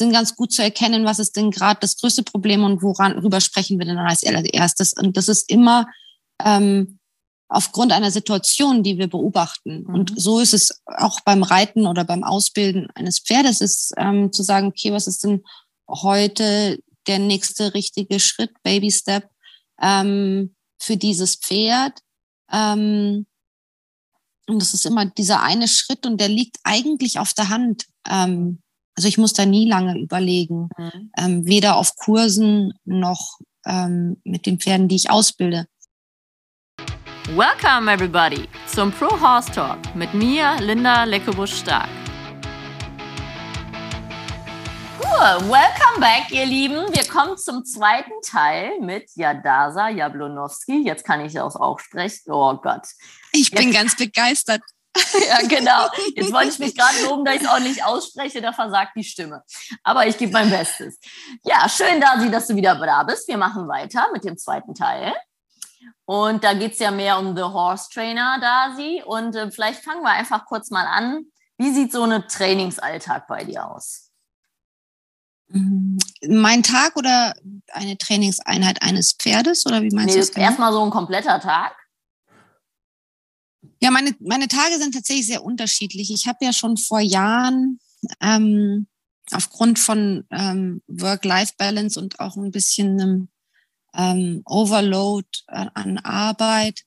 sind ganz gut zu erkennen, was ist denn gerade das größte Problem und woran worüber sprechen wir denn als erstes. Und das ist immer ähm, aufgrund einer Situation, die wir beobachten. Mhm. Und so ist es auch beim Reiten oder beim Ausbilden eines Pferdes, ist ähm, zu sagen, okay, was ist denn heute der nächste richtige Schritt, Baby Step ähm, für dieses Pferd? Ähm, und das ist immer dieser eine Schritt und der liegt eigentlich auf der Hand. Ähm, also ich muss da nie lange überlegen, mhm. ähm, weder auf Kursen noch ähm, mit den Pferden, die ich ausbilde. Welcome everybody zum Pro Horse Talk mit mir, Linda Leckebusch-Stark. Welcome back, ihr Lieben. Wir kommen zum zweiten Teil mit Jadasa Jablonowski. Jetzt kann ich das auch sprechen. Oh Gott. Ich bin Jetzt. ganz begeistert. ja, genau. Jetzt wollte ich mich gerade loben, dass ich es auch nicht ausspreche, da versagt die Stimme. Aber ich gebe mein Bestes. Ja, schön, Dasi, dass du wieder da bist. Wir machen weiter mit dem zweiten Teil. Und da geht es ja mehr um The Horse Trainer, Dasi. Und äh, vielleicht fangen wir einfach kurz mal an. Wie sieht so ein Trainingsalltag bei dir aus? Mm, mein Tag oder eine Trainingseinheit eines Pferdes? Oder wie meinst nee, du das? Genau? Erstmal so ein kompletter Tag. Ja, meine, meine Tage sind tatsächlich sehr unterschiedlich. Ich habe ja schon vor Jahren ähm, aufgrund von ähm, Work-Life-Balance und auch ein bisschen einem ähm, Overload an Arbeit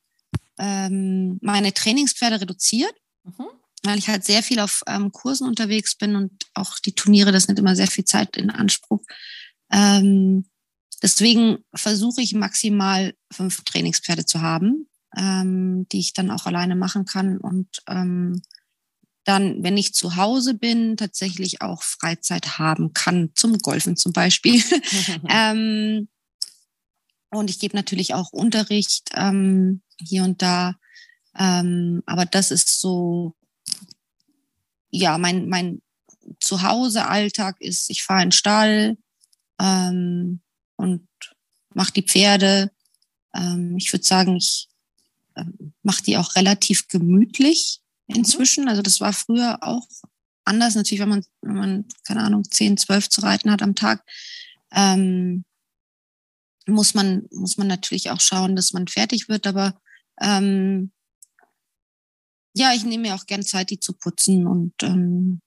ähm, meine Trainingspferde reduziert, mhm. weil ich halt sehr viel auf ähm, Kursen unterwegs bin und auch die Turniere, das nimmt immer sehr viel Zeit in Anspruch. Ähm, deswegen versuche ich maximal fünf Trainingspferde zu haben, ähm, die ich dann auch alleine machen kann und ähm, dann, wenn ich zu Hause bin, tatsächlich auch Freizeit haben kann, zum Golfen zum Beispiel. ähm, und ich gebe natürlich auch Unterricht ähm, hier und da. Ähm, aber das ist so, ja, mein, mein Zuhause-Alltag ist, ich fahre in den Stall ähm, und mache die Pferde. Ähm, ich würde sagen, ich mache die auch relativ gemütlich inzwischen. Also das war früher auch anders. Natürlich, wenn man, wenn man keine Ahnung, 10, 12 zu reiten hat am Tag. Ähm, muss man, muss man natürlich auch schauen, dass man fertig wird. Aber ähm, ja, ich nehme mir auch gern Zeit, die zu putzen und ähm,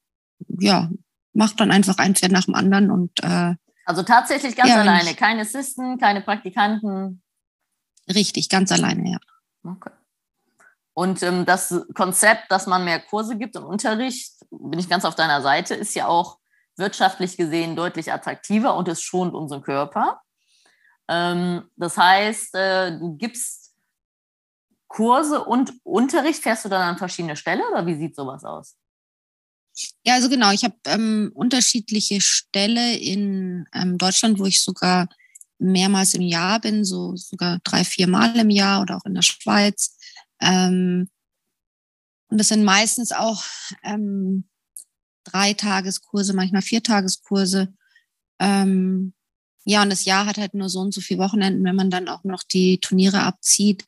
ja, mach dann einfach ein Pferd nach dem anderen und äh, also tatsächlich ganz ja, alleine, keine Assisten, keine Praktikanten. Richtig, ganz alleine, ja. Okay. Und ähm, das Konzept, dass man mehr Kurse gibt und Unterricht, bin ich ganz auf deiner Seite, ist ja auch wirtschaftlich gesehen deutlich attraktiver und es schont unseren Körper. Ähm, das heißt, äh, du gibst Kurse und Unterricht, fährst du dann an verschiedene Stellen oder wie sieht sowas aus? Ja, also genau, ich habe ähm, unterschiedliche Ställe in ähm, Deutschland, wo ich sogar mehrmals im Jahr bin, so sogar drei, vier Mal im Jahr oder auch in der Schweiz. Ähm, und das sind meistens auch ähm, drei Tageskurse, manchmal vier Tageskurse. Ähm, ja, und das Jahr hat halt nur so und so viele Wochenenden, wenn man dann auch noch die Turniere abzieht.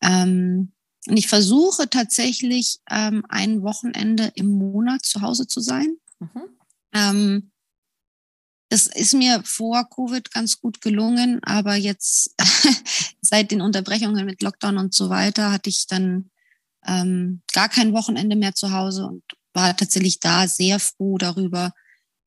Ähm, und ich versuche tatsächlich ähm, ein Wochenende im Monat zu Hause zu sein. Mhm. Ähm, das ist mir vor Covid ganz gut gelungen, aber jetzt seit den Unterbrechungen mit Lockdown und so weiter hatte ich dann ähm, gar kein Wochenende mehr zu Hause und war tatsächlich da sehr froh darüber,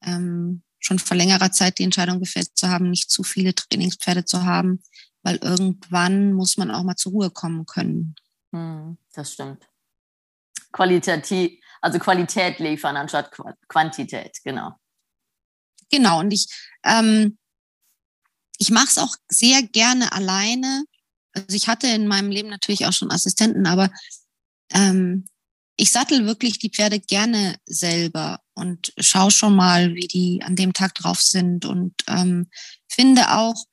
ähm, schon vor längerer Zeit die Entscheidung gefällt zu haben, nicht zu viele Trainingspferde zu haben, weil irgendwann muss man auch mal zur Ruhe kommen können. Hm, das stimmt. Qualitativ, also Qualität liefern anstatt Quantität, genau. Genau, und ich, ähm, ich mache es auch sehr gerne alleine. Also ich hatte in meinem Leben natürlich auch schon Assistenten, aber ähm, ich sattel wirklich die Pferde gerne selber und schaue schon mal, wie die an dem Tag drauf sind und ähm, finde auch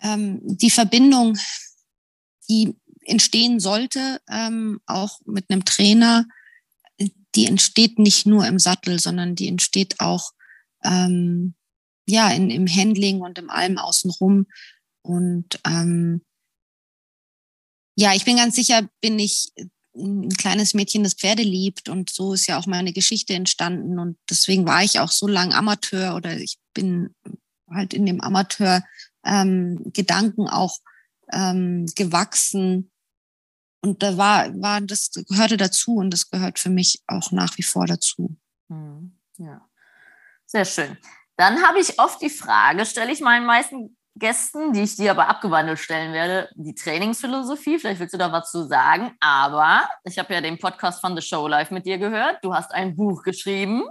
ähm, die Verbindung, die entstehen sollte, ähm, auch mit einem Trainer, die entsteht nicht nur im Sattel, sondern die entsteht auch ähm, ja in, im Handling und im allem außenrum. Und ähm, ja, ich bin ganz sicher, bin ich ein kleines Mädchen, das Pferde liebt. Und so ist ja auch meine Geschichte entstanden. Und deswegen war ich auch so lang Amateur oder ich bin halt in dem Amateur-Gedanken ähm, auch ähm, gewachsen. Und da war, war, das gehörte dazu und das gehört für mich auch nach wie vor dazu. Hm, ja, sehr schön. Dann habe ich oft die Frage, stelle ich meinen meisten Gästen, die ich dir aber abgewandelt stellen werde, die Trainingsphilosophie. Vielleicht willst du da was zu sagen. Aber ich habe ja den Podcast von The Show Live mit dir gehört. Du hast ein Buch geschrieben.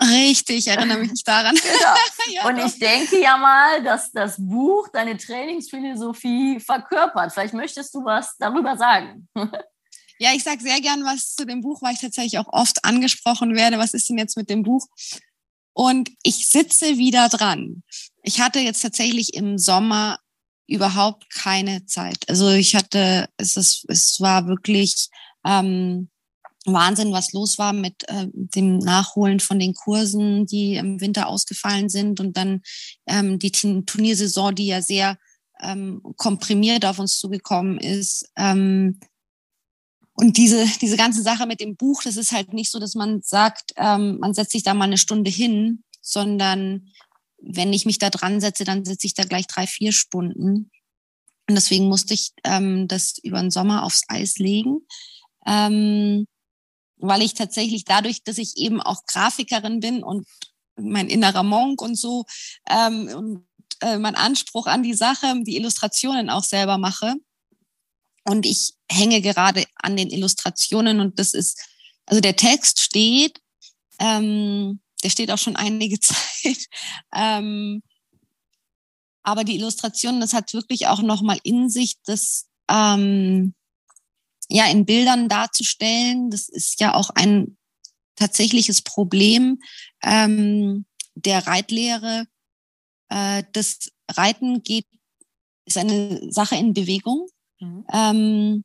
Richtig, ich erinnere mich daran. genau. ja, und ich denke ja mal, dass das Buch deine Trainingsphilosophie verkörpert. Vielleicht möchtest du was darüber sagen. ja, ich sage sehr gern was zu dem Buch, weil ich tatsächlich auch oft angesprochen werde. Was ist denn jetzt mit dem Buch? Und ich sitze wieder dran. Ich hatte jetzt tatsächlich im Sommer überhaupt keine Zeit. Also ich hatte, es, ist, es war wirklich ähm, Wahnsinn, was los war mit äh, dem Nachholen von den Kursen, die im Winter ausgefallen sind und dann ähm, die Turniersaison, die ja sehr ähm, komprimiert auf uns zugekommen ist. Ähm, und diese, diese ganze Sache mit dem Buch, das ist halt nicht so, dass man sagt, ähm, man setzt sich da mal eine Stunde hin, sondern wenn ich mich da dran setze, dann sitze ich da gleich drei, vier Stunden. Und deswegen musste ich ähm, das über den Sommer aufs Eis legen. Ähm, weil ich tatsächlich dadurch, dass ich eben auch Grafikerin bin und mein innerer Monk und so ähm, und äh, mein Anspruch an die Sache, die Illustrationen auch selber mache. Und ich hänge gerade an den Illustrationen und das ist, also der Text steht, ähm, der steht auch schon einige Zeit. ähm, aber die Illustration, das hat wirklich auch nochmal in sich, dass ähm, ja in Bildern darzustellen. Das ist ja auch ein tatsächliches Problem ähm, der Reitlehre. Äh, das Reiten geht, ist eine Sache in Bewegung. Mhm. Ähm,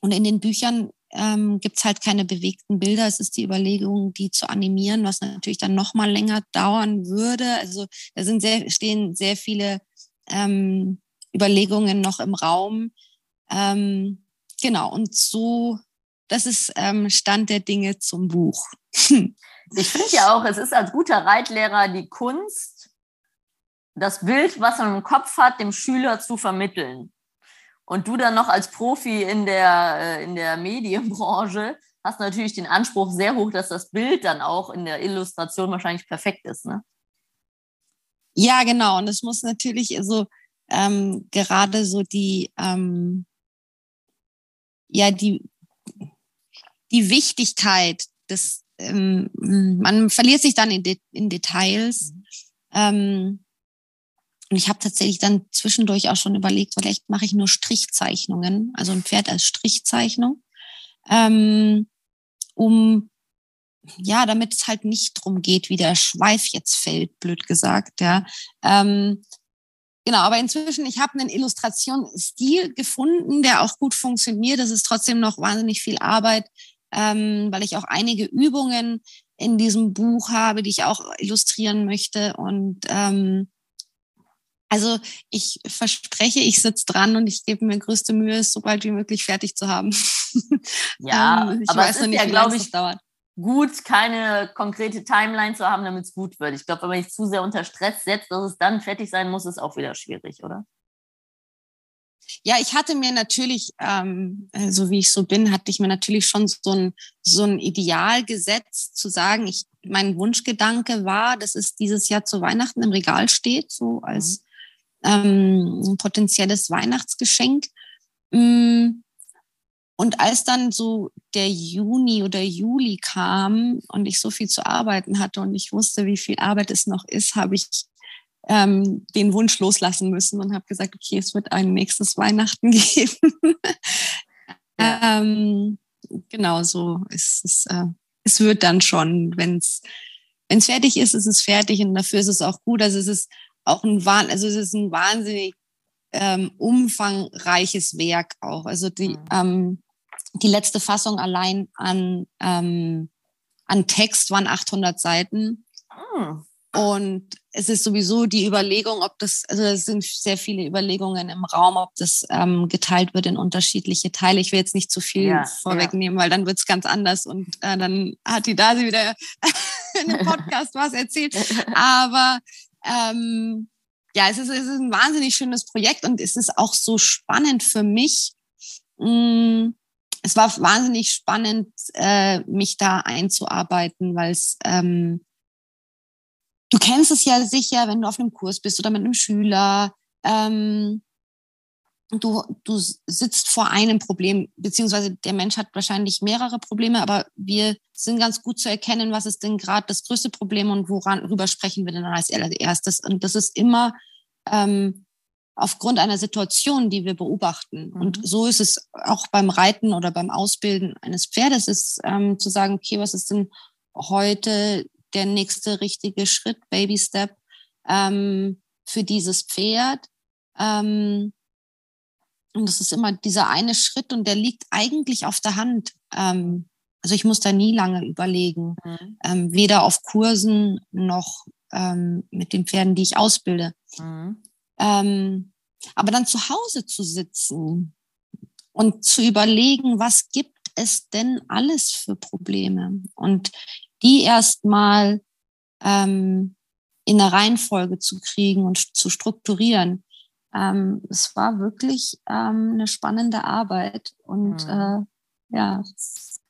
und in den Büchern ähm, gibt es halt keine bewegten Bilder. Es ist die Überlegung, die zu animieren, was natürlich dann noch mal länger dauern würde. Also da sind sehr, stehen sehr viele ähm, Überlegungen noch im Raum. Ähm, genau, und so, das ist ähm, Stand der Dinge zum Buch. ich finde ja auch, es ist als guter Reitlehrer die Kunst, das Bild, was man im Kopf hat, dem Schüler zu vermitteln. Und du dann noch als Profi in der, äh, in der Medienbranche hast natürlich den Anspruch sehr hoch, dass das Bild dann auch in der Illustration wahrscheinlich perfekt ist, ne? Ja, genau. Und es muss natürlich so ähm, gerade so die ähm, ja die, die Wichtigkeit des, ähm, man verliert sich dann in, De in Details. Mhm. Und ich habe tatsächlich dann zwischendurch auch schon überlegt, vielleicht mache ich nur Strichzeichnungen, also ein Pferd als Strichzeichnung, ähm, um ja, damit es halt nicht drum geht, wie der Schweif jetzt fällt, blöd gesagt, ja. Ähm, Genau, aber inzwischen, ich habe einen Illustrationsstil gefunden, der auch gut funktioniert. Das ist trotzdem noch wahnsinnig viel Arbeit, ähm, weil ich auch einige Übungen in diesem Buch habe, die ich auch illustrieren möchte. Und ähm, also ich verspreche, ich sitze dran und ich gebe mir größte Mühe, es so bald wie möglich fertig zu haben. Ja, ähm, aber es ist ja, glaube ich, dauert gut, keine konkrete Timeline zu haben, damit es gut wird. Ich glaube, wenn man sich zu sehr unter Stress setzt, dass es dann fertig sein muss, ist auch wieder schwierig, oder? Ja, ich hatte mir natürlich, ähm, so wie ich so bin, hatte ich mir natürlich schon so ein, so ein Ideal gesetzt, zu sagen, ich, mein Wunschgedanke war, dass es dieses Jahr zu Weihnachten im Regal steht, so als ähm, potenzielles Weihnachtsgeschenk. Mm, und als dann so der Juni oder Juli kam und ich so viel zu arbeiten hatte und ich wusste, wie viel Arbeit es noch ist, habe ich ähm, den Wunsch loslassen müssen und habe gesagt, okay, es wird ein nächstes Weihnachten geben. Ja. ähm, genau so ist es. Äh, es wird dann schon, wenn es wenn es fertig ist, ist es fertig und dafür ist es auch gut. Also es ist auch ein also es ist ein wahnsinnig ähm, umfangreiches Werk auch. Also die, mhm. ähm, die letzte Fassung allein an, ähm, an Text waren 800 Seiten. Mhm. Und es ist sowieso die Überlegung, ob das, also es sind sehr viele Überlegungen im Raum, ob das ähm, geteilt wird in unterschiedliche Teile. Ich will jetzt nicht zu viel ja, vorwegnehmen, ja. weil dann wird es ganz anders und äh, dann hat die Dasi wieder in einem Podcast was erzählt. Aber ähm, ja, es ist, es ist ein wahnsinnig schönes Projekt und es ist auch so spannend für mich. Mm, es war wahnsinnig spannend, äh, mich da einzuarbeiten, weil es ähm, du kennst es ja sicher, wenn du auf einem Kurs bist oder mit einem Schüler. Ähm, du, du sitzt vor einem Problem, beziehungsweise der Mensch hat wahrscheinlich mehrere Probleme, aber wir sind ganz gut zu erkennen, was ist denn gerade das größte Problem und worüber sprechen wir denn als erstes. Und das ist immer ähm, aufgrund einer Situation, die wir beobachten. Mhm. Und so ist es auch beim Reiten oder beim Ausbilden eines Pferdes, ist ähm, zu sagen, okay, was ist denn heute der nächste richtige Schritt, Baby Step, ähm, für dieses Pferd. Ähm, und das ist immer dieser eine Schritt und der liegt eigentlich auf der Hand. Ähm, also ich muss da nie lange überlegen, mhm. ähm, weder auf Kursen noch ähm, mit den Pferden, die ich ausbilde. Mhm. Ähm, aber dann zu Hause zu sitzen und zu überlegen, was gibt es denn alles für Probleme? Und die erstmal ähm, in der Reihenfolge zu kriegen und zu strukturieren. Ähm, es war wirklich ähm, eine spannende Arbeit und mhm. äh, ja, es,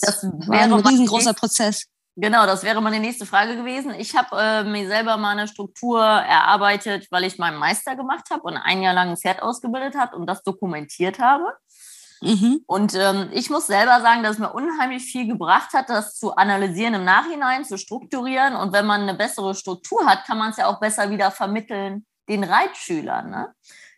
das war ein riesengroßer Prozess. Genau, das wäre meine nächste Frage gewesen. Ich habe äh, mir selber mal eine Struktur erarbeitet, weil ich meinen Meister gemacht habe und ein Jahr lang ein Pferd ausgebildet habe und das dokumentiert habe. Mhm. Und ähm, ich muss selber sagen, dass es mir unheimlich viel gebracht hat, das zu analysieren im Nachhinein, zu strukturieren. Und wenn man eine bessere Struktur hat, kann man es ja auch besser wieder vermitteln den Reitschülern. Ne?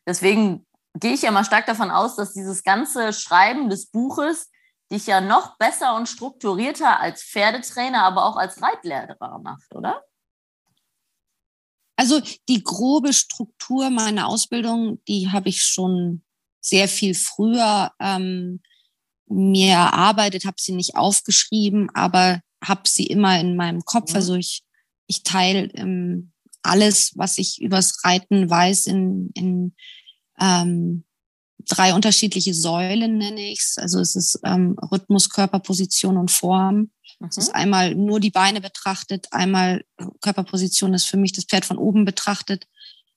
Deswegen gehe ich ja mal stark davon aus, dass dieses ganze Schreiben des Buches dich ja noch besser und strukturierter als Pferdetrainer, aber auch als Reitlehrer macht, oder? Also die grobe Struktur meiner Ausbildung, die habe ich schon sehr viel früher ähm, mir erarbeitet, habe sie nicht aufgeschrieben, aber habe sie immer in meinem Kopf. Mhm. Also ich, ich teile ähm, alles, was ich übers Reiten weiß, in, in ähm, drei unterschiedliche Säulen, nenne ich es. Also es ist ähm, Rhythmus, Körperposition und Form. Mhm. Es ist mhm. einmal nur die Beine betrachtet, einmal Körperposition ist für mich das Pferd von oben betrachtet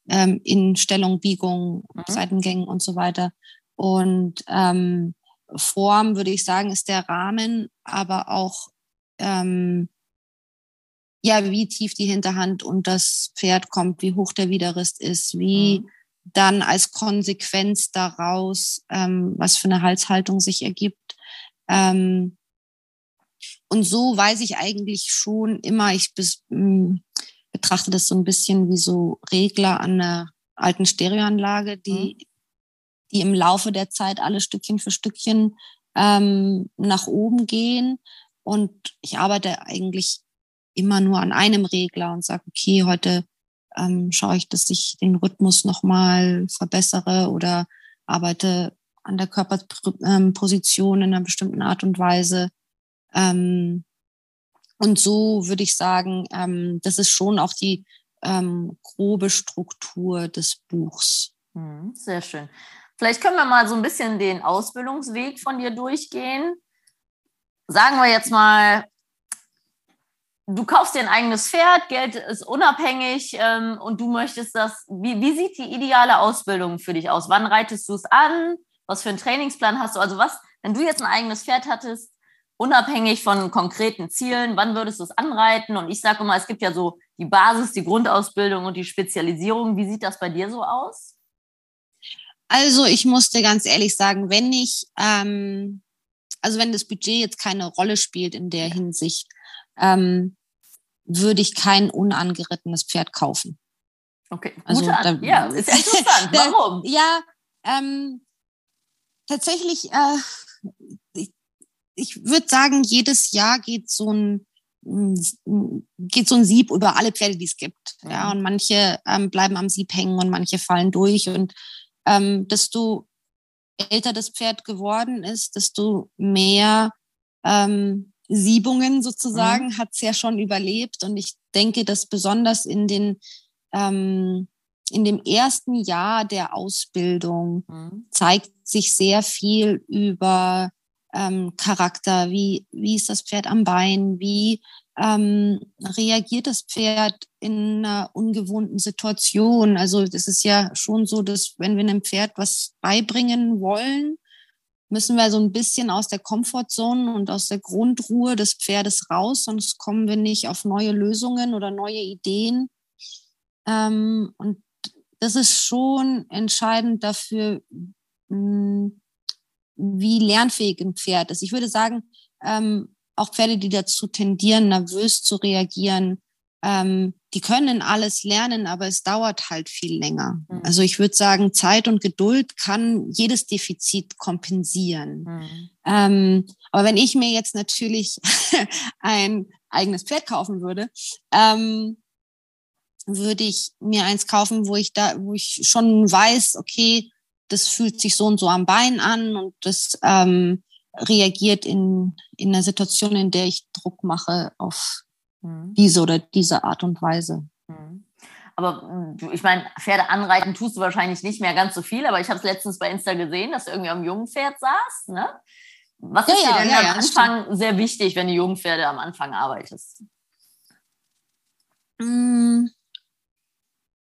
ähm, in Stellung, Biegung, mhm. Seitengängen und so weiter. Und ähm, Form, würde ich sagen, ist der Rahmen, aber auch ähm, ja, wie tief die Hinterhand und das Pferd kommt, wie hoch der Widerrist ist, wie mhm. dann als Konsequenz daraus, ähm, was für eine Halshaltung sich ergibt. Ähm, und so weiß ich eigentlich schon immer, ich bis, mh, hm, betrachte das so ein bisschen wie so Regler an einer alten Stereoanlage, die, mhm. die im Laufe der Zeit alle Stückchen für Stückchen ähm, nach oben gehen. Und ich arbeite eigentlich immer nur an einem Regler und sage, okay, heute ähm, schaue ich, dass ich den Rhythmus nochmal verbessere oder arbeite an der Körperposition in einer bestimmten Art und Weise. Ähm, und so würde ich sagen, ähm, das ist schon auch die ähm, grobe Struktur des Buchs. Hm, sehr schön. Vielleicht können wir mal so ein bisschen den Ausbildungsweg von dir durchgehen. Sagen wir jetzt mal, du kaufst dir ein eigenes Pferd, Geld ist unabhängig ähm, und du möchtest das. Wie, wie sieht die ideale Ausbildung für dich aus? Wann reitest du es an? Was für einen Trainingsplan hast du? Also was, wenn du jetzt ein eigenes Pferd hattest, unabhängig von konkreten Zielen, wann würdest du es anreiten? Und ich sage immer, es gibt ja so die Basis, die Grundausbildung und die Spezialisierung. Wie sieht das bei dir so aus? Also ich musste ganz ehrlich sagen, wenn ich, ähm, also wenn das Budget jetzt keine Rolle spielt in der Hinsicht, ähm, würde ich kein unangerittenes Pferd kaufen. Okay, also, da, ja, ist interessant. Warum? ja, ähm, tatsächlich, äh, ich würde sagen, jedes Jahr geht so ein geht so ein Sieb über alle Pferde, die es gibt. Mhm. Ja, und manche ähm, bleiben am Sieb hängen und manche fallen durch. Und ähm, desto älter das Pferd geworden ist, desto mehr ähm, Siebungen sozusagen, mhm. hat es ja schon überlebt. Und ich denke, dass besonders in den ähm, in dem ersten Jahr der Ausbildung mhm. zeigt sich sehr viel über ähm, Charakter. Wie, wie ist das Pferd am Bein? Wie ähm, reagiert das Pferd in einer ungewohnten Situation? Also das ist ja schon so, dass wenn wir einem Pferd was beibringen wollen, müssen wir so ein bisschen aus der Komfortzone und aus der Grundruhe des Pferdes raus, sonst kommen wir nicht auf neue Lösungen oder neue Ideen. Ähm, und das ist schon entscheidend dafür, hm, wie lernfähig ein Pferd ist. Ich würde sagen, ähm, auch Pferde, die dazu tendieren, nervös zu reagieren, ähm, die können alles lernen, aber es dauert halt viel länger. Mhm. Also ich würde sagen, Zeit und Geduld kann jedes Defizit kompensieren. Mhm. Ähm, aber wenn ich mir jetzt natürlich ein eigenes Pferd kaufen würde, ähm, würde ich mir eins kaufen, wo ich da, wo ich schon weiß, okay, das fühlt sich so und so am Bein an und das ähm, reagiert in, in einer Situation, in der ich Druck mache auf mhm. diese oder diese Art und Weise. Mhm. Aber ich meine, Pferde anreiten tust du wahrscheinlich nicht mehr ganz so viel, aber ich habe es letztens bei Insta gesehen, dass du irgendwie am jungen Pferd saßt. Ne? Was ist ja, dir denn ja, am ja, Anfang sehr wichtig, wenn du Jungpferde am Anfang arbeitest? Mm.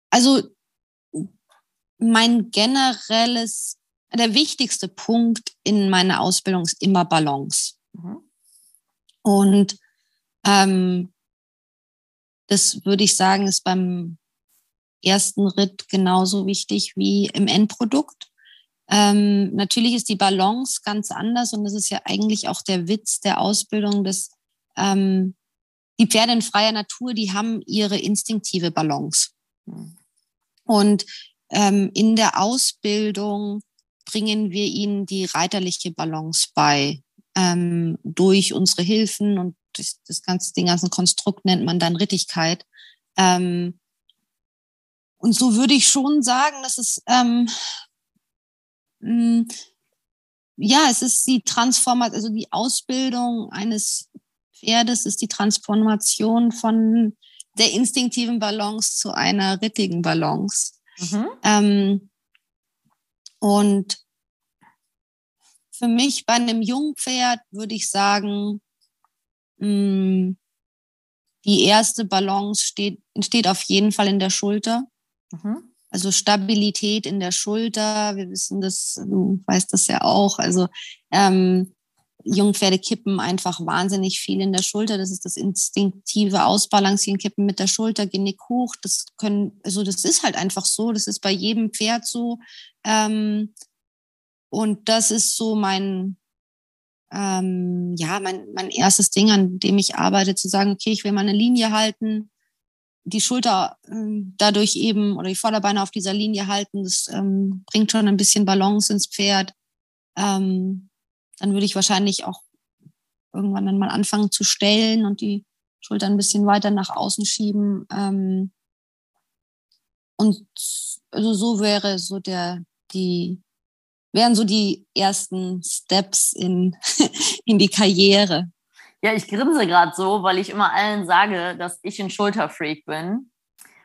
Also mein generelles, der wichtigste Punkt in meiner Ausbildung ist immer Balance. Mhm. Und ähm, das würde ich sagen, ist beim ersten Ritt genauso wichtig wie im Endprodukt. Ähm, natürlich ist die Balance ganz anders und das ist ja eigentlich auch der Witz der Ausbildung, dass ähm, die Pferde in freier Natur, die haben ihre instinktive Balance. Und ähm, in der Ausbildung bringen wir ihnen die reiterliche Balance bei ähm, durch unsere Hilfen und das, das ganze, den ganzen Konstrukt nennt man dann Rittigkeit. Ähm, und so würde ich schon sagen, dass es ähm, mh, ja, es ist die Transformation, also die Ausbildung eines Pferdes ist die Transformation von der instinktiven Balance zu einer rittigen Balance. Mhm. Ähm, und für mich bei einem Jungpferd würde ich sagen, mh, mm, die erste Balance steht, entsteht auf jeden Fall in der Schulter. Mhm. Also Stabilität in der Schulter. Wir wissen das, du weißt das ja auch. Also ähm, Jungpferde kippen einfach wahnsinnig viel in der Schulter. Das ist das instinktive Ausbalancieren, kippen mit der Schulter, Genick hoch. Das können, also das ist halt einfach so. Das ist bei jedem Pferd so. Ähm, und das ist so mein, ähm, ja, mein, mein erstes Ding, an dem ich arbeite, zu sagen, okay, ich will mal eine Linie halten, die Schulter ähm, dadurch eben oder die Vorderbeine auf dieser Linie halten. Das ähm, bringt schon ein bisschen Balance ins Pferd. Ähm, dann würde ich wahrscheinlich auch irgendwann dann mal anfangen zu stellen und die Schulter ein bisschen weiter nach außen schieben. Ähm, und also so wäre so der, die, wären so die ersten Steps in, in die Karriere. Ja, ich grinse gerade so, weil ich immer allen sage, dass ich ein Schulterfreak bin.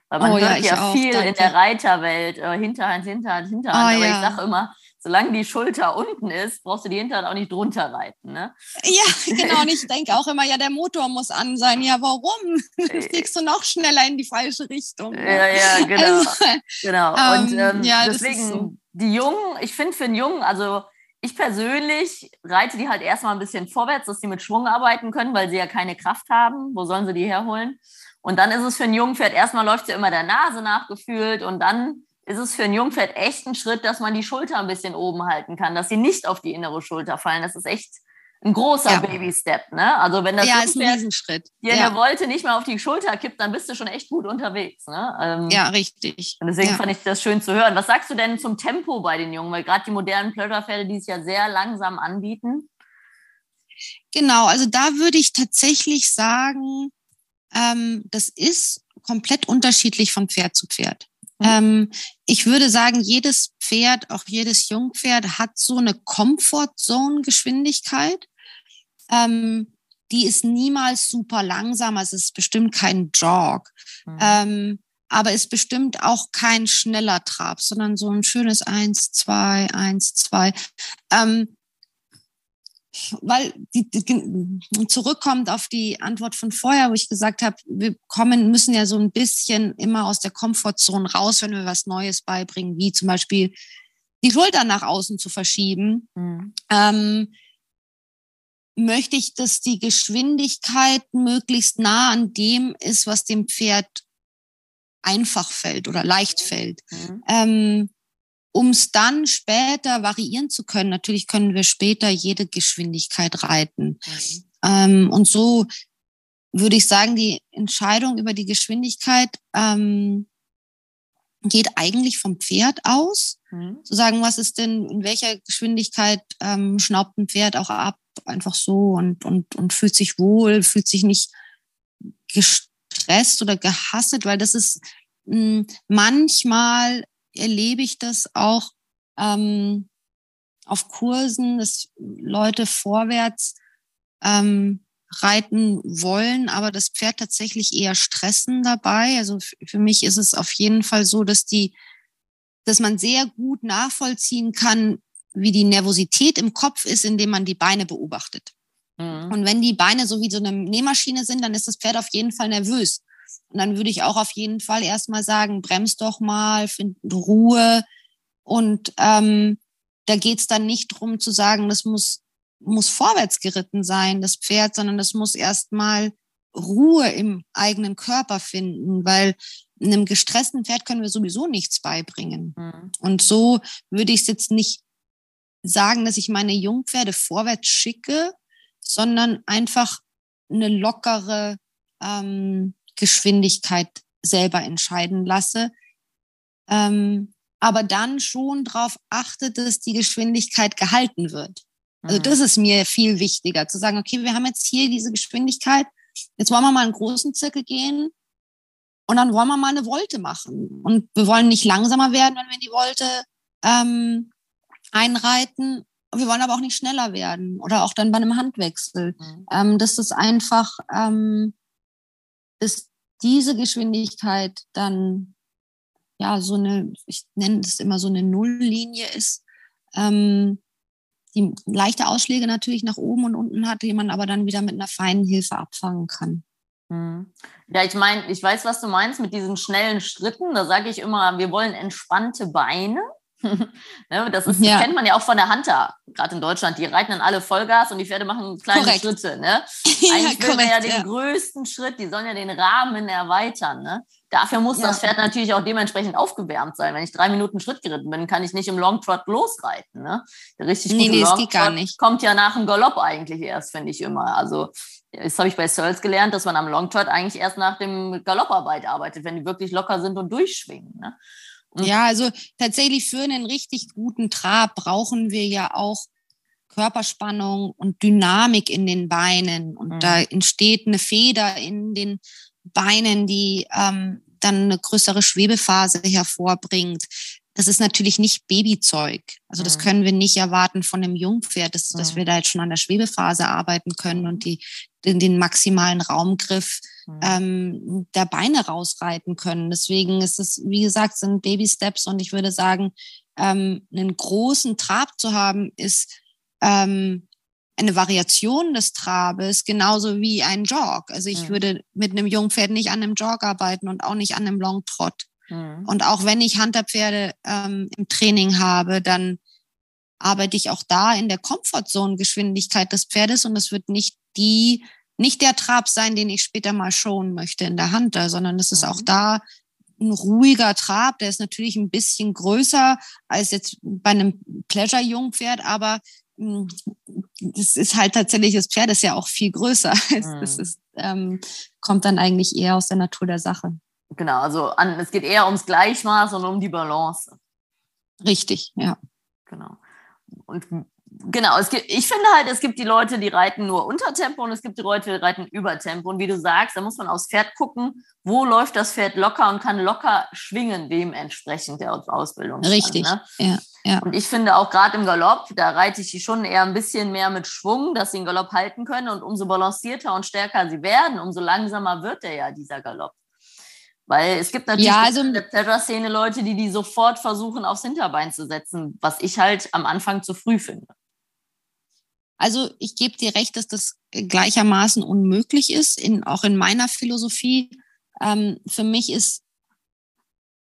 Weil man oh, hört ja, ja viel auch, in der Reiterwelt, äh, Hinterhand, Hinterhand, Hinterhand. Oh, aber ja. ich sage immer, solange die Schulter unten ist, brauchst du die Hinterhand auch nicht drunter reiten. Ne? Ja, genau. Und ich denke auch immer, ja, der Motor muss an sein. Ja, warum? Äh, fliegst du noch schneller in die falsche Richtung. Ne? Ja, ja, genau. Also, genau. Und ähm, ähm, ja, deswegen. Die Jungen, ich finde für einen Jungen, also ich persönlich reite die halt erstmal ein bisschen vorwärts, dass sie mit Schwung arbeiten können, weil sie ja keine Kraft haben. Wo sollen sie die herholen? Und dann ist es für ein Jungpferd, erstmal läuft sie immer der Nase nachgefühlt und dann ist es für ein Jungpferd echt ein Schritt, dass man die Schulter ein bisschen oben halten kann, dass sie nicht auf die innere Schulter fallen. Das ist echt ein großer ja. Baby-Step. Ne? Also wenn das ja, ist ein Riesenschritt. dir ja. eine Wolte nicht mehr auf die Schulter kippt, dann bist du schon echt gut unterwegs. Ne? Ähm, ja, richtig. Und deswegen ja. fand ich das schön zu hören. Was sagst du denn zum Tempo bei den Jungen? Weil gerade die modernen Pleasure-Pferde, die es ja sehr langsam anbieten. Genau, also da würde ich tatsächlich sagen, ähm, das ist komplett unterschiedlich von Pferd zu Pferd. Mhm. Ähm, ich würde sagen, jedes Pferd, auch jedes Jungpferd hat so eine Comfort-Zone-Geschwindigkeit. Ähm, die ist niemals super langsam, also es ist bestimmt kein Jog. Mhm. Ähm, aber ist bestimmt auch kein schneller Trab, sondern so ein schönes Eins, zwei, Eins, zwei. Ähm, weil die, die, zurückkommt auf die Antwort von vorher, wo ich gesagt habe, wir kommen, müssen ja so ein bisschen immer aus der Komfortzone raus, wenn wir was Neues beibringen, wie zum Beispiel die Schultern nach außen zu verschieben. Mhm. Ähm, möchte ich, dass die Geschwindigkeit möglichst nah an dem ist, was dem Pferd einfach fällt oder leicht fällt. Mhm. Ähm, um es dann später variieren zu können. Natürlich können wir später jede Geschwindigkeit reiten. Mhm. Ähm, und so würde ich sagen, die Entscheidung über die Geschwindigkeit ähm, geht eigentlich vom Pferd aus. Mhm. Zu sagen, was ist denn, in welcher Geschwindigkeit ähm, schnaubt ein Pferd auch ab, einfach so und, und, und fühlt sich wohl, fühlt sich nicht gestresst oder gehasset, weil das ist mh, hm, manchmal erlebe ich das auch ähm, auf Kursen, dass Leute vorwärts ähm, reiten wollen, aber das Pferd tatsächlich eher stressen dabei. Also für mich ist es auf jeden Fall so, dass die, dass man sehr gut nachvollziehen kann, wie die Nervosität im Kopf ist, indem man die Beine beobachtet. Mhm. Und wenn die Beine so wie so eine Nähmaschine sind, dann ist das Pferd auf jeden Fall nervös. Und dann würde ich auch auf jeden Fall erstmal sagen, bremst doch mal, find Ruhe. Und ähm, da geht es dann nicht drum zu sagen, das muss, muss vorwärts geritten sein, das Pferd, sondern das muss erstmal Ruhe im eigenen Körper finden, weil einem gestressten Pferd können wir sowieso nichts beibringen. Mhm. Und so würde ich es jetzt nicht sagen, dass ich meine Jungpferde vorwärts schicke, sondern einfach eine lockere ähm, Geschwindigkeit selber entscheiden lasse. Ähm, aber dann schon darauf achte, dass die Geschwindigkeit gehalten wird. Also mhm. das ist mir viel wichtiger, zu sagen, okay, wir haben jetzt hier diese Geschwindigkeit, jetzt wollen wir mal einen großen Zirkel gehen und dann wollen wir mal eine Wolte machen. Und wir wollen nicht langsamer werden, wenn wir die Wolte ähm, einreiten. Wir wollen aber auch nicht schneller werden oder auch dann bei einem Handwechsel. Mhm. Ähm, das ist einfach ähm, bis diese Geschwindigkeit dann ja so eine, ich nenne es immer so eine Nulllinie ist, ähm, die leichte Ausschläge natürlich nach oben und unten hat, die man aber dann wieder mit einer feinen Hilfe abfangen kann. Hm. Ja, ich meine, ich weiß, was du meinst mit diesen schnellen Schritten. Da sage ich immer, wir wollen entspannte Beine. ne, das, ist, ja. kennt man ja auch von der Hunter, gerade in Deutschland. Die reiten dann alle Vollgas und die Pferde machen kleine korrekt. Schritte. Ne? Eigentlich ja, will man ja den ja. größten Schritt, die sollen ja den Rahmen erweitern. Ne? Dafür muss ja. das Pferd natürlich auch dementsprechend aufgewärmt sein. Wenn ich drei Minuten Schritt geritten bin, kann ich nicht im Long Trot losreiten. Ne? Der richtig nee, gute nee, Long Trot kommt ja nach dem Galopp eigentlich erst, finde ich immer. Also das habe ich bei Searles gelernt, dass man am Long Trot eigentlich erst nach dem Galopparbeit arbeitet, wenn die wirklich locker sind und durchschwingen. Ne? Mhm. Ja, also tatsächlich für einen richtig guten Trab brauchen wir ja auch Körperspannung und Dynamik in den Beinen. Und mhm. da entsteht eine Feder in den Beinen, die ähm, dann eine größere Schwebephase hervorbringt. Das ist natürlich nicht Babyzeug. Also das mhm. können wir nicht erwarten von einem Jungpferd, dass, dass mhm. wir da jetzt schon an der Schwebephase arbeiten können und die, den, den maximalen Raumgriff mhm. ähm, der Beine rausreiten können. Deswegen ist es, wie gesagt, sind Baby Steps und ich würde sagen, ähm, einen großen Trab zu haben, ist ähm, eine Variation des Trabes, genauso wie ein Jog. Also ich mhm. würde mit einem Jungpferd nicht an einem Jog arbeiten und auch nicht an einem Long Trot. Mhm. Und auch wenn ich Hunterpferde ähm, im Training habe, dann arbeite ich auch da in der Comfortzone-Geschwindigkeit des Pferdes und es wird nicht die nicht der Trab sein, den ich später mal showen möchte in der Hunter, sondern es ist mhm. auch da ein ruhiger Trab. Der ist natürlich ein bisschen größer als jetzt bei einem Pleasure-Jungpferd, aber hm, das ist halt tatsächlich, das Pferd ist ja auch viel größer. Mhm. Das ist, ähm, kommt dann eigentlich eher aus der Natur der Sache. Genau, also an, es geht eher ums Gleichmaß und um die Balance. Richtig, ja. Genau. Und Genau, es gibt, ich finde halt, es gibt die Leute, die reiten nur unter Tempo und es gibt die Leute, die reiten über Tempo. Und wie du sagst, da muss man aufs Pferd gucken, wo läuft das Pferd locker und kann locker schwingen, dementsprechend der Ausbildung. Richtig, ne? ja, ja. Und ich finde auch gerade im Galopp, da reite ich die schon eher ein bisschen mehr mit Schwung, dass sie den Galopp halten können. Und umso balancierter und stärker sie werden, umso langsamer wird der ja, dieser Galopp. Weil es gibt natürlich ja, also, in der Pleasure-Szene Leute, die die sofort versuchen, aufs Hinterbein zu setzen, was ich halt am Anfang zu früh finde. Also ich gebe dir recht, dass das gleichermaßen unmöglich ist, in, auch in meiner Philosophie. Ähm, für mich ist,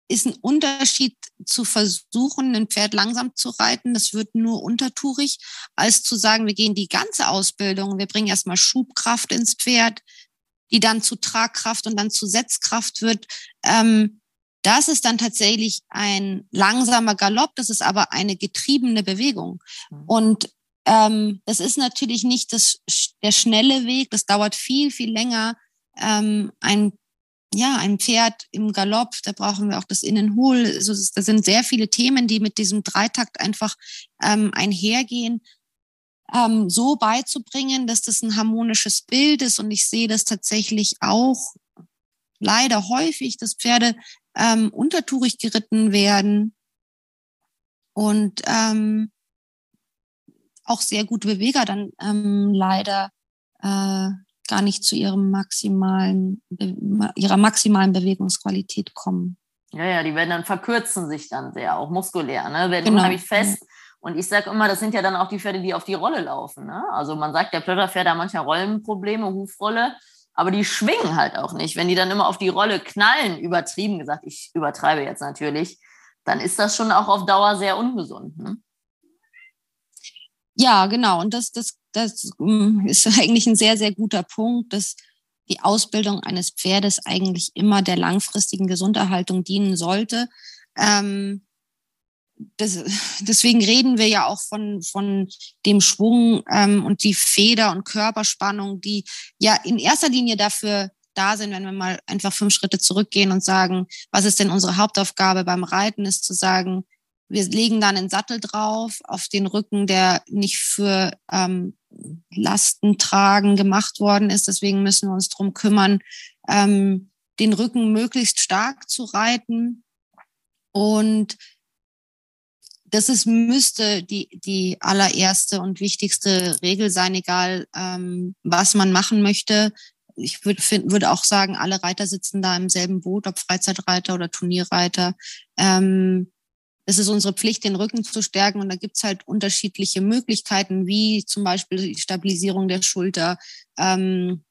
ist ein Unterschied zu versuchen, ein Pferd langsam zu reiten. Das wird nur untertourig, als zu sagen, wir gehen die ganze Ausbildung, wir bringen erstmal Schubkraft ins Pferd, die dann zu Tragkraft und dann zu Setzkraft wird. Ähm, das ist dann tatsächlich ein langsamer Galopp, das ist aber eine getriebene Bewegung. Mhm. Und ähm, das ist natürlich nicht das, der schnelle Weg, das dauert viel, viel länger. Ähm, ein, ja, ein Pferd im Galopp, da brauchen wir auch das Innenhohl. Also das sind sehr viele Themen, die mit diesem Dreitakt einfach ähm, einhergehen. Ähm, so beizubringen, dass das ein harmonisches Bild ist. Und ich sehe das tatsächlich auch leider häufig, dass Pferde ähm, untertourig geritten werden und ähm, auch sehr gute Beweger dann ähm, leider äh, gar nicht zu ihrem maximalen, ihrer maximalen Bewegungsqualität kommen. Ja, ja, die werden dann verkürzen sich dann sehr, auch muskulär, ne? Werden genau. unheimlich fest. Und ich sage immer, das sind ja dann auch die Pferde, die auf die Rolle laufen. Ne? Also man sagt, der Plotterpferd hat manchmal Rollenprobleme, Hufrolle, aber die schwingen halt auch nicht. Wenn die dann immer auf die Rolle knallen, übertrieben gesagt, ich übertreibe jetzt natürlich, dann ist das schon auch auf Dauer sehr ungesund. Ne? Ja, genau. Und das, das, das mm, ist eigentlich ein sehr, sehr guter Punkt, dass die Ausbildung eines Pferdes eigentlich immer der langfristigen Gesunderhaltung dienen sollte. Ähm, das, deswegen reden wir ja auch von, von dem Schwung ähm, und die Feder- und Körperspannung, die ja in erster Linie dafür da sind, wenn wir mal einfach fünf Schritte zurückgehen und sagen, was ist denn unsere Hauptaufgabe beim Reiten, ist zu sagen, wir legen dann einen Sattel drauf auf den Rücken, der nicht für ähm, Lastentragen gemacht worden ist. Deswegen müssen wir uns drum kümmern, ähm, den Rücken möglichst stark zu reiten. Und das ist, müsste die, die allererste und wichtigste Regel sein, egal ähm, was man machen möchte. Ich würde würde auch sagen, alle Reiter sitzen da im selben Boot, ob Freizeitreiter oder Turnierreiter. Ähm, es ist unsere Pflicht, den Rücken zu stärken. Und da gibt es halt unterschiedliche Möglichkeiten, wie zum Beispiel die Stabilisierung der Schulter, ähm,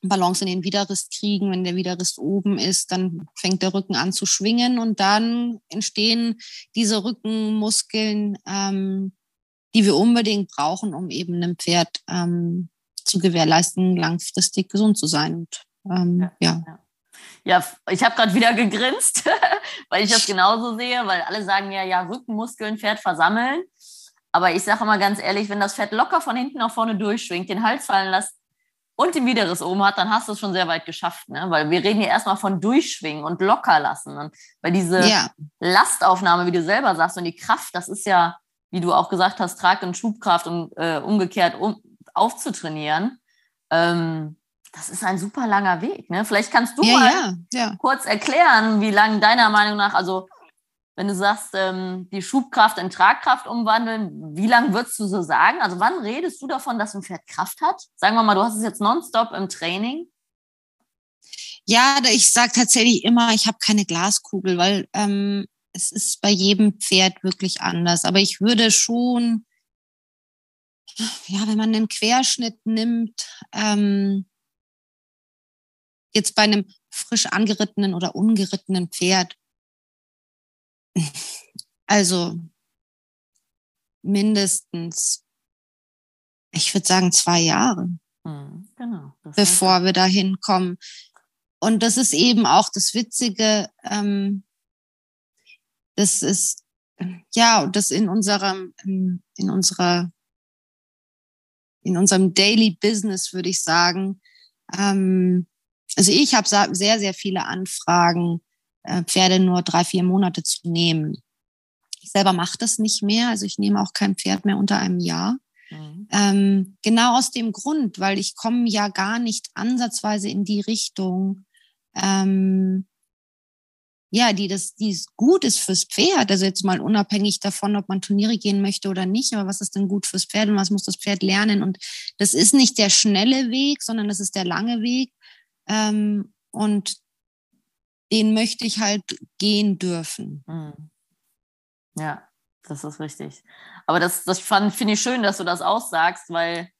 Balance in den Widerrist kriegen. Wenn der Widerrist oben ist, dann fängt der Rücken an zu schwingen und dann entstehen diese Rückenmuskeln, ähm, die wir unbedingt brauchen, um eben einem Pferd ähm, zu gewährleisten, langfristig gesund zu sein. Und ähm, ja. ja. Ja, ich habe gerade wieder gegrinst, weil ich das genauso sehe, weil alle sagen ja, ja, Rückenmuskeln, Pferd versammeln. Aber ich sage immer ganz ehrlich, wenn das Pferd locker von hinten nach vorne durchschwingt, den Hals fallen lässt und den Widerriss oben hat, dann hast du es schon sehr weit geschafft. Ne? Weil wir reden hier erstmal von durchschwingen und locker lassen. Und weil diese ja. Lastaufnahme, wie du selber sagst, und die Kraft, das ist ja, wie du auch gesagt hast, Trag- und Schubkraft und äh, umgekehrt um, aufzutrainieren. Ähm, das ist ein super langer Weg. Ne? Vielleicht kannst du ja, mal ja, kurz erklären, wie lange deiner Meinung nach, also wenn du sagst, ähm, die Schubkraft in Tragkraft umwandeln, wie lange würdest du so sagen? Also wann redest du davon, dass ein Pferd Kraft hat? Sagen wir mal, du hast es jetzt nonstop im Training. Ja, ich sage tatsächlich immer, ich habe keine Glaskugel, weil ähm, es ist bei jedem Pferd wirklich anders. Aber ich würde schon, ja, wenn man einen Querschnitt nimmt, ähm, jetzt bei einem frisch angerittenen oder ungerittenen Pferd, also mindestens, ich würde sagen, zwei Jahre, mhm, genau, bevor wir da hinkommen. Und das ist eben auch das Witzige, ähm, das ist, ja, das in unserem, in, in unserer, in unserem Daily Business, würde ich sagen, ähm, also ich habe sehr, sehr viele Anfragen, äh, Pferde nur drei, vier Monate zu nehmen. Ich selber mache das nicht mehr. Also ich nehme auch kein Pferd mehr unter einem Jahr. Mhm. Ähm, genau aus dem Grund, weil ich komme ja gar nicht ansatzweise in die Richtung, ähm, ja, die das, die es gut ist fürs Pferd. Also jetzt mal unabhängig davon, ob man Turniere gehen möchte oder nicht, aber was ist denn gut fürs Pferd und was muss das Pferd lernen? Und das ist nicht der schnelle Weg, sondern das ist der lange Weg. Ähm, und den möchte ich halt gehen dürfen. Mhm. Ja, das ist richtig. Aber das, das finde ich schön, dass du das aussagst, weil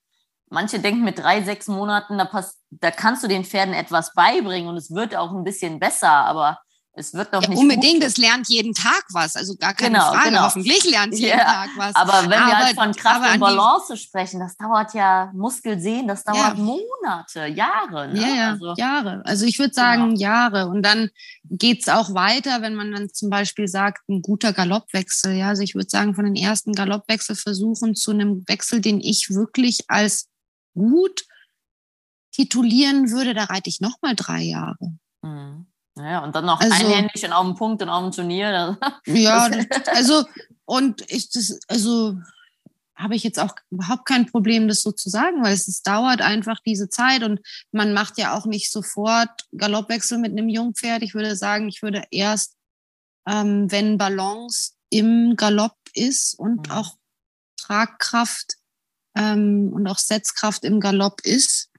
manche denken mit drei, sechs Monaten, da, pass, da kannst du den Pferden etwas beibringen und es wird auch ein bisschen besser, aber es wird doch ja, nicht. Unbedingt, es lernt jeden Tag was. Also gar keine genau, Frage. Genau. Hoffentlich lernt es jeden Tag was. Aber wenn aber, wir halt von Kraft und Balance sprechen, das dauert ja Muskelsehen, das dauert ja. Monate, Jahre. Ne? Ja, ja, also, Jahre. Also ich würde sagen genau. Jahre. Und dann geht es auch weiter, wenn man dann zum Beispiel sagt, ein guter Galoppwechsel. Ja, also ich würde sagen, von den ersten Galoppwechselversuchen zu einem Wechsel, den ich wirklich als gut titulieren würde, da reite ich nochmal drei Jahre. Mhm. Ja, und dann noch also, einhändig und auf dem Punkt und auf dem Turnier. ja, also, und ich, das, also, habe ich jetzt auch überhaupt kein Problem, das so zu sagen, weil es, es, dauert einfach diese Zeit und man macht ja auch nicht sofort Galoppwechsel mit einem Jungpferd. Ich würde sagen, ich würde erst, ähm, wenn Balance im Galopp ist und mhm. auch Tragkraft ähm, und auch Setzkraft im Galopp ist,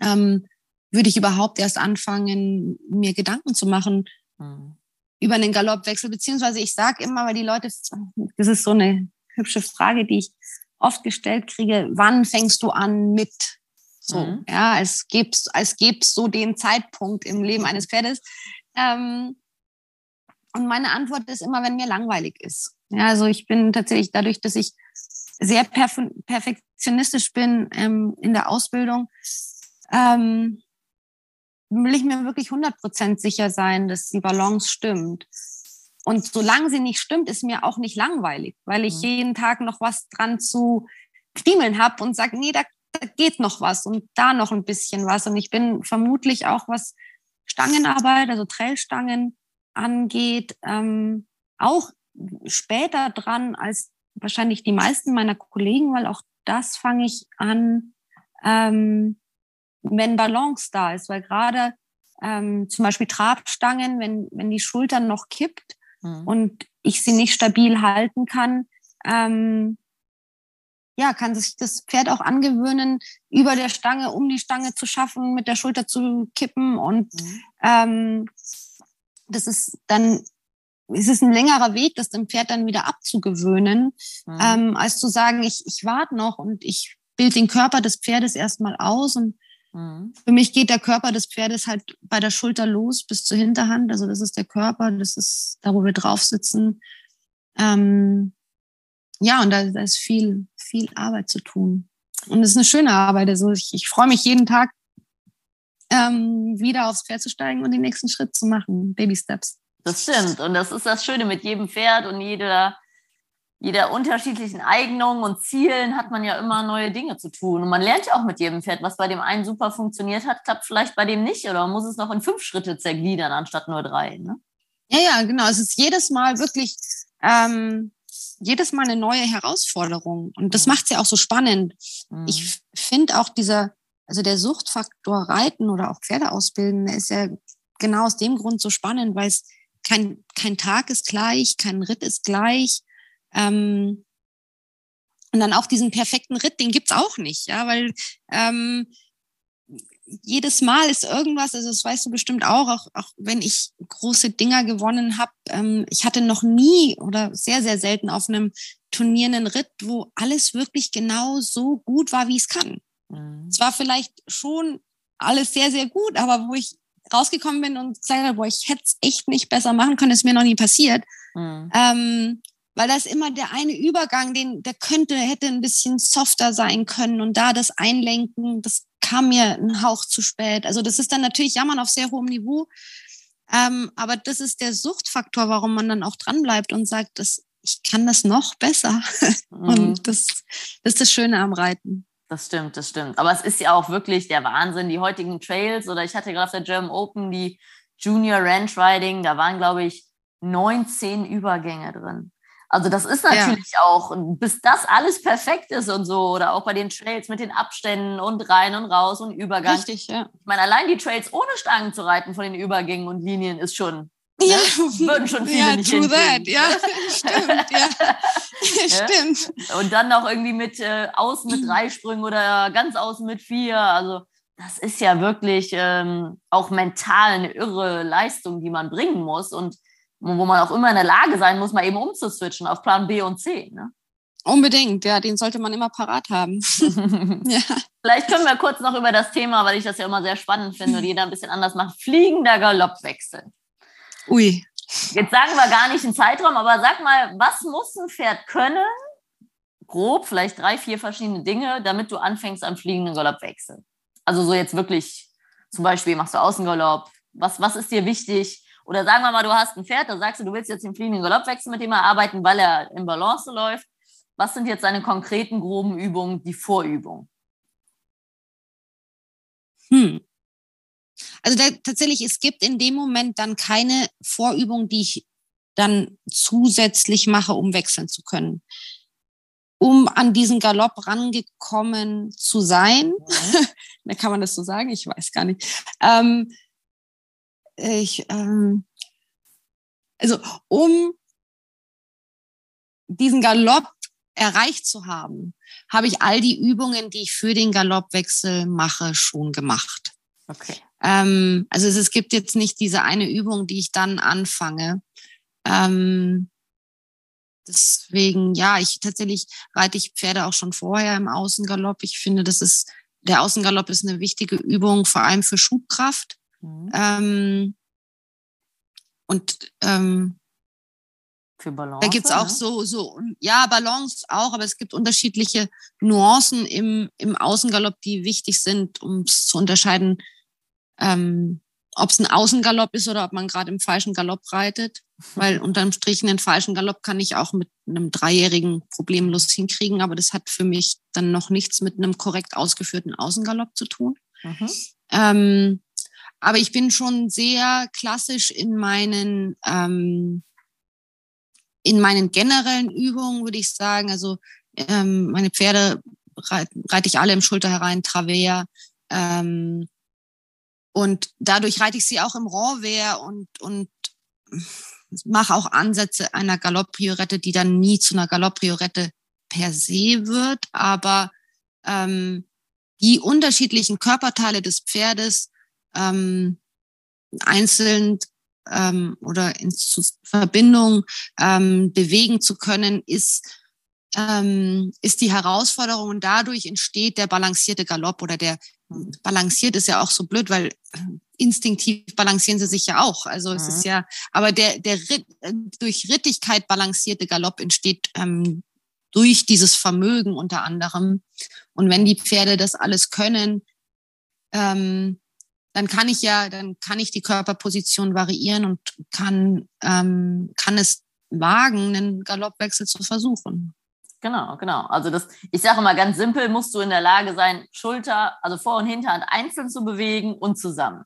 ähm, würde ich überhaupt erst anfangen, mir Gedanken zu machen mhm. über einen Galoppwechsel. Beziehungsweise ich sage immer, weil die Leute, das ist so eine hübsche Frage, die ich oft gestellt kriege, wann fängst du an mit? So, mhm. ja, als gäb's, als gäb's so den Zeitpunkt im Leben eines Pferdes. Ähm, und meine Antwort ist immer, wenn mir langweilig ist. Ja, also ich bin tatsächlich dadurch, dass ich sehr perf perfektionistisch bin ähm, in der Ausbildung, ähm, will ich mir wirklich 100% sicher sein, dass die Balance stimmt. Und solange sie nicht stimmt, ist mir auch nicht langweilig, weil ich mhm. jeden Tag noch was dran zu friemeln habe und sage, nee, da, da, geht noch was und da noch ein bisschen was. Und ich bin vermutlich auch, was Stangenarbeit, also Trailstangen angeht, ähm, auch später dran als wahrscheinlich die meisten meiner Kollegen, weil auch das fange ich an, ähm, wenn Balance da ist, weil gerade ähm, zum Beispiel Trabstangen, wenn, wenn die Schultern noch kippt mhm. und ich sie nicht stabil halten kann, ähm, ja, kann sich das Pferd auch angewöhnen, über der Stange, um die Stange zu schaffen, mit der Schulter zu kippen. Und mhm. ähm, das ist dann, es ist ein längerer Weg, das dem Pferd dann wieder abzugewöhnen, mhm. ähm, als zu sagen, ich, ich warte noch und ich bilde den Körper des Pferdes erstmal aus und Mhm. Für mich geht der Körper des Pferdes halt bei der Schulter los bis zur Hinterhand. Also das ist der Körper, das ist da, wo wir drauf sitzen. Ähm, ja, und da, da, ist viel, viel Arbeit zu tun. Und es ist eine schöne Arbeit. Also ich, ich freue mich jeden Tag, ähm, wieder aufs Pferd zu steigen und den nächsten Schritt zu machen. Baby Steps. Das stimmt. Und das ist das Schöne mit jedem Pferd und jeder jeder unterschiedlichen Eignung und Zielen hat man ja immer neue Dinge zu tun. Und man lernt ja auch mit jedem Pferd, was bei dem einen super funktioniert hat, klappt vielleicht bei dem nicht oder man muss es noch in fünf Schritte zergliedern anstatt nur drei. Ne? Ja, ja, genau. Es ist jedes Mal wirklich ähm, jedes Mal eine neue Herausforderung. Und das mhm. macht es ja auch so spannend. Mhm. Ich finde auch dieser, also der Suchtfaktor Reiten oder auch Pferde ausbilden, der ist ja genau aus dem Grund so spannend, weil es kein, kein Tag ist gleich, kein Ritt ist gleich. Ähm, und dann auch diesen perfekten Ritt, den gibt's auch nicht, ja, weil ähm, jedes Mal ist irgendwas, also das weißt du bestimmt auch, auch, auch wenn ich große Dinger gewonnen habe, ähm, ich hatte noch nie oder sehr, sehr selten auf einem Turnier einen Ritt, wo alles wirklich genau so gut war, wie es kann. Mhm. Es war vielleicht schon alles sehr, sehr gut, aber wo ich rausgekommen bin und gesagt habe, boah, ich hätte es echt nicht besser machen können, ist mir noch nie passiert. Mhm. Ähm, weil das immer der eine Übergang, den der könnte, hätte ein bisschen softer sein können und da das Einlenken, das kam mir ein Hauch zu spät. Also das ist dann natürlich Jammern auf sehr hohem Niveau, ähm, aber das ist der Suchtfaktor, warum man dann auch dranbleibt und sagt, dass ich kann das noch besser. Mhm. Und das, das ist das Schöne am Reiten. Das stimmt, das stimmt. Aber es ist ja auch wirklich der Wahnsinn, die heutigen Trails oder ich hatte gerade auf der German Open die Junior Ranch Riding, da waren, glaube ich, 19 Übergänge drin. Also das ist natürlich ja. auch, bis das alles perfekt ist und so, oder auch bei den Trails mit den Abständen und rein und raus und Übergang. Richtig, ja. Ich meine, allein die Trails ohne Stangen zu reiten von den Übergängen und Linien ist schon ja, ne? würden schon viele ja, nicht true that. Ja, stimmt, ja. stimmt. Und dann noch irgendwie mit äh, außen mit drei Sprüngen oder ganz außen mit vier. Also das ist ja wirklich ähm, auch mental eine irre Leistung, die man bringen muss und wo man auch immer in der Lage sein muss, mal eben umzuswitchen auf Plan B und C. Ne? Unbedingt, ja, den sollte man immer parat haben. ja. Vielleicht können wir kurz noch über das Thema, weil ich das ja immer sehr spannend finde und jeder ein bisschen anders macht, fliegender Galoppwechsel. Ui. Jetzt sagen wir gar nicht einen Zeitraum, aber sag mal, was muss ein Pferd können? Grob, vielleicht drei, vier verschiedene Dinge, damit du anfängst am fliegenden Galoppwechsel. Also so jetzt wirklich, zum Beispiel machst du Außengalopp. Was, was ist dir wichtig? Oder sagen wir mal, du hast ein Pferd, da sagst du, du willst jetzt den fliegenden Galoppwechsel mit dem arbeiten, weil er im Balance läuft. Was sind jetzt deine konkreten, groben Übungen, die Vorübung? Hm. Also da, tatsächlich, es gibt in dem Moment dann keine Vorübung, die ich dann zusätzlich mache, um wechseln zu können. Um an diesen Galopp rangekommen zu sein, mhm. da kann man das so sagen, ich weiß gar nicht. Ähm, ich, ähm, also um diesen Galopp erreicht zu haben, habe ich all die Übungen, die ich für den Galoppwechsel mache, schon gemacht. Okay. Ähm, also es, es, gibt jetzt nicht diese eine Übung, die ich dann anfange. Ähm, deswegen, ja, ich tatsächlich reite ich Pferde auch schon vorher im Außengalopp. Ich finde, das ist, der Außengalopp ist eine wichtige Übung, vor allem für Schubkraft. Mhm. Ähm, und ähm, für Balance. Da gibt's auch ne? so, so, ja, Balance auch, aber es gibt unterschiedliche Nuancen im, im Außengalopp, die wichtig sind, um es zu unterscheiden, ähm, ob es ein Außengalopp ist oder ob man gerade im falschen Galopp reitet. Weil unterm Strich einen falschen Galopp kann ich auch mit einem Dreijährigen problemlos hinkriegen, aber das hat für mich dann noch nichts mit einem korrekt ausgeführten Außengalopp zu tun. Mhm. Ähm, aber ich bin schon sehr klassisch in meinen, ähm, in meinen generellen Übungen, würde ich sagen. Also ähm, meine Pferde reite, reite ich alle im Schulter herein, Travers. Ähm, und dadurch reite ich sie auch im Renvers und, und mache auch Ansätze einer Galopp-Priorette, die dann nie zu einer Galopp-Priorette per se wird. Aber ähm, die unterschiedlichen Körperteile des Pferdes ähm, einzeln ähm, oder in Verbindung ähm, bewegen zu können, ist, ähm, ist die Herausforderung und dadurch entsteht der balancierte Galopp oder der balanciert ist ja auch so blöd, weil instinktiv balancieren sie sich ja auch. Also mhm. es ist mhm. ja, aber der, der Ritt, durch Rittigkeit balancierte Galopp entsteht ähm, durch dieses Vermögen unter anderem. Und wenn die Pferde das alles können, ähm, dann kann ich ja, dann kann ich die Körperposition variieren und kann, ähm, kann es wagen, einen Galoppwechsel zu versuchen. Genau, genau. Also das, ich sage mal ganz simpel, musst du in der Lage sein, Schulter, also Vor- und Hinterhand einzeln zu bewegen und zusammen.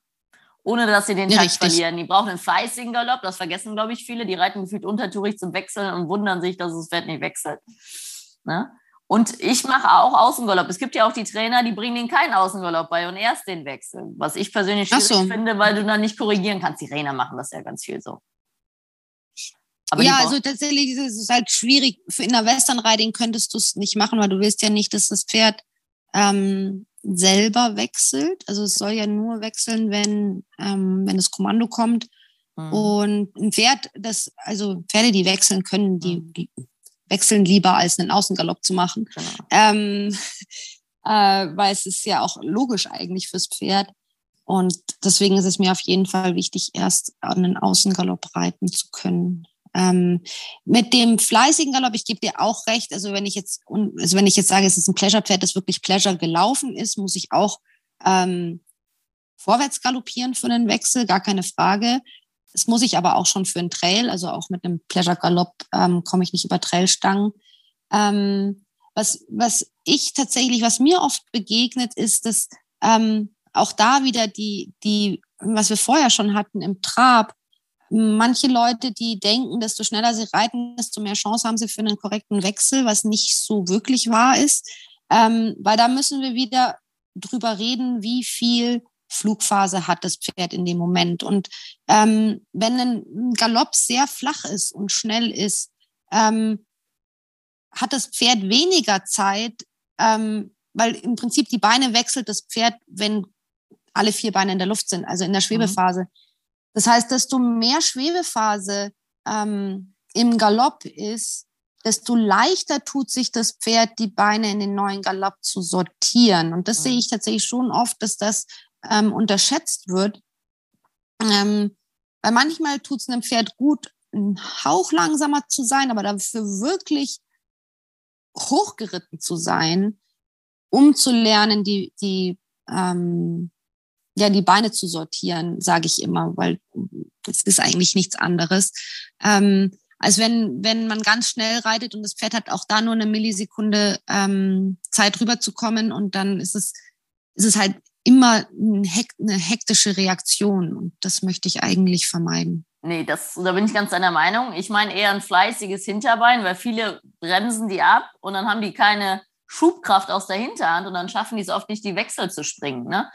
Ohne dass sie den ja, Takt verlieren. Die brauchen einen fleißigen Galopp, das vergessen, glaube ich, viele. Die reiten gefühlt untertourig zum Wechseln und wundern sich, dass das Pferd nicht wechselt. Ne? Und ich mache auch Außengalopp. Es gibt ja auch die Trainer, die bringen ihnen keinen Außengalopp bei und erst den Wechsel. Was ich persönlich schwierig so. finde, weil du dann nicht korrigieren kannst. Die Trainer machen das ja ganz viel so. Aber ja, also tatsächlich ist es halt schwierig. In der Western Riding könntest du es nicht machen, weil du willst ja nicht, dass das Pferd ähm, selber wechselt. Also es soll ja nur wechseln, wenn, ähm, wenn das Kommando kommt. Mhm. Und ein Pferd, das, also Pferde, die wechseln können, die, mhm. die wechseln lieber, als einen Außengalopp zu machen. Genau. Ähm, äh, weil es ist ja auch logisch eigentlich fürs Pferd. Und deswegen ist es mir auf jeden Fall wichtig, erst einen Außengalopp reiten zu können. Ähm, mit dem fleißigen Galopp, ich gebe dir auch recht, also wenn ich jetzt, also wenn ich jetzt sage, es ist ein Pleasure-Pferd, das wirklich Pleasure gelaufen ist, muss ich auch ähm, vorwärts galoppieren für einen Wechsel, gar keine Frage. Das muss ich aber auch schon für einen Trail, also auch mit einem Pleasure Galopp ähm, komme ich nicht über Trailstangen. Ähm, was, was ich tatsächlich, was mir oft begegnet, ist, dass ähm, auch da wieder die, die, was wir vorher schon hatten im Trab, manche Leute, die denken, desto schneller sie reiten, desto mehr Chance haben sie für einen korrekten Wechsel, was nicht so wirklich wahr ist. Ähm, weil da müssen wir wieder drüber reden, wie viel Flugphase hat das Pferd in dem Moment. Und ähm, wenn ein Galopp sehr flach ist und schnell ist, ähm, hat das Pferd weniger Zeit, ähm, weil im Prinzip die Beine wechselt das Pferd, wenn alle vier Beine in der Luft sind, also in der mhm. Schwebephase. Mhm. Das heißt, desto mehr Schwebephase ähm, im Galopp ist, desto leichter tut sich das Pferd, die Beine in den neuen Galopp zu sortieren. Und das mhm. sehe ich tatsächlich schon oft, dass das ähm, unterschätzt wird. Ähm, weil manchmal tut es einem Pferd gut, einen Hauch langsamer zu sein, aber dafür wirklich hochgeritten zu sein, um zu lernen, die, die, ähm, ja, die Beine zu sortieren, sage ich immer, weil das ist eigentlich nichts anderes. Ähm, als wenn, wenn man ganz schnell reitet und das Pferd hat auch da nur eine Millisekunde ähm, Zeit rüberzukommen und dann ist es, ist es halt immer eine hektische Reaktion und das möchte ich eigentlich vermeiden. Nee, das, da bin ich ganz deiner Meinung. Ich meine eher ein fleißiges Hinterbein, weil viele bremsen die ab und dann haben die keine Schubkraft aus der Hinterhand und dann schaffen die es oft nicht, die Wechsel zu springen. Ne?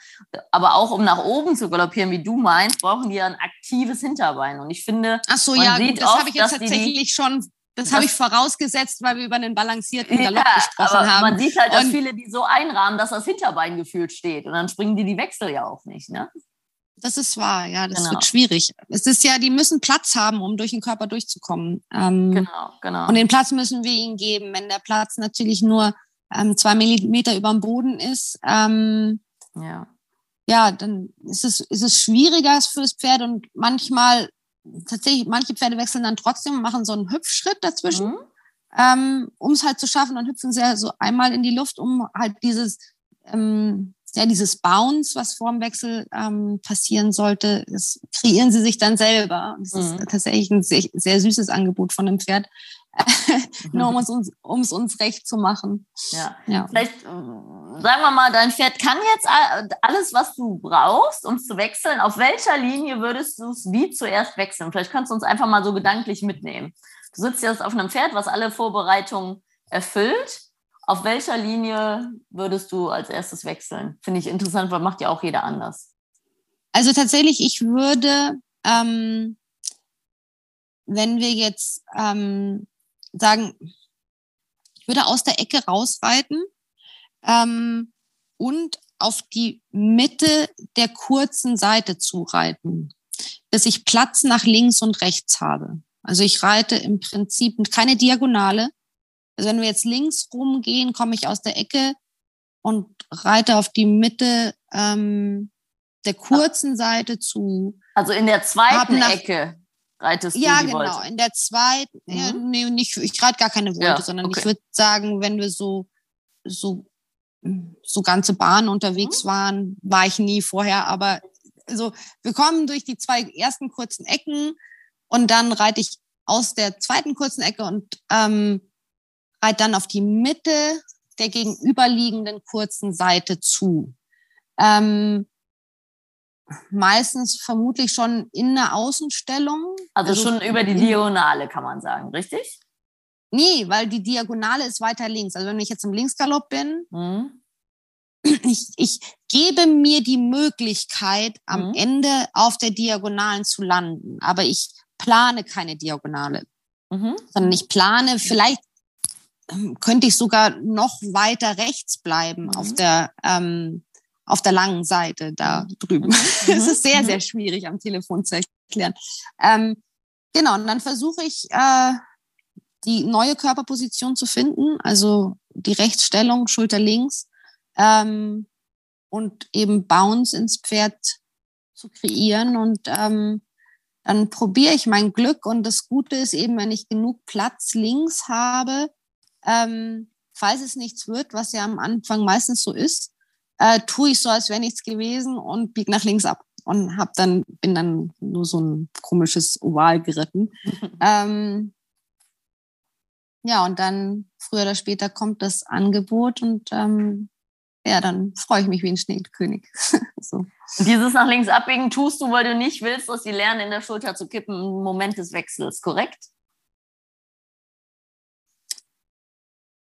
Aber auch um nach oben zu galoppieren, wie du meinst, brauchen die ja ein aktives Hinterbein. Und ich finde, Ach so, ja, gut, das habe ich jetzt tatsächlich die, schon das, das habe ich vorausgesetzt, weil wir über einen balancierten Galopp ja, gesprochen aber haben. Man sieht halt, dass und viele die so einrahmen, dass das Hinterbein gefühlt steht. Und dann springen die die Wechsel ja auch nicht. Ne? Das ist wahr, ja, das genau. wird schwierig. Es ist ja, die müssen Platz haben, um durch den Körper durchzukommen. Ähm, genau, genau. Und den Platz müssen wir ihnen geben. Wenn der Platz natürlich nur ähm, zwei Millimeter über dem Boden ist, ähm, ja. ja, dann ist es, ist es schwieriger für das Pferd und manchmal tatsächlich, manche Pferde wechseln dann trotzdem und machen so einen Hüpfschritt dazwischen, mhm. ähm, um es halt zu schaffen. Dann hüpfen sie ja so einmal in die Luft, um halt dieses, ähm, ja, dieses Bounce, was vor dem Wechsel ähm, passieren sollte, das kreieren sie sich dann selber. Das mhm. ist tatsächlich ein sehr, sehr süßes Angebot von einem Pferd. nur um es uns, um es uns recht zu machen. Ja. ja. Vielleicht sagen wir mal, dein Pferd kann jetzt alles, was du brauchst, um zu wechseln. Auf welcher Linie würdest du es wie zuerst wechseln? Vielleicht kannst du uns einfach mal so gedanklich mitnehmen. Du sitzt jetzt auf einem Pferd, was alle Vorbereitungen erfüllt. Auf welcher Linie würdest du als erstes wechseln? Finde ich interessant, weil macht ja auch jeder anders. Also tatsächlich, ich würde, ähm, wenn wir jetzt ähm, sagen, ich würde aus der Ecke rausreiten ähm, und auf die Mitte der kurzen Seite zureiten, dass ich Platz nach links und rechts habe. Also ich reite im Prinzip keine Diagonale. Also wenn wir jetzt links rumgehen, komme ich aus der Ecke und reite auf die Mitte ähm, der kurzen Seite zu. Also in der zweiten nach, Ecke reitest ja, du Ja, genau. In der zweiten, mhm. ja, nee, nicht, ich reite gar keine Wolte, ja, sondern okay. ich würde sagen, wenn wir so, so, so ganze Bahnen unterwegs mhm. waren, war ich nie vorher, aber so, wir kommen durch die zwei ersten kurzen Ecken und dann reite ich aus der zweiten kurzen Ecke und ähm, reite dann auf die Mitte der gegenüberliegenden kurzen Seite zu. Ähm, meistens vermutlich schon in der Außenstellung. Also, also schon über die Diagonale, kann man sagen, richtig? Nee, weil die Diagonale ist weiter links. Also wenn ich jetzt im Linksgalopp bin, mhm. ich, ich gebe mir die Möglichkeit, am mhm. Ende auf der Diagonalen zu landen. Aber ich plane keine Diagonale, mhm. sondern ich plane, vielleicht ähm, könnte ich sogar noch weiter rechts bleiben auf mhm. der ähm, auf der langen Seite da mhm. drüben. Mhm. Es ist sehr, mhm. sehr schwierig am Telefon zu erklären. Ähm, genau, und dann versuche ich, äh, die neue Körperposition zu finden, also die Rechtsstellung, Schulter links ähm, und eben Bounce ins Pferd zu kreieren. Und ähm, dann probiere ich mein Glück. Und das Gute ist eben, wenn ich genug Platz links habe, ähm, falls es nichts wird, was ja am Anfang meistens so ist, äh, tue ich so, als wäre nichts gewesen und bieg nach links ab und hab dann bin dann nur so ein komisches Oval geritten. ähm, ja, und dann früher oder später kommt das Angebot und ähm, ja, dann freue ich mich wie ein Schneekönig. so. Dieses nach links abbiegen tust du, weil du nicht willst, dass die lernen, in der Schulter zu kippen im Moment des Wechsels, korrekt?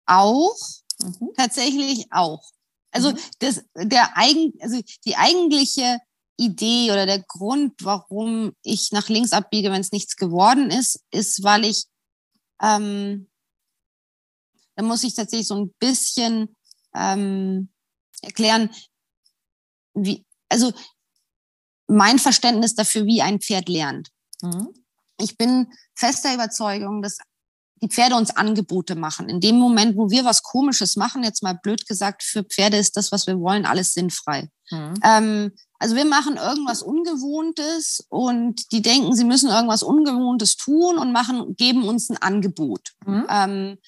Auch, mhm. tatsächlich auch. Also, mhm. das, der eigen, also die eigentliche Idee oder der Grund, warum ich nach links abbiege, wenn es nichts geworden ist, ist, weil ich, ähm, da muss ich tatsächlich so ein bisschen ähm, erklären, wie, also mein Verständnis dafür, wie ein Pferd lernt. Mhm. Ich bin fester Überzeugung, dass die Pferde uns Angebote machen. In dem Moment, wo wir was Komisches machen, jetzt mal blöd gesagt, für Pferde ist das, was wir wollen, alles sinnfrei. Mhm. Ähm, also wir machen irgendwas Ungewohntes und die denken, sie müssen irgendwas Ungewohntes tun und machen, geben uns ein Angebot. Mhm. Ähm,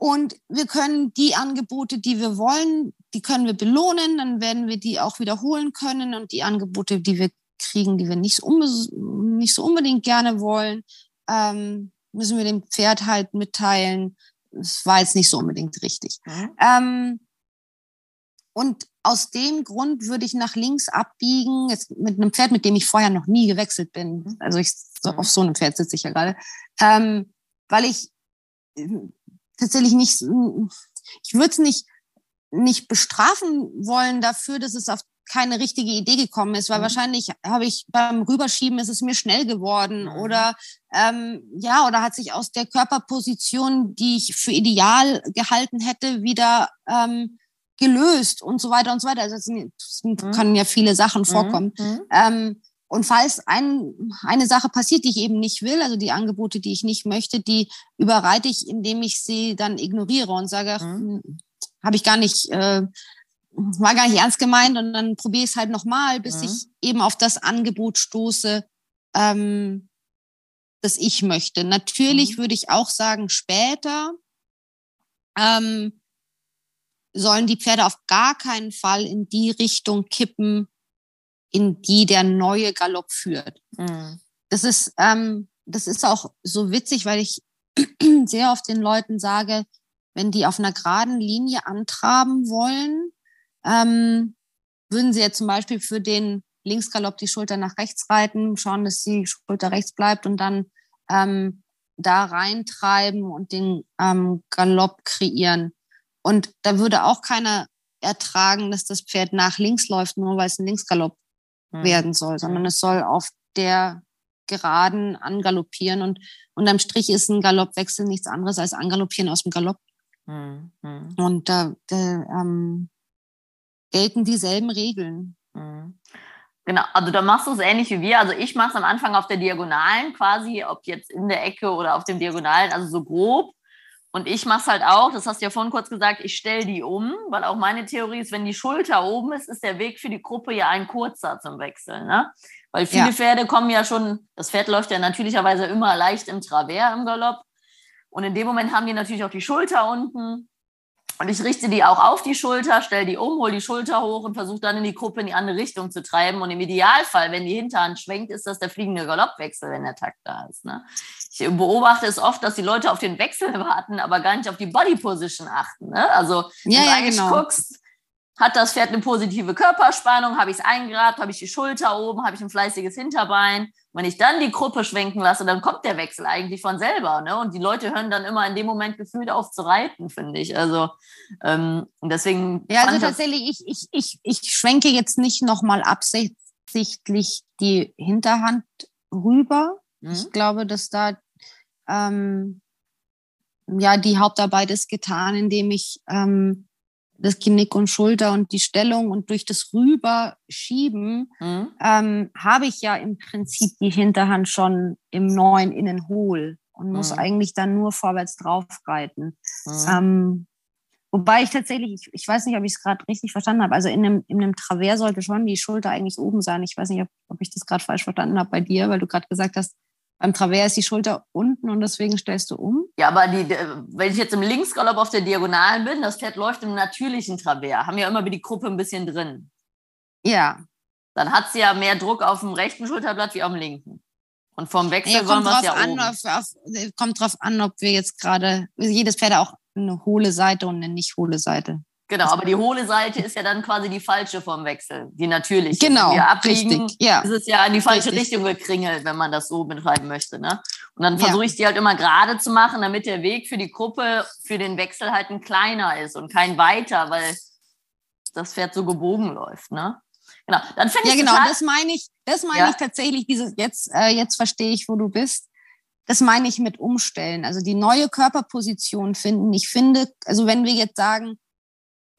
und wir können die Angebote, die wir wollen, die können wir belohnen, dann werden wir die auch wiederholen können. Und die Angebote, die wir kriegen, die wir nicht, nicht so unbedingt gerne wollen, ähm, müssen wir dem Pferd halt mitteilen. Es war jetzt nicht so unbedingt richtig. Mhm. Ähm, und aus dem Grund würde ich nach links abbiegen, jetzt mit einem Pferd, mit dem ich vorher noch nie gewechselt bin. Mhm. Also ich, mhm. auf so einem Pferd sitze ich ja gerade. Ähm, weil ich tatsächlich nicht, ich würde es nicht, nicht bestrafen wollen dafür, dass es auf keine richtige Idee gekommen ist, weil mhm. wahrscheinlich habe ich beim Rüberschieben ist es mir schnell geworden mhm. oder ähm, ja oder hat sich aus der Körperposition, die ich für ideal gehalten hätte, wieder ähm, gelöst und so weiter und so weiter. Also es mhm. können ja viele Sachen mhm. vorkommen. Mhm. Ähm, und falls ein, eine Sache passiert, die ich eben nicht will, also die Angebote, die ich nicht möchte, die überreite ich, indem ich sie dann ignoriere und sage, mhm. Hm, habe ich gar nicht, äh, war gar nicht ernst gemeint und dann probiere ich es halt nochmal, bis mhm. ich eben auf das Angebot stoße, ähm, das ich möchte. Natürlich mhm. würde ich auch sagen, später ähm, sollen die Pferde auf gar keinen Fall in die Richtung kippen, in die der neue Galopp führt. Mhm. Das ist, ähm, das ist auch so witzig, weil ich sehr oft den Leuten sage, wenn die auf einer geraden Linie antraben wollen, ähm, würden sie ja zum Beispiel für den Linksgalopp die Schulter nach rechts reiten, schauen, dass die Schulter rechts bleibt und dann ähm, da reintreiben und den ähm, Galopp kreieren. Und da würde auch keiner ertragen, dass das Pferd nach links läuft, nur weil es ein Linksgalopp mhm. werden soll, sondern es soll auf der Geraden angaloppieren und unterm Strich ist ein Galoppwechsel nichts anderes als angaloppieren aus dem Galopp. Mhm. Und da, da ähm, gelten dieselben Regeln. Mhm. Genau, also da machst du es ähnlich wie wir. Also ich mache es am Anfang auf der Diagonalen quasi, ob jetzt in der Ecke oder auf dem Diagonalen, also so grob. Und ich mache es halt auch, das hast du ja vorhin kurz gesagt, ich stelle die um, weil auch meine Theorie ist, wenn die Schulter oben ist, ist der Weg für die Gruppe ja ein kurzer zum Wechseln. Ne? Weil viele ja. Pferde kommen ja schon, das Pferd läuft ja natürlicherweise immer leicht im Travers im Galopp. Und in dem Moment haben die natürlich auch die Schulter unten. Und ich richte die auch auf die Schulter, stelle die um, hole die Schulter hoch und versuche dann in die Gruppe in die andere Richtung zu treiben. Und im Idealfall, wenn die Hinterhand schwenkt, ist das der fliegende Galoppwechsel, wenn der Takt da ist. Ne? Ich beobachte es oft, dass die Leute auf den Wechsel warten, aber gar nicht auf die Body Position achten. Ne? Also, wenn ja, du eigentlich genau. guckst, hat das Pferd eine positive Körperspannung, habe ich es eingerabt, habe ich die Schulter oben, habe ich ein fleißiges Hinterbein. Wenn ich dann die Gruppe schwenken lasse, dann kommt der Wechsel eigentlich von selber. Ne? Und die Leute hören dann immer in dem Moment gefühlt auf zu reiten, finde ich. Also ähm, deswegen. Ja, also tatsächlich, ich, ich, ich, ich schwenke jetzt nicht nochmal absichtlich die Hinterhand rüber. Mhm. Ich glaube, dass da ähm, ja die Hauptarbeit ist getan, indem ich ähm, das Genick und Schulter und die Stellung und durch das Rüberschieben mhm. ähm, habe ich ja im Prinzip die Hinterhand schon im neuen Innen hohl und mhm. muss eigentlich dann nur vorwärts drauf reiten. Mhm. Ähm, wobei ich tatsächlich, ich, ich weiß nicht, ob ich es gerade richtig verstanden habe, also in einem, in einem Travers sollte schon die Schulter eigentlich oben sein. Ich weiß nicht, ob, ob ich das gerade falsch verstanden habe bei dir, weil du gerade gesagt hast, beim Travers ist die Schulter unten und deswegen stellst du um? Ja, aber die, wenn ich jetzt im Linksgalopp auf der Diagonalen bin, das Pferd läuft im natürlichen Travers, haben ja immer wie die Gruppe ein bisschen drin. Ja. Dann hat sie ja mehr Druck auf dem rechten Schulterblatt wie auf dem linken. Und vom Wechsel ja, wir es ja an, oben. Auf, auf, kommt drauf an, ob wir jetzt gerade, jedes Pferd auch eine hohle Seite und eine nicht hohle Seite. Genau, aber die hohle Seite ist ja dann quasi die falsche vom Wechsel, die natürliche. Genau, wir abbiegen, richtig, ja. ist es ja in die falsche Richtig. Richtung gekringelt, wenn man das so betreiben möchte. Ne? Und dann Ja. versuche ich die halt immer gerade zu machen, damit der Weg für die Gruppe, für den Wechsel halt ein kleiner ist und kein weiter, weil das Pferd so gebogen läuft. Ne? Genau, dann finde Ja, ich genau, total, das meine ich, das meine Ja. ich tatsächlich, dieses, jetzt, äh, jetzt verstehe ich, wo du bist. Das meine ich mit umstellen. Also die neue Körperposition finden. Ich finde, also wenn wir jetzt sagen,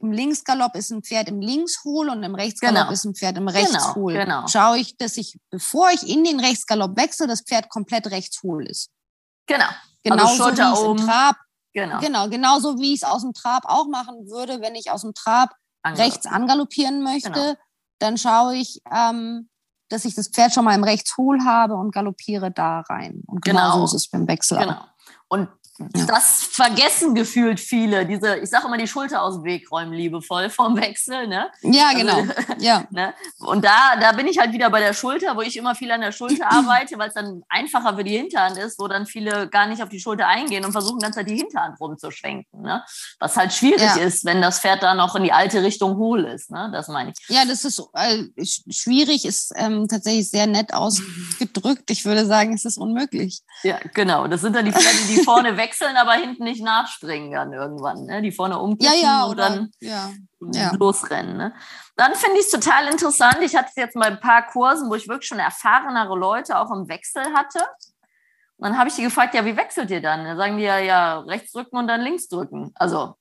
im Linksgalopp ist ein Pferd im Linkshohl und im Rechtsgalopp Genau. ist ein Pferd im Genau, Rechtshohl. genau. Schaue ich, dass ich, bevor ich in den Rechtsgalopp wechsle, das Pferd komplett rechtshohl ist. genau, Genauso Also Schulter im oben. Trab, genau. genau, genauso wie ich es aus dem Trab auch machen würde, wenn ich aus dem Trab Ange- rechts angaloppieren möchte, Genau. dann schaue ich, ähm, dass ich das Pferd schon mal im Rechtshohl habe und galoppiere da rein. Und genau, Genau. so ist es beim Wechsel auch. Genau. Und Ja. das vergessen gefühlt viele, diese, ich sage immer, die Schulter aus dem Weg räumen, liebevoll vom Wechsel, ne? Ja, Also- genau. Ja. ne? Und da, da bin ich halt wieder bei der Schulter, wo ich immer viel an der Schulter arbeite, weil es dann einfacher für die Hinterhand ist, wo dann viele gar nicht auf die Schulter eingehen und versuchen ganz Zeit die Hinterhand rumzuschwenken, ne? Was halt schwierig Ja. ist, wenn das Pferd da noch in die alte Richtung hohl ist, ne? Das meine ich. ja, das ist äh, sch- schwierig, ist ähm, tatsächlich sehr nett ausgedrückt. Ich würde sagen, es ist unmöglich. Ja, genau. Das sind dann die Pferde, die vorne wechseln, aber hinten nicht nachspringen dann irgendwann, ne? Die vorne Ja, umkippen ja, und oder, dann ja. Ja. losrennen. Ne? Dann finde ich es total interessant. Ich hatte es jetzt mal ein paar Kursen, wo ich wirklich schon erfahrenere Leute auch im Wechsel hatte. Und dann habe ich die gefragt, ja, wie wechselt ihr dann? Dann sagen die ja, ja, rechts drücken und dann links drücken. Also,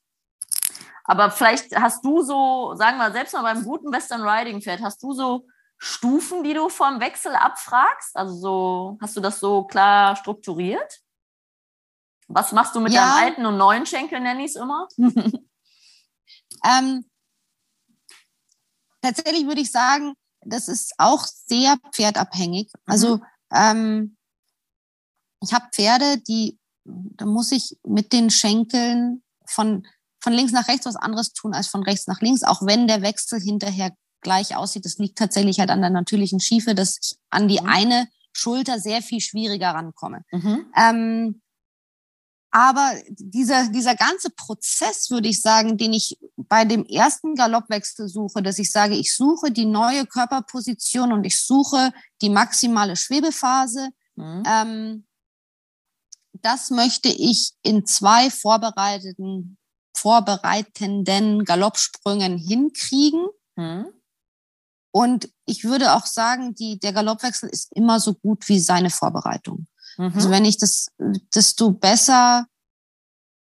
aber vielleicht hast du so, sagen wir selbst mal beim guten Western Riding Pferd, hast du so Stufen, die du vorm Wechsel abfragst? Also so, hast du das so klar strukturiert? Was machst du mit Ja. deinem alten und neuen Schenkel, nenne ich es immer? Ähm, tatsächlich würde ich sagen, das ist auch sehr pferdabhängig. Also ähm, ich habe Pferde, die, da muss ich mit den Schenkeln von, von links nach rechts was anderes tun als von rechts nach links, auch wenn der Wechsel hinterher gleich aussieht. Das liegt tatsächlich halt an der natürlichen Schiefe, dass ich an die Mhm. eine Schulter sehr viel schwieriger rankomme. Mhm. Ähm, aber dieser, dieser ganze Prozess, würde ich sagen, den ich bei dem ersten Galoppwechsel suche, dass ich sage, ich suche die neue Körperposition und ich suche die maximale Schwebephase, Mhm. ähm, das möchte ich in zwei vorbereiteten, vorbereitenden Galoppsprüngen hinkriegen. Mhm. Und ich würde auch sagen, die, der Galoppwechsel ist immer so gut wie seine Vorbereitung. Also Mhm. wenn ich das, desto besser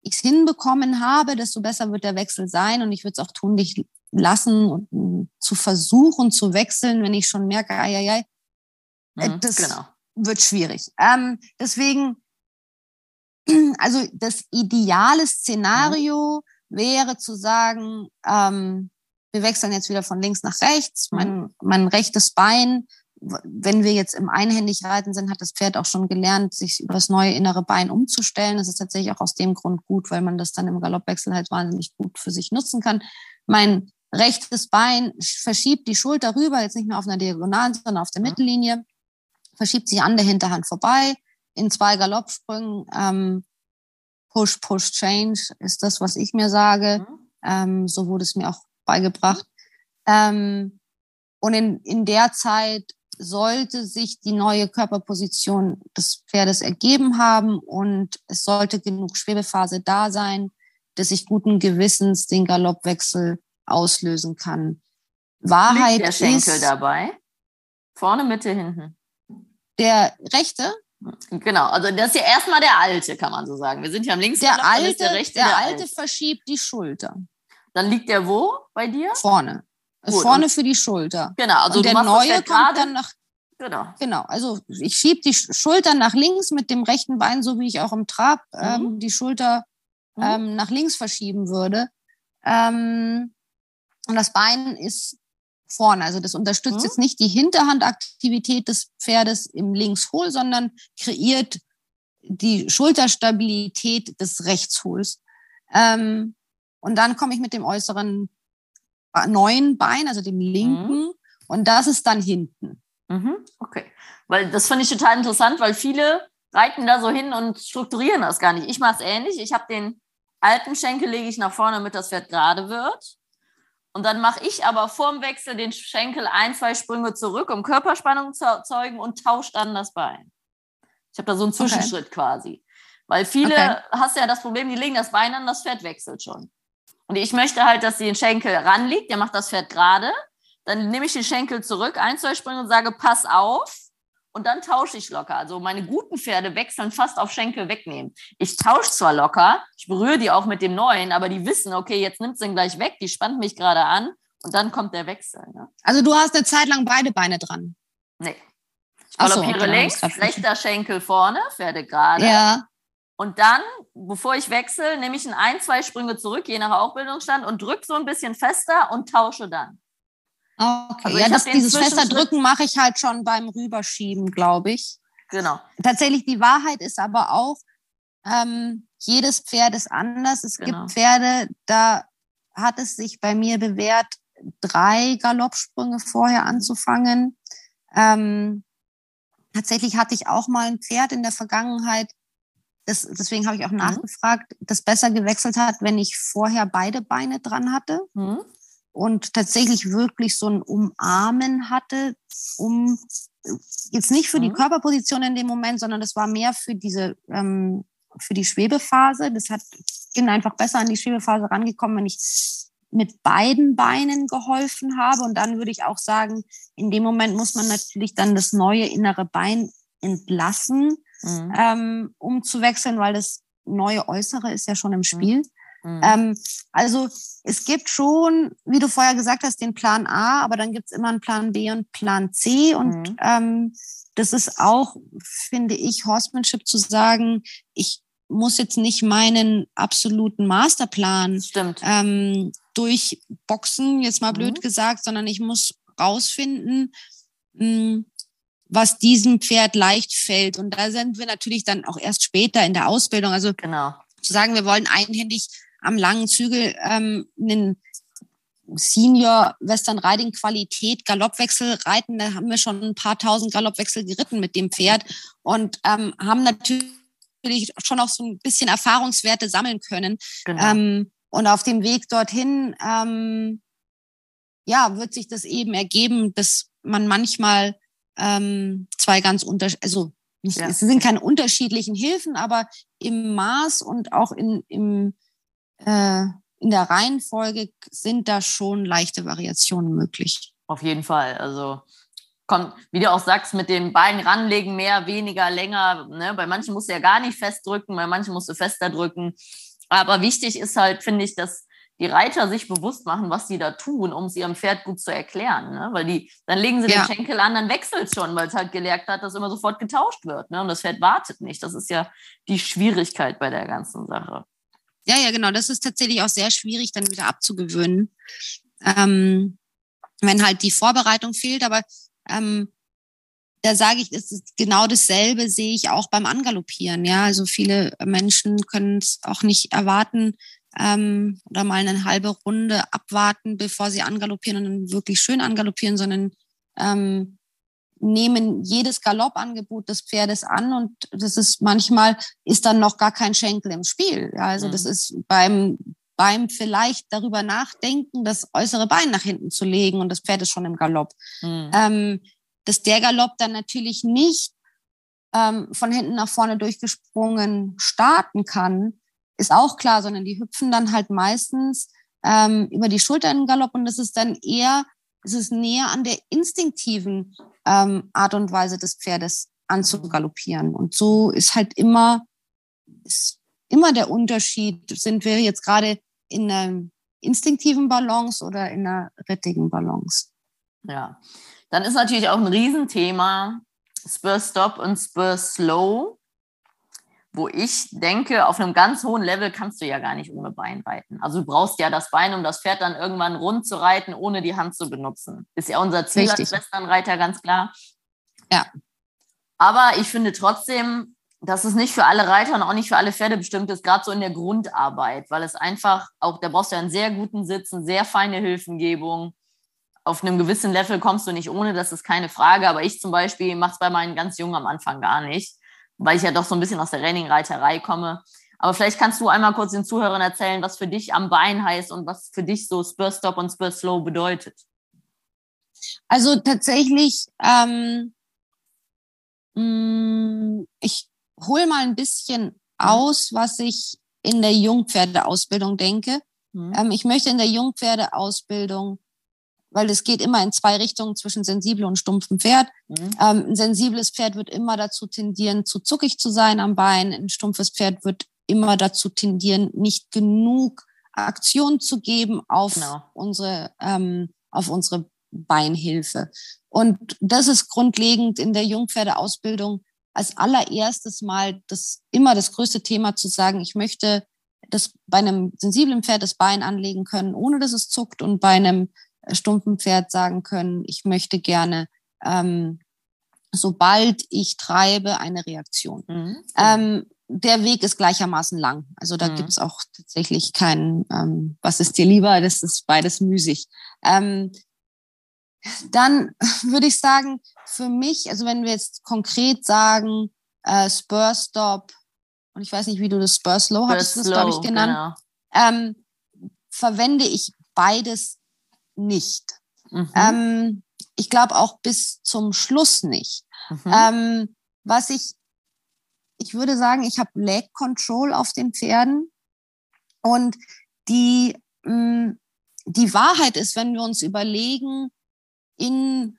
ich es hinbekommen habe, desto besser wird der Wechsel sein. Und ich würde es auch tun, dich lassen und mm, zu versuchen zu wechseln, wenn ich schon merke, ai, ai, ai, äh, Mhm. das Genau. wird schwierig. Ähm, deswegen, also das ideale Szenario wäre zu sagen, ähm, wir wechseln jetzt wieder von links nach rechts. Mhm. Mein, mein rechtes Bein, wenn wir jetzt im einhändig reiten sind, hat das Pferd auch schon gelernt, sich über das neue innere Bein umzustellen. Das ist tatsächlich auch aus dem Grund gut, weil man das dann im Galoppwechsel halt wahnsinnig gut für sich nutzen kann. Mein rechtes Bein verschiebt die Schulter rüber, jetzt nicht mehr auf einer Diagonalen, sondern auf der. Mittellinie, verschiebt sich an der Hinterhand vorbei. In zwei Galoppsprüngen, ähm, Push, Push, Change ist das, was ich mir sage. Mhm. Ähm, so wurde es mir auch beigebracht. Ähm, und in, in der Zeit sollte sich die neue Körperposition des Pferdes ergeben haben und es sollte genug Schwebephase da sein, dass ich guten Gewissens den Galoppwechsel auslösen kann. Wahrheit Liegt der Schenkel ist dabei? Vorne, Mitte, hinten. der rechte, Genau, also das ist ja erstmal der alte, kann man so sagen. Wir sind ja am links. der alte, der rechte, der alte verschiebt die Schulter Dann liegt der wo bei dir? vorne. Gut, vorne für die Schulter. Genau, also und der neue kommt gerade. dann nach Genau. Genau, also ich schiebe die Sch- Schultern nach links mit dem rechten Bein, so wie ich auch im Trab ähm, die Schulter Mhm. ähm, nach links verschieben würde. Ähm, und das Bein ist vorne. Also das unterstützt Mhm. jetzt nicht die Hinterhandaktivität des Pferdes im Linkshohl, sondern kreiert die Schulterstabilität des Rechtshohls. Ähm, und dann komme ich mit dem äußeren neuen Bein, also dem linken, und das ist dann hinten. Mhm. Okay. Weil das finde ich total interessant, weil viele reiten da so hin und strukturieren das gar nicht. Ich mache es ähnlich. Ich habe den alten Schenkel lege ich nach vorne, damit das Pferd gerade wird. Und dann mache ich aber vorm Wechsel den Schenkel ein, zwei Sprünge zurück, um Körperspannung zu erzeugen und tausche dann das Bein. Ich habe da so einen Zwischenschritt okay. quasi. Weil viele, okay. hast ja das Problem, die legen das Bein an, das Pferd wechselt schon. Und ich möchte halt, dass sie den Schenkel ranliegt, der macht das Pferd gerade. Dann nehme ich den Schenkel zurück, ein, zwei Sprünge und sage, pass auf. Und dann tausche ich locker. Also meine guten Pferde wechseln fast auf Schenkel wegnehmen. Ich tausche zwar locker, ich berühre die auch mit dem neuen, aber die wissen, okay, jetzt nimmt sie ihn gleich weg, die spannt mich gerade an und dann kommt der Wechsel. Ne? Also du hast eine Zeit lang beide Beine dran. Nee. Ich galoppiere so, okay, links, rechter Schenkel vorne, Pferde gerade. Ja. Und dann, bevor ich wechsle, nehme ich ein, zwei Sprünge zurück, je nach Aufbildungsstand, und drücke so ein bisschen fester und tausche dann. Okay, also ja, das, dieses fester Drücken mache ich halt schon beim Rüberschieben, glaube ich. Genau. Tatsächlich, die Wahrheit ist aber auch, ähm, jedes Pferd ist anders. Es genau. gibt Pferde, da hat es sich bei mir bewährt, drei Galoppsprünge vorher anzufangen. Ähm, tatsächlich hatte ich auch mal ein Pferd in der Vergangenheit, das, deswegen habe ich auch mhm. nachgefragt, das besser gewechselt hat, wenn ich vorher beide Beine dran hatte mhm. und tatsächlich wirklich so ein Umarmen hatte, um jetzt nicht für mhm. die Körperposition in dem Moment, sondern das war mehr für diese ähm, für die Schwebephase. Das hat bin einfach besser an die Schwebephase rangekommen, wenn ich mit beiden Beinen geholfen habe. Und dann würde ich auch sagen, in dem Moment muss man natürlich dann das neue innere Bein entlassen, mhm. ähm, um zu wechseln, weil das neue Äußere ist ja schon im Spiel. Mhm. Ähm, also es gibt schon, wie du vorher gesagt hast, den Plan A, aber dann gibt es immer einen Plan B und Plan C. Und mhm. ähm, das ist auch, finde ich, Horsemanship zu sagen, ich muss jetzt nicht meinen absoluten Masterplan ähm, durchboxen, jetzt mal blöd mhm. gesagt, sondern ich muss rausfinden, mh, hm, was diesem Pferd leicht fällt. Und da sind wir natürlich dann auch erst später in der Ausbildung. Also genau. zu sagen, wir wollen einhändig am langen Zügel ähm, einen Senior Western Riding Qualität Galoppwechsel reiten. Da haben wir schon ein paar tausend Galoppwechsel geritten mit dem Pferd und ähm, haben natürlich schon auch so ein bisschen Erfahrungswerte sammeln können. Genau. Ähm, und auf dem Weg dorthin, ähm, ja, wird sich das eben ergeben, dass man manchmal ähm, zwei ganz unter, also nicht, ja. es sind keine unterschiedlichen Hilfen, aber im Maß und auch in, im, äh, in der Reihenfolge sind da schon leichte Variationen möglich. Auf jeden Fall. Also kommt, wie du auch sagst, mit den Beinen ranlegen, mehr, weniger, länger. Ne? Bei manchen musst du ja gar nicht festdrücken, bei manchen musst du fester drücken. Aber wichtig ist halt, finde ich, dass die Reiter sich bewusst machen, was sie da tun, um es ihrem Pferd gut zu erklären. Ne? Weil die, dann legen sie ja. den Schenkel an, dann wechselt es schon, weil es halt gelernt hat, dass immer sofort getauscht wird. Ne? Und das Pferd wartet nicht. Das ist ja die Schwierigkeit bei der ganzen Sache. Ja, ja, genau. Das ist tatsächlich auch sehr schwierig, dann wieder abzugewöhnen. Ähm, wenn halt die Vorbereitung fehlt, aber ähm, da sage ich, es ist genau dasselbe sehe ich auch beim Angaloppieren. Ja, also viele Menschen können es auch nicht erwarten ähm, oder mal eine halbe Runde abwarten, bevor sie angaloppieren und dann wirklich schön angaloppieren, sondern ähm, nehmen jedes Galoppangebot des Pferdes an und das ist manchmal ist dann noch gar kein Schenkel im Spiel. Ja, also mhm. das ist beim beim vielleicht darüber nachdenken, das äußere Bein nach hinten zu legen und das Pferd ist schon im Galopp. Mhm. Ähm, dass der Galopp dann natürlich nicht ähm, von hinten nach vorne durchgesprungen starten kann, ist auch klar, sondern die hüpfen dann halt meistens ähm, über die Schulter in den Galopp und das ist dann eher, es ist näher an der instinktiven ähm, Art und Weise des Pferdes anzugaloppieren. Und so ist halt immer, ist immer der Unterschied, sind wir jetzt gerade in einer instinktiven Balance oder in einer rittigen Balance. Ja, dann ist natürlich auch ein Riesenthema Spur Stop und Spur Slow, wo ich denke, auf einem ganz hohen Level kannst du ja gar nicht ohne Bein reiten. Also du brauchst ja das Bein, um das Pferd dann irgendwann rund zu reiten, ohne die Hand zu benutzen. Ist ja unser Ziel Richtig. als Westernreiter ganz klar. Ja. Aber ich finde trotzdem, dass es nicht für alle Reiter und auch nicht für alle Pferde bestimmt ist, gerade so in der Grundarbeit, weil es einfach auch, da brauchst du ja einen sehr guten Sitz, eine sehr feine Hilfengebung auf einem gewissen Level kommst du nicht ohne, das ist keine Frage. Aber ich zum Beispiel mache es bei meinen ganz Jungen am Anfang gar nicht, weil ich ja doch so ein bisschen aus der Renningreiterei komme. Aber vielleicht kannst du einmal kurz den Zuhörern erzählen, was für dich am Bein heißt und was für dich so Spur Stop und Spur Slow bedeutet. Also tatsächlich, ähm, mm, ich hole mal ein bisschen mhm. aus, was ich in der Jungpferdeausbildung denke. Mhm. Ähm, ich möchte in der Jungpferdeausbildung, weil es geht immer in zwei Richtungen zwischen sensibel und stumpfem Pferd. Mhm. Ähm, ein sensibles Pferd wird immer dazu tendieren, zu zuckig zu sein am Bein. Ein stumpfes Pferd wird immer dazu tendieren, nicht genug Aktion zu geben auf genau. unsere ähm, auf unsere Beinhilfe. Und das ist grundlegend in der Jungpferdeausbildung als allererstes mal das immer das größte Thema zu sagen, ich möchte das bei einem sensiblen Pferd das Bein anlegen können, ohne dass es zuckt und bei einem stumpfen Pferd sagen können, ich möchte gerne, ähm, sobald ich treibe, eine Reaktion. Mhm. Ähm, der Weg ist gleichermaßen lang. Also da mhm. gibt es auch tatsächlich keinen, ähm, was ist dir lieber, das ist beides müßig. Ähm, dann würde ich sagen, für mich, also wenn wir jetzt konkret sagen, äh, Spur Stop, und ich weiß nicht, wie du das Spur Slow hattest, das glaube ich genannt, genau. ähm, verwende ich beides nicht. Mhm. Ähm, ich glaube auch bis zum Schluss nicht. Mhm. Ähm, was ich, ich würde sagen, ich habe Leg Control auf den Pferden und die, mh, mm, die Wahrheit ist, wenn wir uns überlegen, in,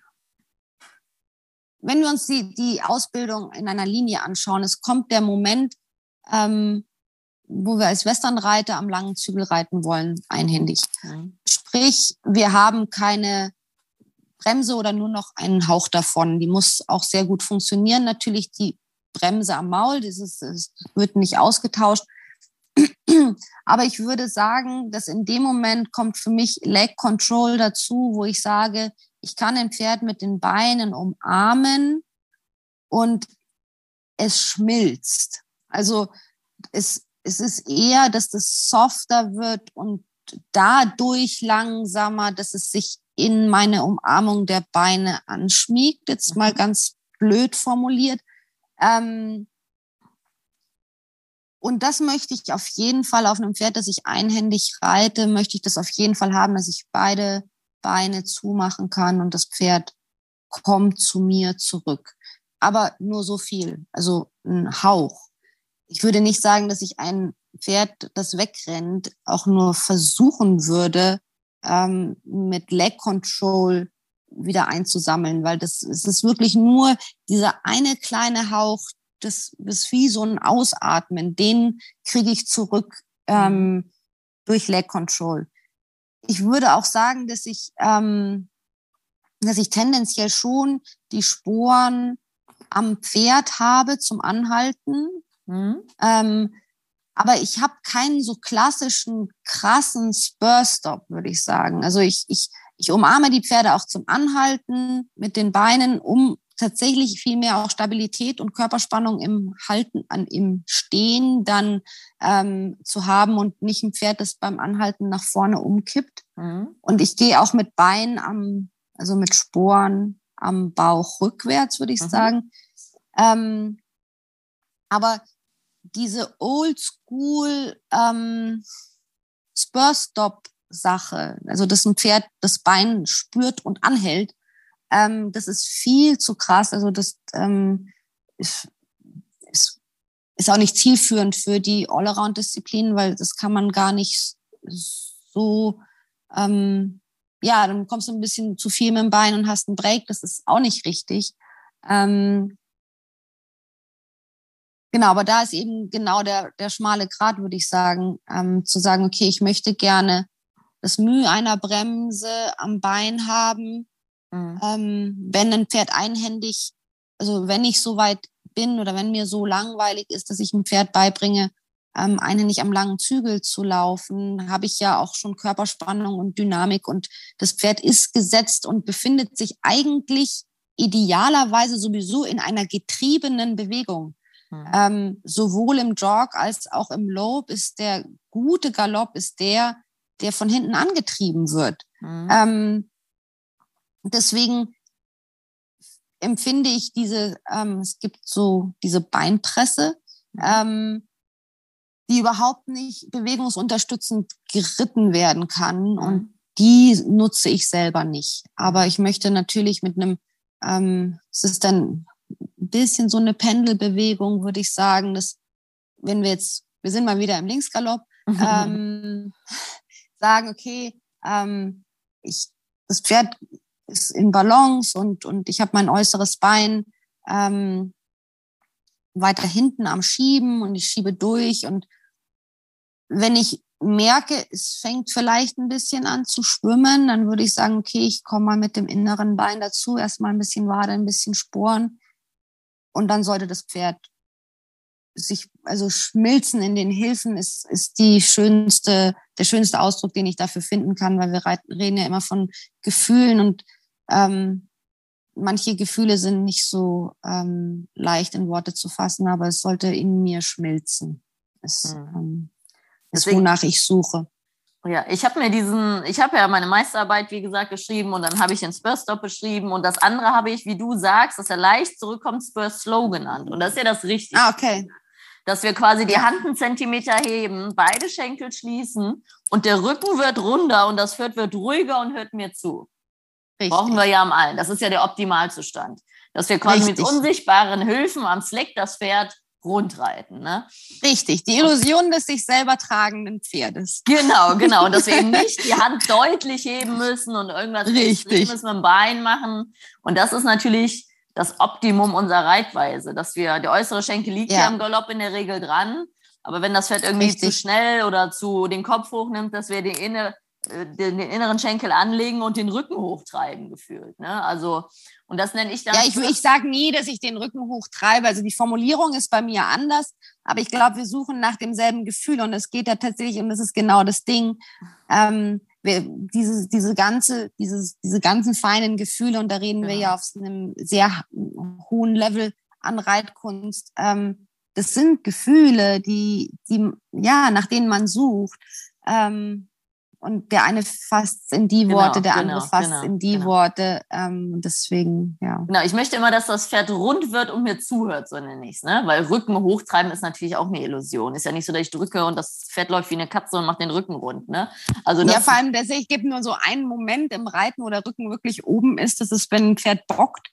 wenn wir uns die, die Ausbildung in einer Linie anschauen, es kommt der Moment, ähm, wo wir als Westernreiter am langen Zügel reiten wollen, einhändig. Mhm. Sprich, wir haben keine Bremse oder nur noch einen Hauch davon. Die muss auch sehr gut funktionieren. Natürlich die Bremse am Maul, dieses, das wird nicht ausgetauscht. Aber ich würde sagen, dass in dem Moment kommt für mich Leg Control dazu, wo ich sage, ich kann ein Pferd mit den Beinen umarmen und es schmilzt. Also es, es ist eher, dass das softer wird und dadurch langsamer, dass es sich in meine Umarmung der Beine anschmiegt. Jetzt mal mhm. ganz blöd formuliert. Ähm, und das möchte ich auf jeden Fall auf einem Pferd, das ich einhändig reite, möchte ich das auf jeden Fall haben, dass ich beide Beine zumachen kann und das Pferd kommt zu mir zurück. Aber nur so viel, also ein Hauch. Ich würde nicht sagen, dass ich ein Pferd, das wegrennt, auch nur versuchen würde, ähm, mit Leg Control wieder einzusammeln, weil das es ist wirklich nur dieser eine kleine Hauch, das ist wie so ein Ausatmen, den kriege ich zurück ähm, mhm. durch Leg Control ich würde auch sagen, dass ich, ähm, dass ich tendenziell schon die Sporen am Pferd habe zum Anhalten. Mhm. Ähm, aber ich habe keinen so klassischen, krassen Spur-Stop, würde ich sagen. Also ich, ich, ich umarme die Pferde auch zum Anhalten mit den Beinen, um tatsächlich viel mehr auch Stabilität und Körperspannung im Halten, an, im Stehen dann ähm, zu haben und nicht ein Pferd, das beim Anhalten nach vorne umkippt. Mhm. Und ich gehe auch mit Beinen am, also mit Sporen am Bauch rückwärts, würde ich mhm. sagen. Ähm, aber diese Oldschool ähm, Spur-Stop-Sache, also dass ein Pferd das Bein spürt und anhält, ähm, das ist viel zu krass. Also das ähm, ist, ist, ist auch nicht zielführend für die Allround-Disziplinen, weil das kann man gar nicht so, ähm, ja, dann kommst du ein bisschen zu viel mit dem Bein und hast einen Break. Das ist auch nicht richtig. Ähm, Genau, aber da ist eben genau der, der schmale Grad, würde ich sagen, ähm, zu sagen, okay, ich möchte gerne das Mühe einer Bremse am Bein haben, Mhm. Ähm, wenn ein Pferd einhändig, also wenn ich so weit bin oder wenn mir so langweilig ist, dass ich ein Pferd beibringe, ähm, einhändig am langen Zügel zu laufen, habe ich ja auch schon Körperspannung und Dynamik und das Pferd ist gesetzt und befindet sich eigentlich idealerweise sowieso in einer getriebenen Bewegung. Mhm. Ähm, sowohl im Jog als auch im Lob ist der gute Galopp ist der, der von hinten angetrieben wird. Mhm. Ähm, deswegen empfinde ich diese, ähm, es gibt so diese Beinpresse, mhm. ähm, die überhaupt nicht bewegungsunterstützend geritten werden kann. Mhm. Und die nutze ich selber nicht. Aber ich möchte natürlich mit einem, ähm, es ist dann bisschen so eine Pendelbewegung, würde ich sagen, dass wenn wir jetzt, wir sind mal wieder im Linksgalopp, ähm, sagen, okay, ähm, ich, das Pferd ist in Balance und, und ich habe mein äußeres Bein ähm, weiter hinten am Schieben und ich schiebe durch. Und wenn ich merke, es fängt vielleicht ein bisschen an zu schwimmen, dann würde ich sagen, okay, ich komme mal mit dem inneren Bein dazu, erstmal ein bisschen Wade, ein bisschen Sporen. Und dann sollte das Pferd sich, also schmilzen in den Hilfen ist, ist die schönste, der schönste Ausdruck, den ich dafür finden kann, weil wir reden ja immer von Gefühlen und ähm, manche Gefühle sind nicht so ähm, leicht in Worte zu fassen, aber es sollte in mir schmilzen. Es mhm. ähm, ist, wonach ich suche. Ja, ich habe mir diesen, ich habe ja meine Meisterarbeit, wie gesagt, geschrieben und dann habe ich den Spur-Stop beschrieben und das andere habe ich, wie du sagst, dass er leicht zurückkommt, Spur-Slow genannt. Und das ist ja das Richtige. Ah, okay. Dass wir quasi die Hand einen Zentimeter heben, beide Schenkel schließen und der Rücken wird runder und das Pferd wird ruhiger und hört mir zu. Richtig. Brauchen wir ja am allen. Das ist ja der Optimalzustand. Dass wir quasi Richtig. mit unsichtbaren Hilfen am Slack das Pferd rundreiten. Ne? Richtig, die Illusion des sich selber tragenden Pferdes. Genau, genau. Und dass wir eben nicht die Hand deutlich heben müssen und irgendwas Richtig. müssen mit dem Bein machen. Und das ist natürlich das Optimum unserer Reitweise, dass wir, der äußere Schenkel liegt ja, ja im Galopp in der Regel dran. Aber wenn das Pferd irgendwie Richtig. zu schnell oder zu den Kopf hochnimmt, dass wir die inne, äh, den, den, inneren Schenkel anlegen und den Rücken hochtreiben gefühlt. Ne? Also, und das nenne ich dann. Ja, ich, ich sage nie, dass ich den Rücken hochtreibe. Also die Formulierung ist bei mir anders, aber ich glaube, wir suchen nach demselben Gefühl und es geht da tatsächlich, und das ist genau das Ding, ähm, wir, diese, diese ganze, dieses, diese ganzen feinen Gefühle, und da reden ja. wir ja auf einem sehr hohen Level an Reitkunst, ähm, das sind Gefühle, die, die, ja, nach denen man sucht. Ähm, und der eine fasst in die genau, Worte, der genau, andere fasst genau, in die genau. Worte. Ähm, deswegen, ja. Genau, ich möchte immer, dass das Pferd rund wird und mir zuhört, so nenne ich es. Ne? Weil Rücken hochtreiben ist natürlich auch eine Illusion. Ist ja nicht so, dass ich drücke und das Pferd läuft wie eine Katze und macht den Rücken rund. Ne? Also ja, vor allem, ich gebe nur so einen Moment im Reiten, wo der Rücken wirklich oben ist. Das ist, wenn ein Pferd bockt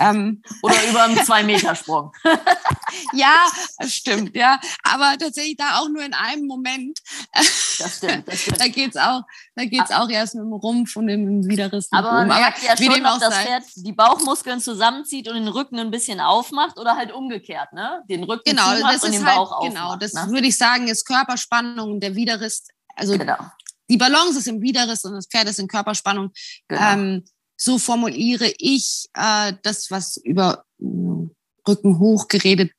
ähm, Oder über einen Zwei-Meter-Sprung. ja, das stimmt, ja. Aber tatsächlich da auch nur in einem Moment. Das stimmt, das stimmt. da geht's auch, da geht's auch erst mit dem Rumpf und dem Widerriss. Aber man merkt ja schon, ob das Pferd die Bauchmuskeln zusammenzieht und den Rücken ein bisschen aufmacht oder halt umgekehrt, ne? Den Rücken genau, das und den halt, Bauch Genau, aufmacht, das ne? würde ich sagen, ist Körperspannung und der Widerriss. Also genau. die Balance ist im Widerriss und das Pferd ist in Körperspannung. Genau. Ähm, so formuliere ich äh, das, was über äh, Rücken hoch geredet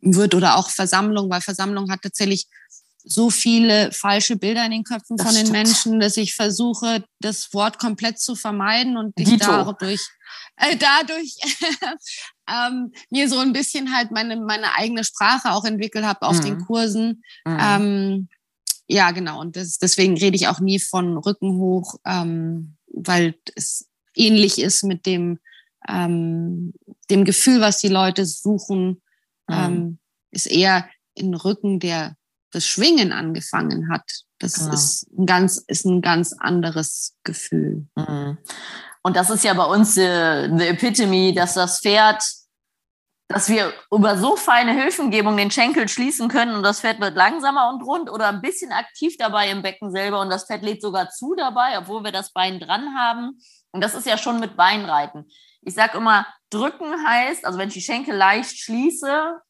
wird oder auch Versammlung, weil Versammlung hat tatsächlich so viele falsche Bilder in den Köpfen das von den Menschen, dass ich versuche, das Wort komplett zu vermeiden und ich dadurch, äh, dadurch ähm, mir so ein bisschen halt meine, meine eigene Sprache auch entwickelt habe auf mhm. den Kursen. Mhm. Ähm, ja, genau. Und das, deswegen rede ich auch nie von Rücken hoch, ähm, weil es ähnlich ist mit dem, ähm, dem Gefühl, was die Leute suchen, mhm. ähm, ist eher in Rücken, der das Schwingen angefangen hat. Das genau. ist, ein ganz, ist ein ganz anderes Gefühl. Mhm. Und das ist ja bei uns äh, the Epitome, dass das Pferd, dass wir über so feine Hilfengebung den Schenkel schließen können und das Pferd wird langsamer und rund oder ein bisschen aktiv dabei im Becken selber und das Pferd lädt sogar zu dabei, obwohl wir das Bein dran haben. Und das ist ja schon mit Beinreiten. Ich sage immer, drücken heißt, also wenn ich die Schenkel leicht schließe,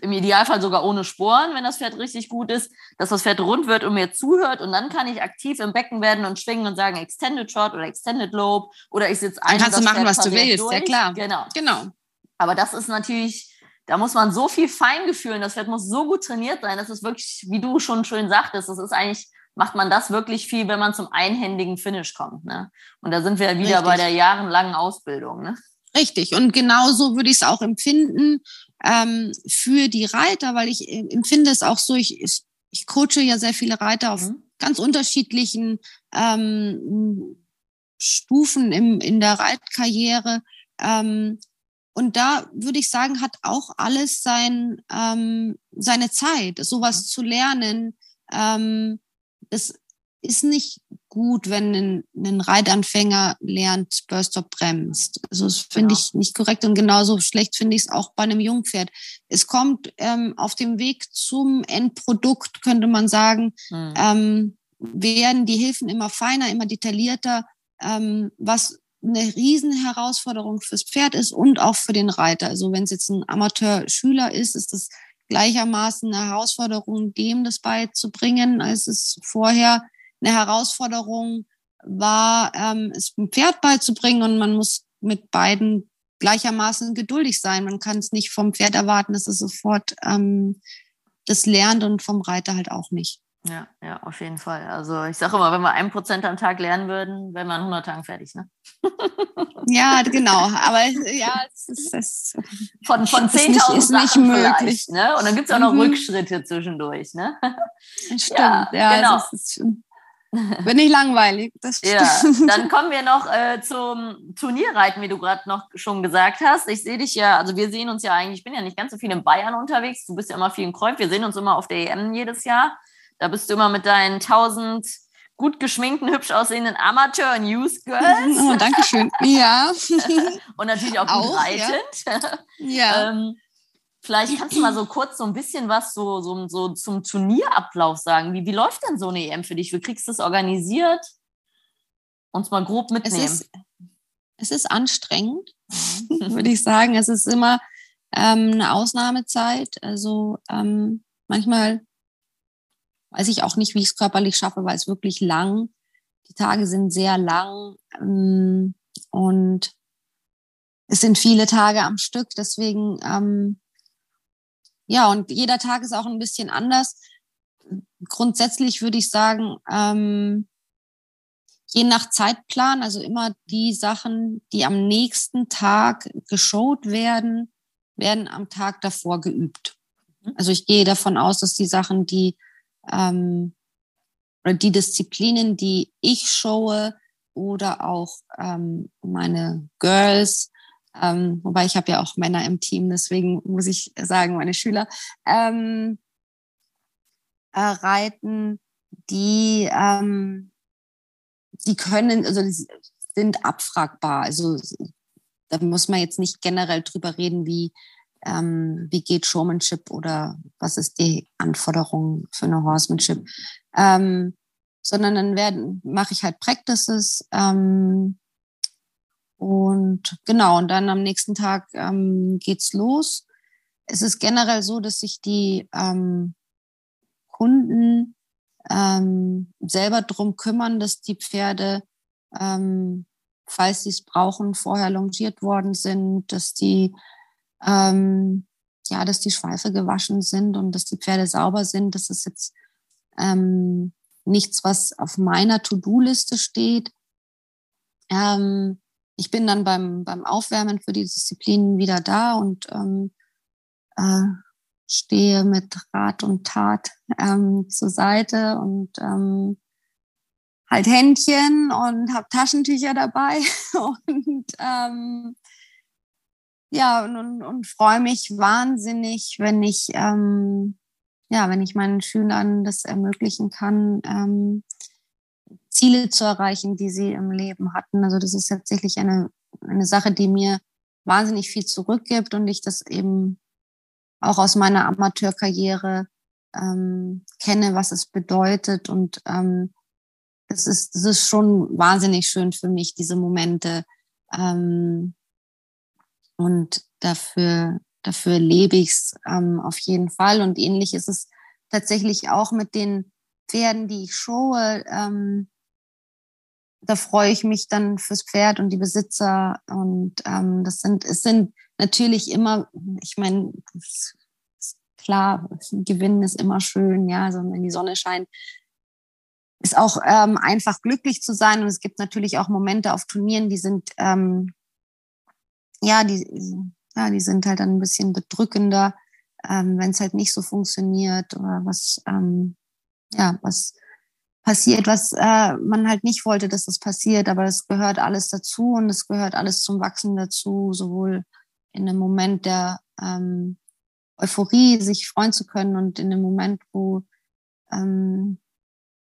im Idealfall sogar ohne Sporen, wenn das Pferd richtig gut ist, dass das Pferd rund wird und mir zuhört und dann kann ich aktiv im Becken werden und schwingen und sagen Extended Shot oder Extended Lobe oder ich sitze ein. Dann kannst du machen, was du willst, durch. ja klar. Genau. genau. Aber das ist natürlich, da muss man so viel Feingefühl, das Pferd muss so gut trainiert sein, das ist wirklich, wie du schon schön sagtest, das ist eigentlich macht man das wirklich viel, wenn man zum einhändigen Finish kommt. Ne? Und da sind wir ja wieder Richtig. bei der jahrelangen Ausbildung. Ne? Richtig. Und genauso würde ich es auch empfinden ähm, für die Reiter, weil ich äh, empfinde es auch so, ich, ich, ich coache ja sehr viele Reiter auf mhm. ganz unterschiedlichen ähm, Stufen im, in der Reitkarriere. Ähm, und da würde ich sagen, hat auch alles sein, ähm, seine Zeit, sowas zu lernen. Ähm, das ist nicht gut, wenn ein, ein Reitanfänger lernt, Burstop bremst. Also das finde ja. ich nicht korrekt und genauso schlecht finde ich es auch bei einem Jungpferd. Es kommt ähm, auf dem Weg zum Endprodukt, könnte man sagen, mhm. ähm, werden die Hilfen immer feiner, immer detaillierter, ähm, was eine Riesenherausforderung fürs Pferd ist und auch für den Reiter. Also wenn es jetzt ein Amateur-Schüler ist, ist das gleichermaßen eine Herausforderung, dem das beizubringen, als es vorher eine Herausforderung war, ähm, es dem Pferd beizubringen und man muss mit beiden gleichermaßen geduldig sein. Man kann es nicht vom Pferd erwarten, dass es sofort ähm, das lernt und vom Reiter halt auch nicht. Ja, ja, auf jeden Fall. Also ich sage immer, wenn wir ein Prozent am Tag lernen würden, wären wir in 100 Tagen fertig, ne? ja, genau. Aber ja, es ist, es von, von 10.000 ist nicht möglich. Ne? Und dann gibt es auch noch mhm. Rückschritte zwischendurch, ne? Stimmt, ja, ja genau. Ist, bin ich langweilig. Das stimmt. Ja, dann kommen wir noch äh, zum Turnierreiten, wie du gerade noch schon gesagt hast. Ich sehe dich ja, also wir sehen uns ja eigentlich, ich bin ja nicht ganz so viel in Bayern unterwegs, du bist ja immer viel in Kreuz, wir sehen uns immer auf der EM jedes Jahr. Da bist du immer mit deinen tausend gut geschminkten, hübsch aussehenden Amateur- Youth Girls. Oh, danke schön. Ja. und natürlich auch, auch reitend. Ja. ja. ähm, Vielleicht kannst du mal so kurz so ein bisschen was so, so, so zum Turnierablauf sagen. Wie, wie läuft denn so eine EM für dich? Wie kriegst du das organisiert? Uns mal grob mitnehmen. Es ist, es ist anstrengend, würde ich sagen. Es ist immer ähm, eine Ausnahmezeit. Also ähm, manchmal weiß ich auch nicht, wie ich es körperlich schaffe, weil es wirklich lang. Die Tage sind sehr lang ähm, und es sind viele Tage am Stück. Deswegen ähm, ja, und jeder Tag ist auch ein bisschen anders. Grundsätzlich würde ich sagen, ähm, je nach Zeitplan, also immer die Sachen, die am nächsten Tag geschaut werden, werden am Tag davor geübt. Mhm. Also ich gehe davon aus, dass die Sachen, die ähm, oder die Disziplinen, die ich showe oder auch ähm, meine Girls ähm, wobei ich habe ja auch Männer im Team, deswegen muss ich sagen, meine Schüler ähm, äh, reiten, die, ähm, die können, also die sind abfragbar. Also da muss man jetzt nicht generell drüber reden, wie, ähm, wie geht Showmanship oder was ist die Anforderung für eine Horsemanship. Ähm, sondern dann werden mache ich halt Practices, ähm, und genau, und dann am nächsten Tag ähm, geht's los. Es ist generell so, dass sich die ähm, Kunden ähm, selber drum kümmern, dass die Pferde, ähm, falls sie es brauchen, vorher longiert worden sind, dass die ähm, ja, dass die Schweife gewaschen sind und dass die Pferde sauber sind. Das ist jetzt ähm, nichts, was auf meiner To-Do-Liste steht. Ähm, ich bin dann beim, beim Aufwärmen für die Disziplinen wieder da und ähm, äh, stehe mit Rat und Tat ähm, zur Seite und ähm, halt Händchen und habe Taschentücher dabei und ähm, ja und, und, und freue mich wahnsinnig, wenn ich ähm, ja wenn ich meinen Schülern das ermöglichen kann, ähm, Ziele zu erreichen, die sie im Leben hatten. Also das ist tatsächlich eine, eine Sache, die mir wahnsinnig viel zurückgibt und ich das eben auch aus meiner Amateurkarriere ähm, kenne, was es bedeutet. Und ähm, das, ist, das ist schon wahnsinnig schön für mich, diese Momente. Ähm, und dafür, dafür lebe ich es ähm, auf jeden Fall. Und ähnlich ist es tatsächlich auch mit den Pferden, die ich showe. Ähm, da freue ich mich dann fürs Pferd und die Besitzer. Und ähm, das sind, es sind natürlich immer, ich meine, klar, gewinnen ist immer schön, ja, also wenn die Sonne scheint, ist auch ähm, einfach glücklich zu sein. Und es gibt natürlich auch Momente auf Turnieren, die sind, ähm, ja, die, ja, die sind halt dann ein bisschen bedrückender, ähm, wenn es halt nicht so funktioniert oder was, ähm, ja, was passiert, was äh, man halt nicht wollte, dass das passiert, aber es gehört alles dazu und es gehört alles zum Wachsen dazu, sowohl in einem Moment der ähm, Euphorie sich freuen zu können und in einem Moment, wo ähm,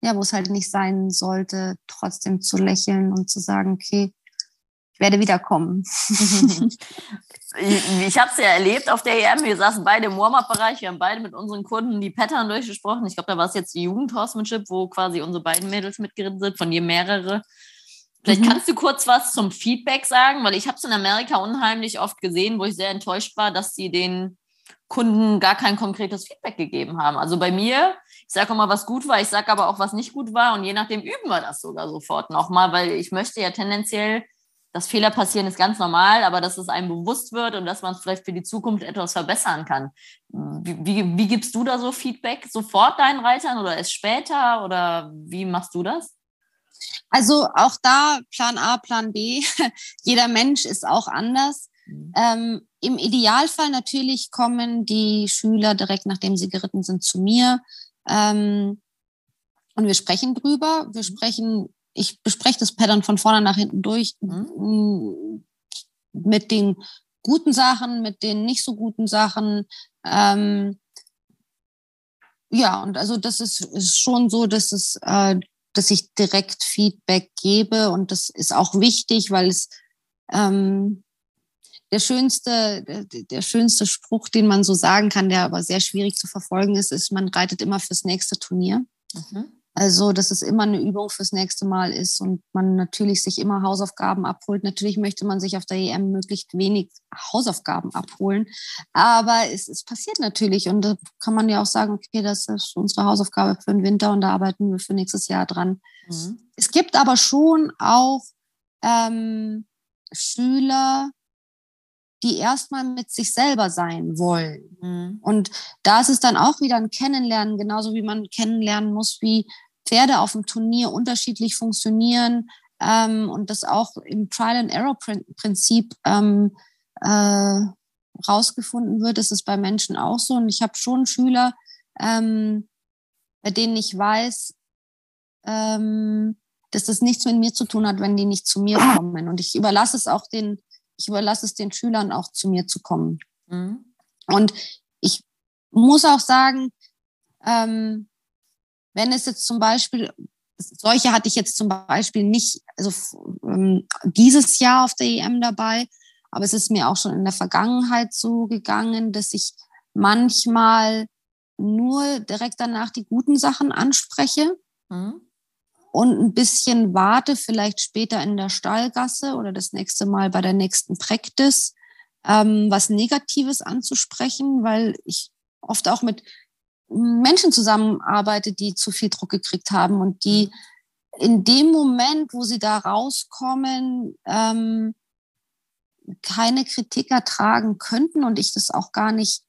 ja, wo es halt nicht sein sollte, trotzdem zu lächeln und zu sagen, okay, ich werde wiederkommen. ich ich habe es ja erlebt auf der EM. Wir saßen beide im Warm-Up-Bereich. Wir haben beide mit unseren Kunden die Pattern durchgesprochen. Ich glaube, da war es jetzt die Jugendhorsemanship, wo quasi unsere beiden Mädels mitgeritten sind, von je mehrere. Vielleicht mhm. kannst du kurz was zum Feedback sagen, weil ich habe es in Amerika unheimlich oft gesehen, wo ich sehr enttäuscht war, dass sie den Kunden gar kein konkretes Feedback gegeben haben. Also bei mir, ich sage immer, was gut war, ich sage aber auch, was nicht gut war und je nachdem üben wir das sogar sofort nochmal, weil ich möchte ja tendenziell dass Fehler passieren ist ganz normal, aber dass es einem bewusst wird und dass man es vielleicht für die Zukunft etwas verbessern kann. Wie, wie, wie gibst du da so Feedback? Sofort deinen Reitern oder erst später oder wie machst du das? Also auch da Plan A, Plan B. Jeder Mensch ist auch anders. Mhm. Ähm, Im Idealfall natürlich kommen die Schüler direkt nachdem sie geritten sind zu mir. Ähm, und wir sprechen drüber. Wir mhm. sprechen ich bespreche das Pattern von vorne nach hinten durch mhm. mit den guten Sachen, mit den nicht so guten Sachen. Ähm, ja, und also das ist, ist schon so, dass es, äh, dass ich direkt Feedback gebe und das ist auch wichtig, weil es ähm, der schönste, der, der schönste Spruch, den man so sagen kann, der aber sehr schwierig zu verfolgen ist, ist, man reitet immer fürs nächste Turnier. Mhm. Also, dass es immer eine Übung fürs nächste Mal ist und man natürlich sich immer Hausaufgaben abholt. Natürlich möchte man sich auf der EM möglichst wenig Hausaufgaben abholen. Aber es, es passiert natürlich und da kann man ja auch sagen, okay, das ist unsere Hausaufgabe für den Winter und da arbeiten wir für nächstes Jahr dran. Mhm. Es gibt aber schon auch ähm, Schüler, die erstmal mit sich selber sein wollen. Mhm. Und da ist es dann auch wieder ein Kennenlernen, genauso wie man kennenlernen muss, wie Pferde auf dem Turnier unterschiedlich funktionieren ähm, und das auch im Trial-and-Error-Prinzip ähm, äh, rausgefunden wird, ist es bei Menschen auch so. Und ich habe schon Schüler, ähm, bei denen ich weiß, ähm, dass das nichts mit mir zu tun hat, wenn die nicht zu mir kommen. Und ich überlasse es auch den, ich überlasse es den Schülern auch zu mir zu kommen. Mhm. Und ich muss auch sagen, ähm, wenn es jetzt zum Beispiel, solche hatte ich jetzt zum Beispiel nicht, also ähm, dieses Jahr auf der EM dabei, aber es ist mir auch schon in der Vergangenheit so gegangen, dass ich manchmal nur direkt danach die guten Sachen anspreche mhm. und ein bisschen warte, vielleicht später in der Stallgasse oder das nächste Mal bei der nächsten Practice, ähm, was Negatives anzusprechen, weil ich oft auch mit Menschen zusammenarbeitet, die zu viel Druck gekriegt haben und die mhm. in dem Moment, wo sie da rauskommen, ähm, keine Kritik ertragen könnten und ich das auch gar nicht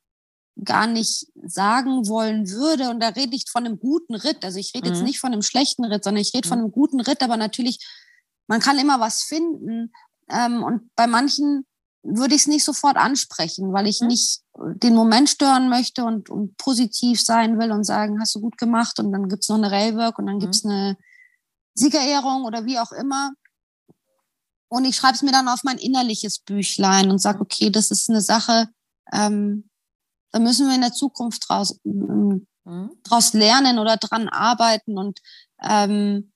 gar nicht sagen wollen würde. Und da rede ich von einem guten Ritt. Also ich rede mhm. jetzt nicht von einem schlechten Ritt, sondern ich rede mhm. von einem guten Ritt. Aber natürlich, man kann immer was finden. Ähm, und bei manchen würde ich es nicht sofort ansprechen, weil ich mhm. nicht den Moment stören möchte und, und, positiv sein will und sagen, hast du gut gemacht und dann gibt's noch eine Railwork und dann mhm. eine Siegerehrung oder wie auch immer. Und ich schreibe es mir dann auf mein innerliches Büchlein und sage, okay, das ist eine Sache, ähm, da müssen wir in der Zukunft draus, ähm, mhm. draus lernen oder dran arbeiten und ähm,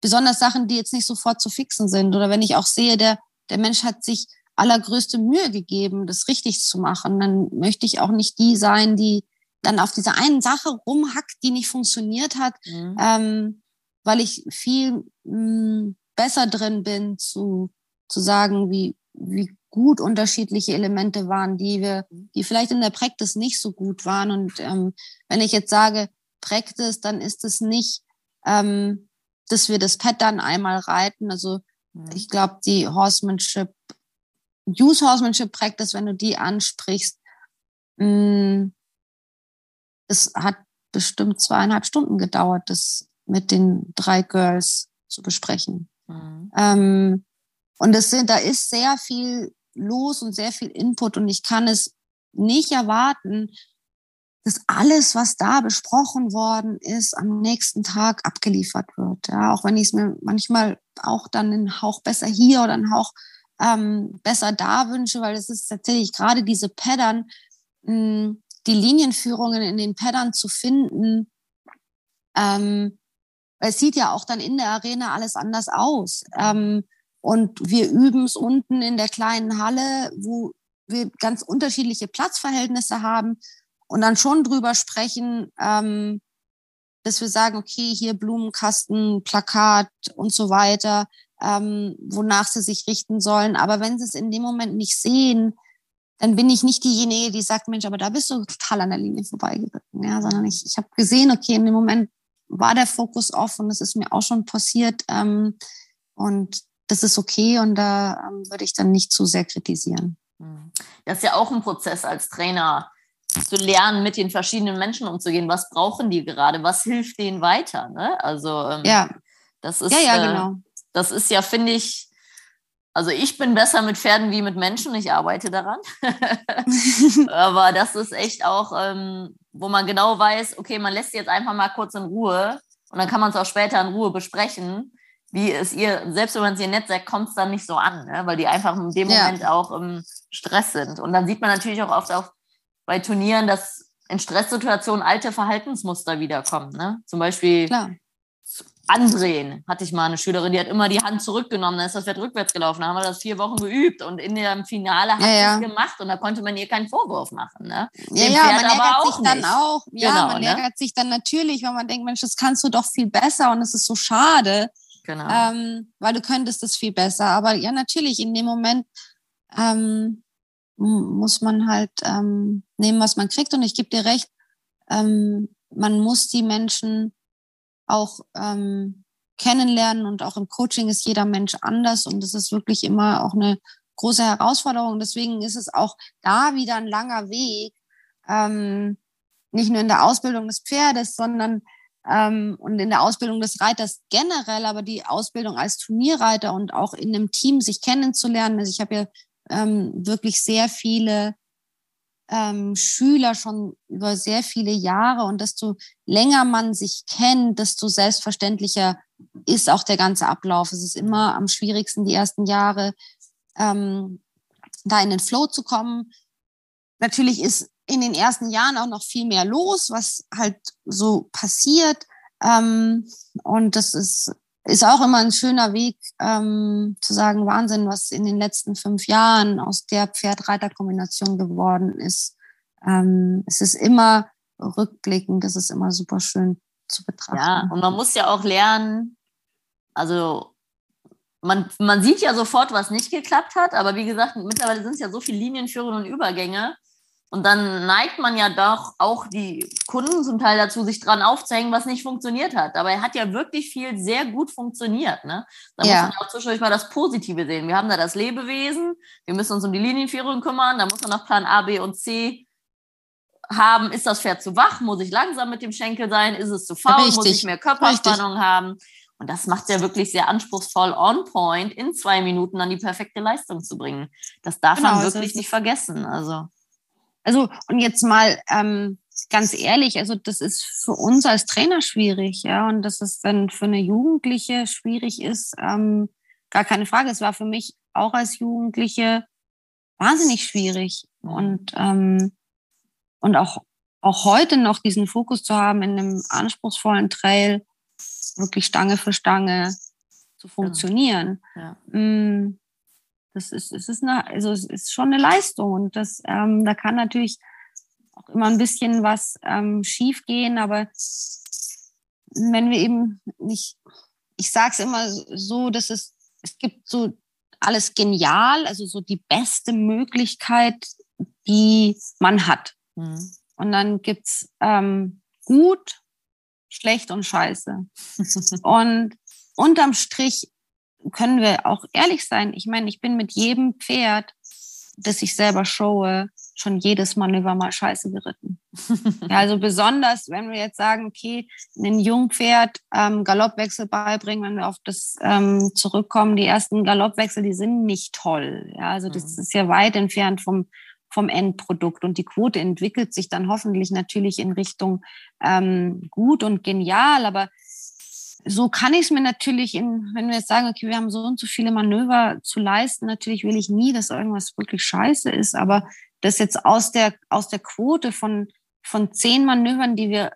besonders Sachen, die jetzt nicht sofort zu fixen sind. Oder wenn ich auch sehe, der, der Mensch hat sich allergrößte Mühe gegeben, das richtig zu machen. Dann möchte ich auch nicht die sein, die dann auf dieser einen Sache rumhackt, die nicht funktioniert hat, mhm. ähm, weil ich viel mh, mm, besser drin bin, zu, zu sagen, wie, wie gut unterschiedliche Elemente waren, die wir, die vielleicht in der Practice nicht so gut waren. Und ähm, wenn ich jetzt sage Practice, dann ist es nicht, ähm, dass wir das dann einmal reiten. Also mhm. ich glaube, die Horsemanship Use Horsemanship Practice, wenn du die ansprichst, mm, es hat bestimmt zweieinhalb Stunden gedauert, das mit den drei Girls zu besprechen. Mhm. Ähm, und es sind, da ist sehr viel los und sehr viel Input und ich kann es nicht erwarten, dass alles, was da besprochen worden ist, am nächsten Tag abgeliefert wird. Ja, auch wenn ich es mir manchmal auch dann einen Hauch besser hier oder einen Hauch ähm, besser da wünsche, weil es ist tatsächlich gerade diese Pattern, mh, die Linienführungen in den Pattern zu finden. Ähm, es sieht ja auch dann in der Arena alles anders aus. Ähm, und wir üben es unten in der kleinen Halle, wo wir ganz unterschiedliche Platzverhältnisse haben und dann schon drüber sprechen, ähm, dass wir sagen, okay, hier Blumenkasten, Plakat und so weiter, ähm, wonach sie sich richten sollen. Aber wenn sie es in dem Moment nicht sehen, dann bin ich nicht diejenige, die sagt, Mensch, aber da bist du total an der Linie vorbeigeritten, ja, sondern ich, ich habe gesehen, okay, in dem Moment war der Fokus off und das ist mir auch schon passiert ähm, und das ist okay und da ähm, würde ich dann nicht zu sehr kritisieren. Hm. Das ist ja auch ein Prozess als Trainer, zu lernen, mit den verschiedenen Menschen umzugehen. Was brauchen die gerade? Was hilft denen weiter? Ne? Also ähm, ja. das ist ja, ja, äh, genau. Das ist ja, finde ich, also ich bin besser mit Pferden wie mit Menschen. Ich arbeite daran. Aber das ist echt auch, ähm, wo man genau weiß, okay, man lässt sie jetzt einfach mal kurz in Ruhe und dann kann man es auch später in Ruhe besprechen. Wie es ihr, selbst wenn man sie nett sagt, kommt es dann nicht so an, ne? weil die einfach in dem ja. Moment auch im Stress sind. Und dann sieht man natürlich auch oft auf bei Turnieren, dass in Stresssituationen alte Verhaltensmuster wiederkommen. Ne? Zum Beispiel Klar. Andrehen. Hatte ich mal eine Schülerin, die hat immer die Hand zurückgenommen, dann ist das Pferd rückwärts gelaufen. Da haben wir das vier Wochen geübt und in dem Finale hat ja, ja. es gemacht und da konnte man ihr keinen Vorwurf machen. Ne? Ja, ja, man ärgert sich dann auch. Ja, genau, man ne? ärgert sich dann natürlich, weil man denkt, Mensch, das kannst du doch viel besser und es ist so schade. Genau. Ähm, weil du könntest es viel besser. Aber ja, natürlich, in dem Moment ähm, muss man halt ähm, nehmen, was man kriegt. Und ich gebe dir recht, ähm, man muss die Menschen auch ähm, kennenlernen und auch im Coaching ist jeder Mensch anders und das ist wirklich immer auch eine große Herausforderung. Deswegen ist es auch da wieder ein langer Weg, ähm, nicht nur in der Ausbildung des Pferdes, sondern ähm, und in der Ausbildung des Reiters generell, aber die Ausbildung als Turnierreiter und auch in einem Team sich kennenzulernen. Also ich habe ja ähm, wirklich sehr viele ähm, Schüler schon über sehr viele Jahre und desto länger man sich kennt, desto selbstverständlicher ist auch der ganze Ablauf. Es ist immer am schwierigsten, die ersten Jahre ähm, da in den Flow zu kommen. Natürlich ist in den ersten Jahren auch noch viel mehr los, was halt so passiert. Ähm, und das ist ist auch immer ein schöner Weg ähm, zu sagen, Wahnsinn, was in den letzten fünf Jahren aus der Pferd-Reiter-Kombination geworden ist. Ähm, es ist immer rückblickend, das ist immer super schön zu betrachten. Ja, und man muss ja auch lernen, also man, man sieht ja sofort, was nicht geklappt hat, aber wie gesagt, mittlerweile sind es ja so viele Linienführungen und Übergänge, und dann neigt man ja doch auch die Kunden zum Teil dazu, sich dran aufzuhängen, was nicht funktioniert hat. Aber er hat ja wirklich viel sehr gut funktioniert. Ne? Da ja. muss man auch zwischendurch mal das Positive sehen. Wir haben da das Lebewesen, wir müssen uns um die Linienführung kümmern, da muss man noch Plan A, B und C haben. Ist das Pferd zu wach? Muss ich langsam mit dem Schenkel sein? Ist es zu faul? Richtig. Muss ich mehr Körperspannung Richtig. haben? Und das macht es ja wirklich sehr anspruchsvoll, on point, in zwei Minuten dann die perfekte Leistung zu bringen. Das darf genau, man wirklich nicht vergessen. Also. Also, und jetzt mal ähm, ganz ehrlich, also das ist für uns als Trainer schwierig, ja, und dass es dann für eine Jugendliche schwierig ist, ähm, gar keine Frage. Es war für mich auch als Jugendliche wahnsinnig schwierig. Mhm. Und, ähm, und auch, auch heute noch diesen Fokus zu haben, in einem anspruchsvollen Trail wirklich Stange für Stange zu funktionieren. Ja. Ja. Das ist, es ist eine, also es ist schon eine Leistung und das, ähm, da kann natürlich auch immer ein bisschen was ähm, schief gehen, aber wenn wir eben nicht, ich sage es immer so, dass es, es gibt so alles genial, also so die beste Möglichkeit, die man hat. Mhm. Und dann gibt's ähm, gut, schlecht und scheiße. und unterm Strich können wir auch ehrlich sein. Ich meine, ich bin mit jedem Pferd, das ich selber showe, schon jedes Manöver mal scheiße geritten. ja, also besonders, wenn wir jetzt sagen, okay, ein Jungpferd ähm, Galoppwechsel beibringen, wenn wir auf das ähm, zurückkommen, die ersten Galoppwechsel, die sind nicht toll. Ja, also das mhm. ist ja weit entfernt vom, vom Endprodukt und die Quote entwickelt sich dann hoffentlich natürlich in Richtung ähm, gut und genial, aber so kann ich es mir natürlich in, wenn wir jetzt sagen, okay, wir haben so und so viele Manöver zu leisten, natürlich will ich nie, dass irgendwas wirklich scheiße ist, aber das jetzt aus der, aus der Quote von, von zehn Manövern, die wir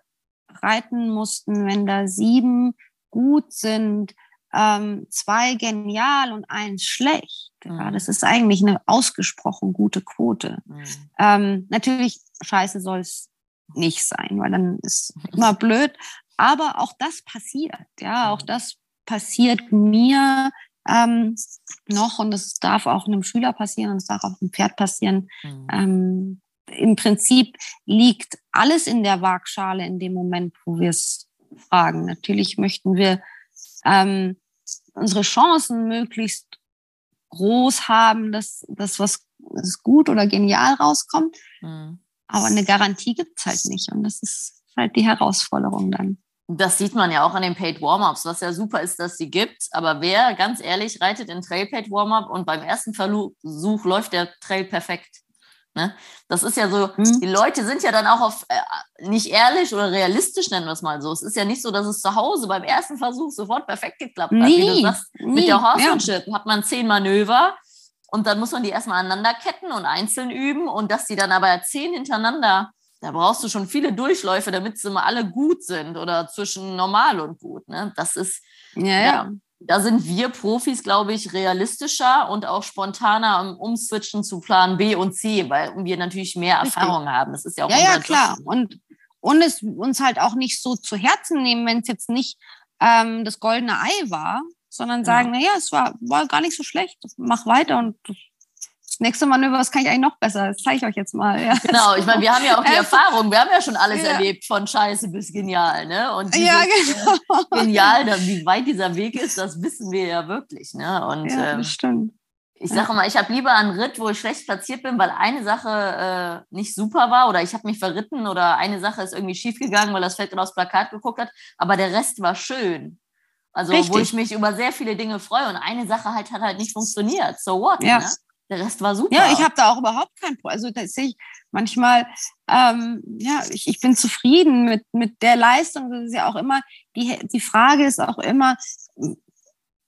reiten mussten, wenn da sieben gut sind, ähm, zwei genial und eins schlecht. Mhm. Ja, das ist eigentlich eine ausgesprochen gute Quote. Mhm. Ähm, natürlich, scheiße soll es nicht sein, weil dann ist immer blöd. Aber auch das passiert, ja, auch das passiert mir ähm, noch und es darf auch einem Schüler passieren und es darf auch einem Pferd passieren. Mhm. Ähm, Im Prinzip liegt alles in der Waagschale in dem Moment, wo wir es fragen. Natürlich möchten wir ähm, unsere Chancen möglichst groß haben, dass, dass was dass gut oder genial rauskommt. Mhm. Aber eine Garantie gibt es halt nicht. Und das ist halt die Herausforderung dann. Das sieht man ja auch an den Paid Warm-Ups, was ja super ist, dass sie gibt. Aber wer, ganz ehrlich, reitet in Trail Paid Warm-Up und beim ersten Versuch läuft der Trail perfekt. Ne? Das ist ja so, hm. die Leute sind ja dann auch auf äh, nicht ehrlich oder realistisch, nennen wir es mal so. Es ist ja nicht so, dass es zu Hause beim ersten Versuch sofort perfekt geklappt hat. Wie du sagst, nie. mit der Horsemanship ja. hat man zehn Manöver und dann muss man die erstmal aneinander ketten und einzeln üben und dass die dann aber zehn hintereinander, da brauchst du schon viele Durchläufe, damit sie immer alle gut sind oder zwischen normal und gut. Ne? Das ist, ja, ja. ja da sind wir Profis, glaube ich, realistischer und auch spontaner im Umswitchen zu Plan B und C, weil wir natürlich mehr Erfahrung Richtig. haben. Das ist ja auch Ja, ja, klar. Und, und es uns halt auch nicht so zu Herzen nehmen, wenn es jetzt nicht ähm, das goldene Ei war, sondern sagen, ja. naja, es war, war gar nicht so schlecht, mach weiter und nächste Manöver, das kann ich eigentlich noch besser. Das zeige ich euch jetzt mal. Ja. Genau, ich meine, wir haben ja auch die Erfahrung, wir haben ja schon alles ja. erlebt, von Scheiße bis genial. Ne? Und dieses, ja, genau. Äh, genial, wie weit dieser Weg ist, das wissen wir ja wirklich. Ne? Und, ja, ähm, stimmt. Ich sage mal, ich habe lieber einen Ritt, wo ich schlecht platziert bin, weil eine Sache äh, nicht super war oder ich habe mich verritten oder eine Sache ist irgendwie schief gegangen, weil das Feld aufs Plakat geguckt hat, aber der Rest war schön. Also Richtig. wo ich mich über sehr viele Dinge freue und eine Sache halt hat halt nicht funktioniert. So what? Ja. Ne? Der Rest war super. Ja, ich habe da auch überhaupt kein Problem. Also da sehe ich manchmal, ähm, ja, ich, ich bin zufrieden mit, mit der Leistung. Das ist ja auch immer, die, die Frage ist auch immer,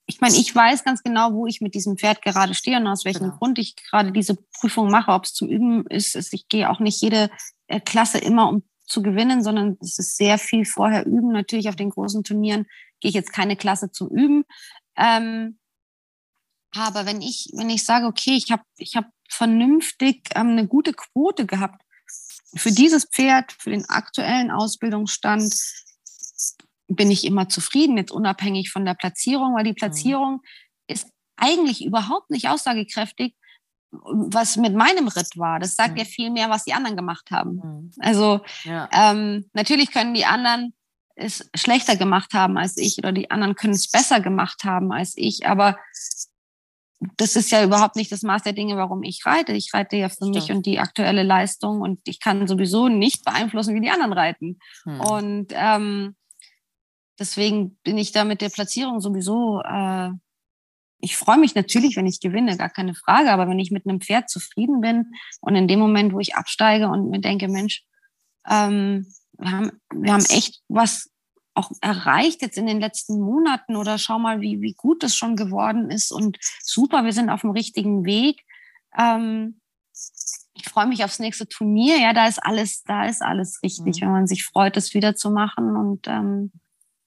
ich meine, ich weiß ganz genau, wo ich mit diesem Pferd gerade stehe und aus welchem genau. Grund ich gerade diese Prüfung mache, ob es zum Üben ist. Ich gehe auch nicht jede äh, Klasse immer, um zu gewinnen, sondern es ist sehr viel vorher üben. Natürlich auf den großen Turnieren gehe ich jetzt keine Klasse zum Üben. Ähm, aber wenn ich, wenn ich sage, okay, ich habe ich hab vernünftig ähm, eine gute Quote gehabt für dieses Pferd, für den aktuellen Ausbildungsstand, bin ich immer zufrieden, jetzt unabhängig von der Platzierung, weil die mhm. Platzierung mhm. ist eigentlich überhaupt nicht aussagekräftig, was mit meinem Ritt war. Das sagt mhm. ja viel mehr, was die anderen gemacht haben. Mhm. Also ja. ähm, natürlich können die anderen es schlechter gemacht haben als ich oder die anderen können es besser gemacht haben als ich, aber das ist ja überhaupt nicht das Maß der Dinge, warum ich reite. Ich reite ja für mich und die aktuelle Leistung und ich kann sowieso nicht beeinflussen, wie die anderen reiten. Hm. Und ähm, deswegen bin ich da mit der Platzierung sowieso. Äh, ich freue mich natürlich, wenn ich gewinne, gar keine Frage. Aber wenn ich mit einem Pferd zufrieden bin und in dem Moment, wo ich absteige und mir denke, Mensch, ähm, wir haben, wir haben echt was auch erreicht jetzt in den letzten Monaten oder schau mal, wie, wie gut das schon geworden ist und super, wir sind auf dem richtigen Weg. Ähm, ich freue mich aufs nächste Turnier. Ja, da ist alles, da ist alles richtig, mhm. wenn man sich freut, das wieder zu machen und ähm,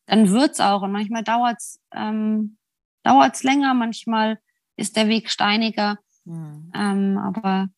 dann wird's auch. Und manchmal dauert's, ähm, dauert's länger, manchmal ist der Weg steiniger, mhm. ähm, aber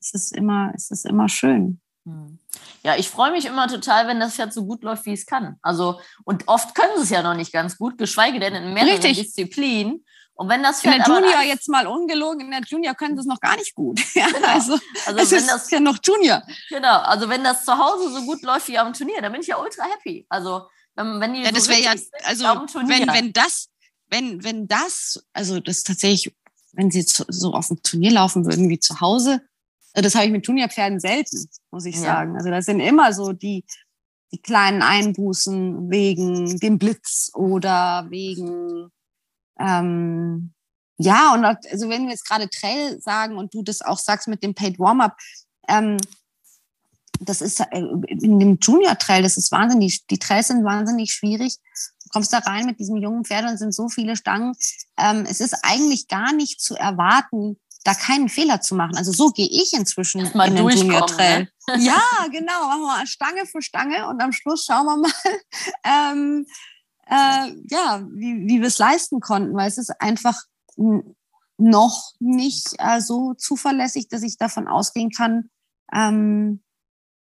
es ist immer, es ist immer schön. Mhm. Ja, ich freue mich immer total, wenn das Pferd so gut läuft, wie es kann. Also, und oft können sie es ja noch nicht ganz gut, geschweige denn in mehreren Richtig. Disziplinen. Und wenn das Pferd in der Junior jetzt mal ungelogen, in der Junior können sie es noch gar nicht gut. Ja, genau. Also, also es ist das, ja noch Junior. Genau, also wenn das zu Hause so gut läuft wie am Turnier, dann bin ich ja ultra happy. Also wenn, wenn die ja, das so wäre ja, also wenn, wenn das, wenn, wenn das, also das tatsächlich, wenn sie so auf dem Turnier laufen würden wie zu Hause, das habe ich mit Juniorpferden selten, muss ich ja. sagen. Also das sind immer so die, die kleinen Einbußen wegen dem Blitz oder wegen ähm, ja, und also wenn wir jetzt gerade Trail sagen und du das auch sagst mit dem Paid Warm-up, ähm, das ist äh, in dem Junior Trail, das ist wahnsinnig, die Trails sind wahnsinnig schwierig. Du kommst da rein mit diesem jungen Pferd und sind so viele Stangen. Ähm, es ist eigentlich gar nicht zu erwarten, da keinen Fehler zu machen. Also so gehe ich inzwischen Mal in den Junior Trail. Ne? Ja, genau. Machen wir mal Stange für Stange und am Schluss schauen wir mal, ähm, äh, ja, wie, wie wir es leisten konnten, weil es ist einfach noch nicht äh, so zuverlässig, dass ich davon ausgehen kann, ähm,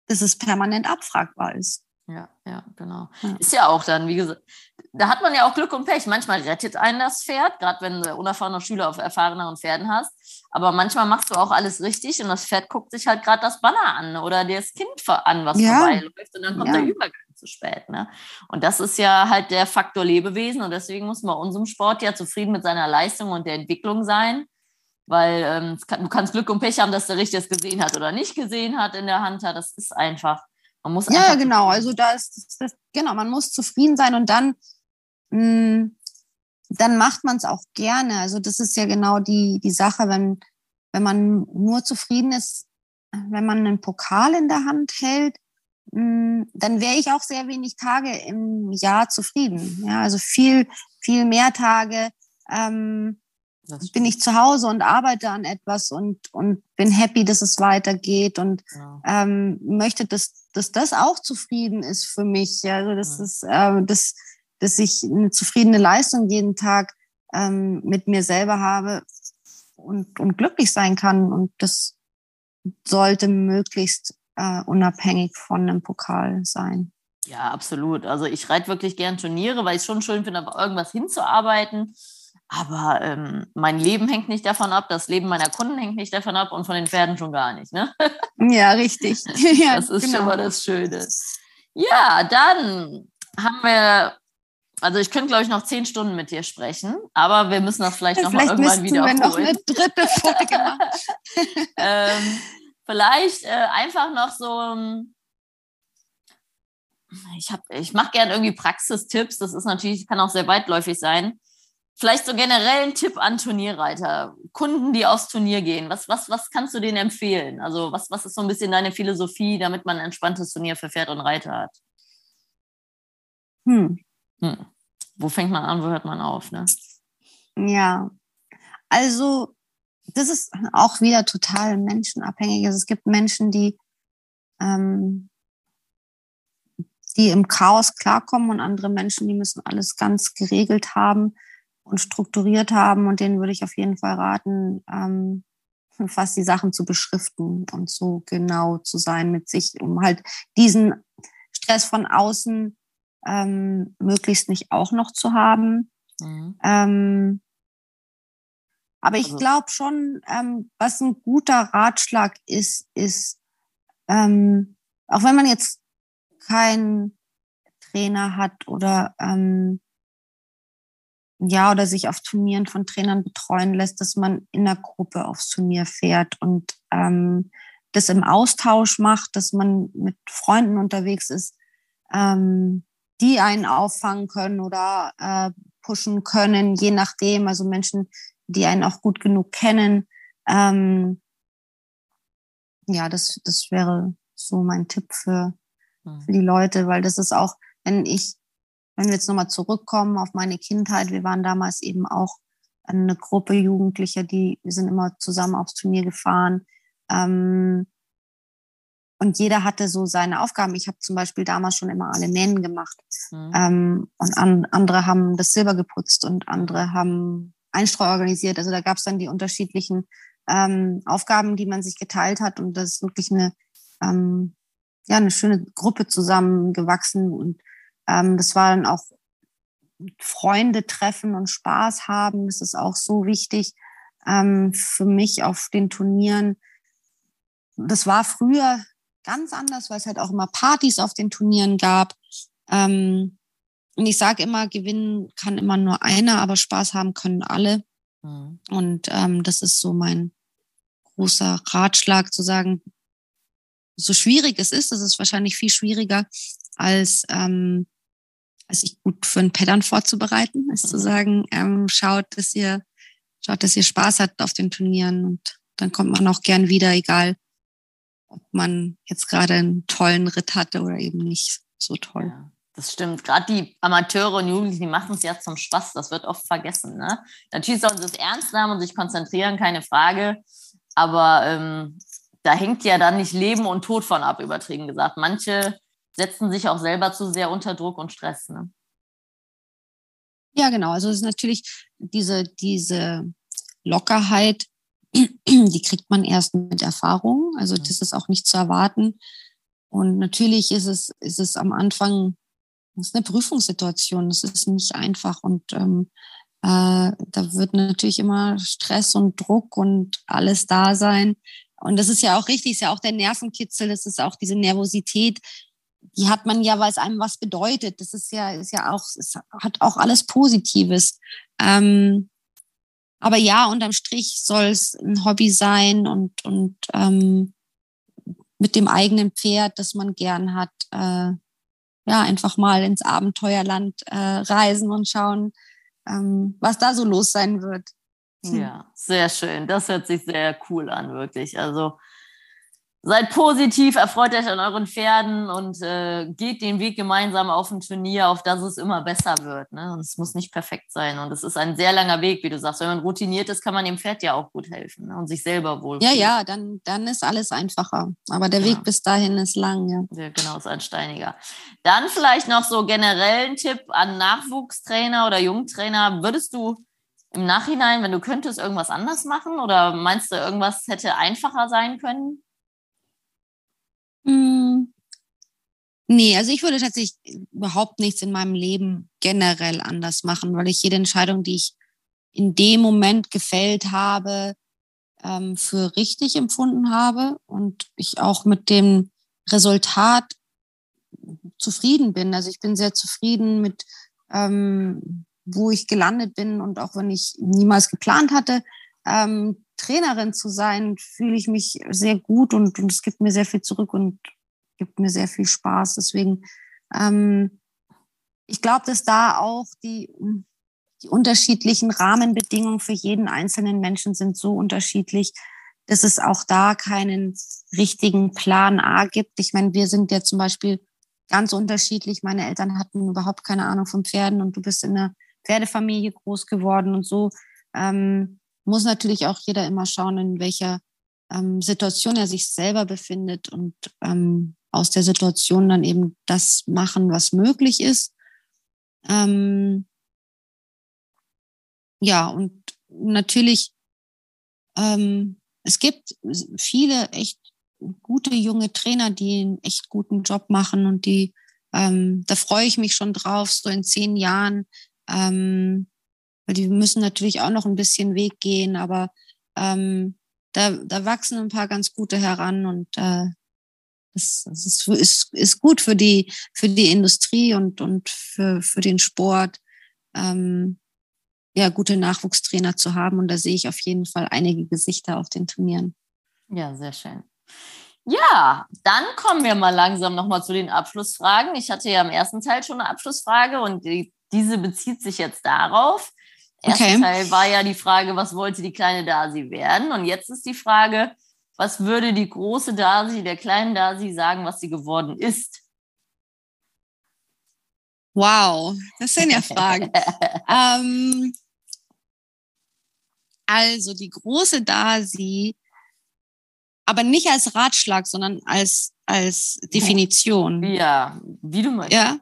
dass es permanent abfragbar ist. Ja, ja, genau. Ja. Ist ja auch dann, wie gesagt, da hat man ja auch Glück und Pech. Manchmal rettet einen das Pferd, gerade wenn du unerfahrene Schüler auf erfahreneren Pferden hast. Aber manchmal machst du auch alles richtig und das Pferd guckt sich halt gerade das Banner an oder das Kind an, was ja. vorbeiläuft und dann kommt ja. der Übergang zu spät. Ne? Und das ist ja halt der Faktor Lebewesen und deswegen muss man unserem Sport ja zufrieden mit seiner Leistung und der Entwicklung sein weil ähm, kann, du kannst Glück und Pech haben, dass der Richter es gesehen hat oder nicht gesehen hat in der Hand hat. Das ist einfach, man muss Ja, genau. Also da ist das, genau, man muss zufrieden sein und dann, mh, mm, dann macht man es auch gerne. Also das ist ja genau die, die Sache, wenn, wenn man nur zufrieden ist, wenn man einen Pokal in der Hand hält, mh, mm, dann wäre ich auch sehr wenig Tage im Jahr zufrieden. Ja, also viel, viel mehr Tage. Ähm, bin ich zu Hause und arbeite an etwas und, und bin happy, dass es weitergeht und ja. ähm, möchte, dass, dass das auch zufrieden ist für mich. Also dass, ja. es, äh, dass, dass ich eine zufriedene Leistung jeden Tag ähm, mit mir selber habe und, und glücklich sein kann. Und das sollte möglichst äh, unabhängig von einem Pokal sein. Ja, absolut. Also ich reite wirklich gern Turniere, weil ich es schon schön finde, auf irgendwas hinzuarbeiten. Aber ähm, mein Leben hängt nicht davon ab, das Leben meiner Kunden hängt nicht davon ab und von den Pferden schon gar nicht. Ne? Ja, richtig. ja, das ist genau. schon mal das Schöne. Ja, dann haben wir, also ich könnte, glaube ich, noch zehn Stunden mit dir sprechen, aber wir müssen das vielleicht noch vielleicht mal irgendwann wiederholen. Wir noch eine dritte Folge machen. ähm, vielleicht äh, einfach noch so ich, ich mache gerne irgendwie Praxistipps. Das ist natürlich, kann auch sehr weitläufig sein. Vielleicht so generell ein Tipp an Turnierreiter, Kunden, die aufs Turnier gehen. Was, was, was kannst du denen empfehlen? Also was, was ist so ein bisschen deine Philosophie, damit man ein entspanntes Turnier für Pferd und Reiter hat? Hm. Hm. Wo fängt man an, wo hört man auf? Ne? Ja, also das ist auch wieder total menschenabhängig. Also es gibt Menschen, die, ähm, die im Chaos klarkommen und andere Menschen, die müssen alles ganz geregelt haben und strukturiert haben. Und denen würde ich auf jeden Fall raten, ähm, fast die Sachen zu beschriften und so genau zu sein mit sich, um halt diesen Stress von außen ähm, möglichst nicht auch noch zu haben. Mhm. Ähm, aber ich also, glaube schon, ähm, was ein guter Ratschlag ist, ist, ähm, auch wenn man jetzt keinen Trainer hat oder ähm, ja, oder sich auf Turnieren von Trainern betreuen lässt, dass man in der Gruppe aufs Turnier fährt und ähm, das im Austausch macht, dass man mit Freunden unterwegs ist, ähm, die einen auffangen können oder äh, pushen können, je nachdem. Also Menschen, die einen auch gut genug kennen. Ähm, ja, das, das wäre so mein Tipp für, hm. für die Leute, weil das ist auch, wenn ich wenn wir jetzt nochmal zurückkommen auf meine Kindheit, wir waren damals eben auch eine Gruppe Jugendlicher, die, wir sind immer zusammen aufs Turnier gefahren. Ähm, und jeder hatte so seine Aufgaben. Ich habe zum Beispiel damals schon immer alle Mähen gemacht. Mhm. Ähm, und an, andere haben das Silber geputzt und andere haben Einstreu organisiert. Also da gab es dann die unterschiedlichen ähm, Aufgaben, die man sich geteilt hat. Und das ist wirklich eine, ähm, ja, eine schöne Gruppe zusammengewachsen. Und ähm, das war dann auch Freunde treffen und Spaß haben. Das ist auch so wichtig ähm, für mich auf den Turnieren. Das war früher ganz anders, weil es halt auch immer Partys auf den Turnieren gab. Ähm, und ich sage immer, gewinnen kann immer nur einer, aber Spaß haben können alle. Mhm. Und ähm, das ist so mein großer Ratschlag zu sagen, so schwierig es ist, das ist wahrscheinlich viel schwieriger, als ähm, sich gut für ein Pattern vorzubereiten, ist zu mhm. sagen, ähm, schaut, dass ihr, schaut, dass ihr Spaß habt auf den Turnieren und dann kommt man auch gern wieder, egal ob man jetzt gerade einen tollen Ritt hatte oder eben nicht so toll. Ja. Das stimmt. Gerade die Amateure und Jugendlichen, die machen es ja zum Spaß. Das wird oft vergessen. Ne? Natürlich sollen sie es ernst nehmen und sich konzentrieren, keine Frage. Aber ähm, da hängt ja dann nicht Leben und Tod von ab, übertrieben gesagt. Manche setzen sich auch selber zu sehr unter Druck und Stress. Ne? Ja, genau. Also es ist natürlich diese, diese Lockerheit, die kriegt man erst mit Erfahrung. Also mhm. das ist auch nicht zu erwarten. Und natürlich ist es, ist es am Anfang, das ist eine Prüfungssituation. Es ist nicht einfach und ähm, äh, da wird natürlich immer Stress und Druck und alles da sein. Und das ist ja auch richtig, ist ja auch der Nervenkitzel, das ist auch diese Nervosität, die hat man ja, weil es einem was bedeutet. Das ist ja, ist ja auch, es hat auch alles Positives. Ähm, aber ja, unterm Strich soll es ein Hobby sein und, und ähm, mit dem eigenen Pferd, das man gern hat, äh, ja, einfach mal ins Abenteuerland äh, reisen und schauen, ähm, was da so los sein wird. Hm. Ja, sehr schön. Das hört sich sehr cool an, wirklich. Also seid positiv, erfreut euch an euren Pferden und äh, geht den Weg gemeinsam auf ein Turnier, auf das es immer besser wird. Ne? Und es muss nicht perfekt sein. Und es ist ein sehr langer Weg, wie du sagst. Wenn man routiniert ist, kann man dem Pferd ja auch gut helfen ne? und sich selber wohl. Ja, ja, dann, dann ist alles einfacher. Aber der ja. Weg bis dahin ist lang, ja. ja. Genau, ist ein steiniger. Dann vielleicht noch so generell ein Tipp an Nachwuchstrainer oder Jungtrainer. Würdest du im Nachhinein, wenn du könntest, irgendwas anders machen? Oder meinst du, irgendwas hätte einfacher sein können? Hm. Nee, also ich würde tatsächlich überhaupt nichts in meinem Leben generell anders machen, weil ich jede Entscheidung, die ich in dem Moment gefällt habe, ähm, für richtig empfunden habe und ich auch mit dem Resultat zufrieden bin. Also ich bin sehr zufrieden mit, ähm, wo ich gelandet bin und auch wenn ich niemals geplant hatte, ähm, Trainerin zu sein, fühle ich mich sehr gut und, und es gibt mir sehr viel zurück und gibt mir sehr viel Spaß. Deswegen, ähm, ich glaube, dass da auch die, die unterschiedlichen Rahmenbedingungen für jeden einzelnen Menschen sind so unterschiedlich, dass es auch da keinen richtigen Plan A gibt. Ich meine, wir sind ja zum Beispiel ganz unterschiedlich. Meine Eltern hatten überhaupt keine Ahnung von Pferden und du bist in einer Pferdefamilie groß geworden und so. Ähm, muss natürlich auch jeder immer schauen, in welcher ähm, Situation er sich selber befindet und ähm, aus der Situation dann eben das machen, was möglich ist. Ähm, ja, und natürlich, ähm, es gibt viele echt gute junge Trainer, die einen echt guten Job machen und die, ähm, da freue ich mich schon drauf, so in zehn Jahren ähm, weil die müssen natürlich auch noch ein bisschen Weg gehen, aber ähm, da, da wachsen ein paar ganz gute heran und äh, das, das ist, ist, ist gut für die, für die Industrie und, und für, für den Sport, ähm, ja, gute Nachwuchstrainer zu haben. Und da sehe ich auf jeden Fall einige Gesichter auf den Turnieren. Ja, sehr schön. Ja, dann kommen wir mal langsam nochmal zu den Abschlussfragen. Ich hatte ja im ersten Teil schon eine Abschlussfrage und die, diese bezieht sich jetzt darauf, Erster okay. Teil war ja die Frage, was wollte die kleine Dasi werden? Und jetzt ist die Frage, was würde die große Dasi der kleinen Dasi sagen, was sie geworden ist? Wow, das sind ja Fragen. ähm, also die große Dasi, aber nicht als Ratschlag, sondern als, als Definition. Ja, wie du meinst. Ja,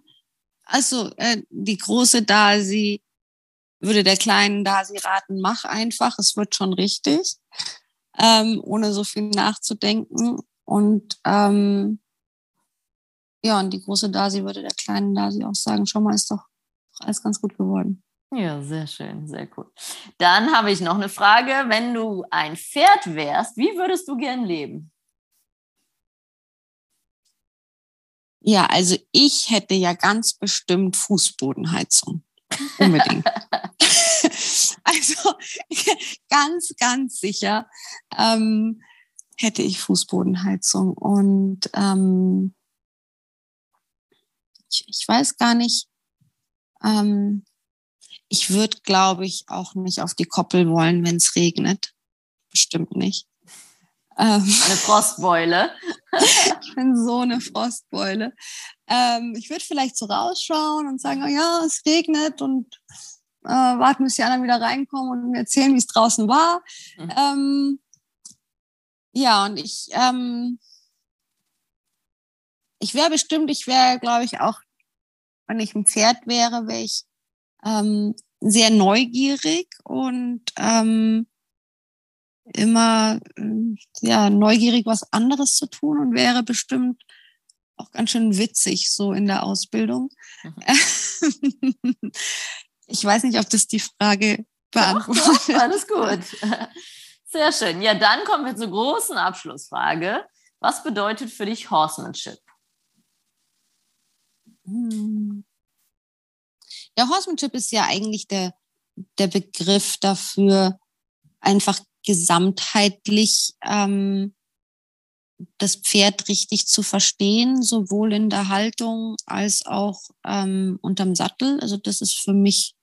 also äh, die große Dasi würde der Kleinen da sie raten, mach einfach, es wird schon richtig, ähm, ohne so viel nachzudenken. Und ähm, ja, und die große Dasi würde der kleinen Dasi auch sagen, schau mal, ist doch alles ganz gut geworden. Ja, sehr schön, sehr cool. Dann habe ich noch eine Frage. Wenn du ein Pferd wärst, wie würdest du gern leben? Ja, also ich hätte ja ganz bestimmt Fußbodenheizung. Unbedingt. also ganz, ganz sicher ähm, hätte ich Fußbodenheizung. Und ähm, ich, ich, weiß gar nicht, ähm, ich würde, glaube ich, auch nicht auf die Koppel wollen, wenn es regnet. Bestimmt nicht. Ähm, eine Frostbeule. ich bin so eine Frostbeule. Ähm, ich würde vielleicht so rausschauen und sagen, oh ja, es regnet und äh, warten, bis die anderen wieder reinkommen und mir erzählen, wie es draußen war. Mhm. Ähm, ja, und ich, ähm, ich wäre bestimmt, ich wäre, glaube ich, auch, wenn ich ein Pferd wäre, wäre ich ähm, sehr neugierig und ähm, immer äh, ja neugierig, was anderes zu tun und wäre bestimmt auch ganz schön witzig so in der Ausbildung. Mhm. ich weiß nicht, ob das die Frage beantwortet. Doch, doch, alles gut. Sehr schön. Ja, dann kommen wir zur großen Abschlussfrage. Was bedeutet für dich Horsemanship? Hm. Ja, Horsemanship ist ja eigentlich der, der Begriff dafür, einfach gesamtheitlich ähm, das Pferd richtig zu verstehen, sowohl in der Haltung als auch ähm, unterm Sattel. Also das ist für mich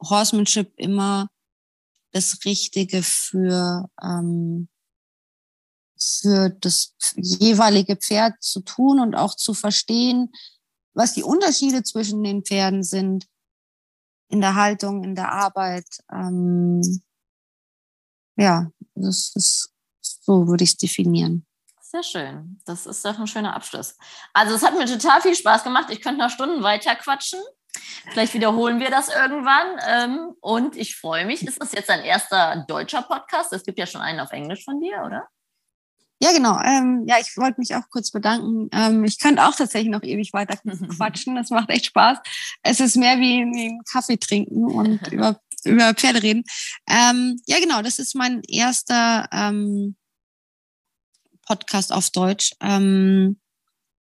Horsemanship immer das Richtige für, ähm, für das jeweilige Pferd zu tun und auch zu verstehen, was die Unterschiede zwischen den Pferden sind in der Haltung, in der Arbeit. Ähm, ja, das ist, so würde ich es definieren. Sehr schön. Das ist doch ein schöner Abschluss. Also es hat mir total viel Spaß gemacht. Ich könnte noch Stunden weiter quatschen. Vielleicht wiederholen wir das irgendwann. Ähm, und ich freue mich. Ist das jetzt ein erster deutscher Podcast? Es gibt ja schon einen auf Englisch von dir, oder? Ja, genau. Ähm, ja, ich wollte mich auch kurz bedanken. Ähm, ich könnte auch tatsächlich noch ewig weiter quatschen. Das macht echt Spaß. Es ist mehr wie, wie Kaffee trinken und über, über Pferde reden. Ähm, ja, genau. Das ist mein erster ähm, Podcast auf Deutsch. Ähm,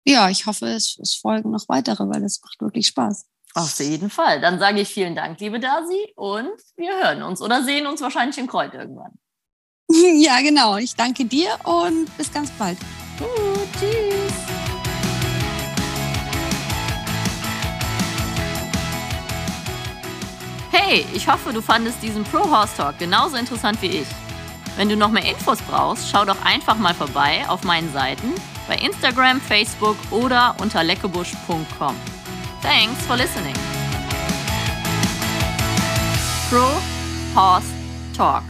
ja, ich hoffe, es, es folgen noch weitere, weil es macht wirklich Spaß. Auf jeden Fall. Dann sage ich vielen Dank, liebe Dasi, und wir hören uns oder sehen uns wahrscheinlich in Kreuz irgendwann. Ja, genau. Ich danke dir und bis ganz bald. Gut, tschüss. Hey, ich hoffe, du fandest diesen Pro Horse Talk genauso interessant wie ich. Wenn du noch mehr Infos brauchst, schau doch einfach mal vorbei auf meinen Seiten bei Instagram, Facebook oder unter leckebusch.com. Thanks for listening. Pro Horse Talk.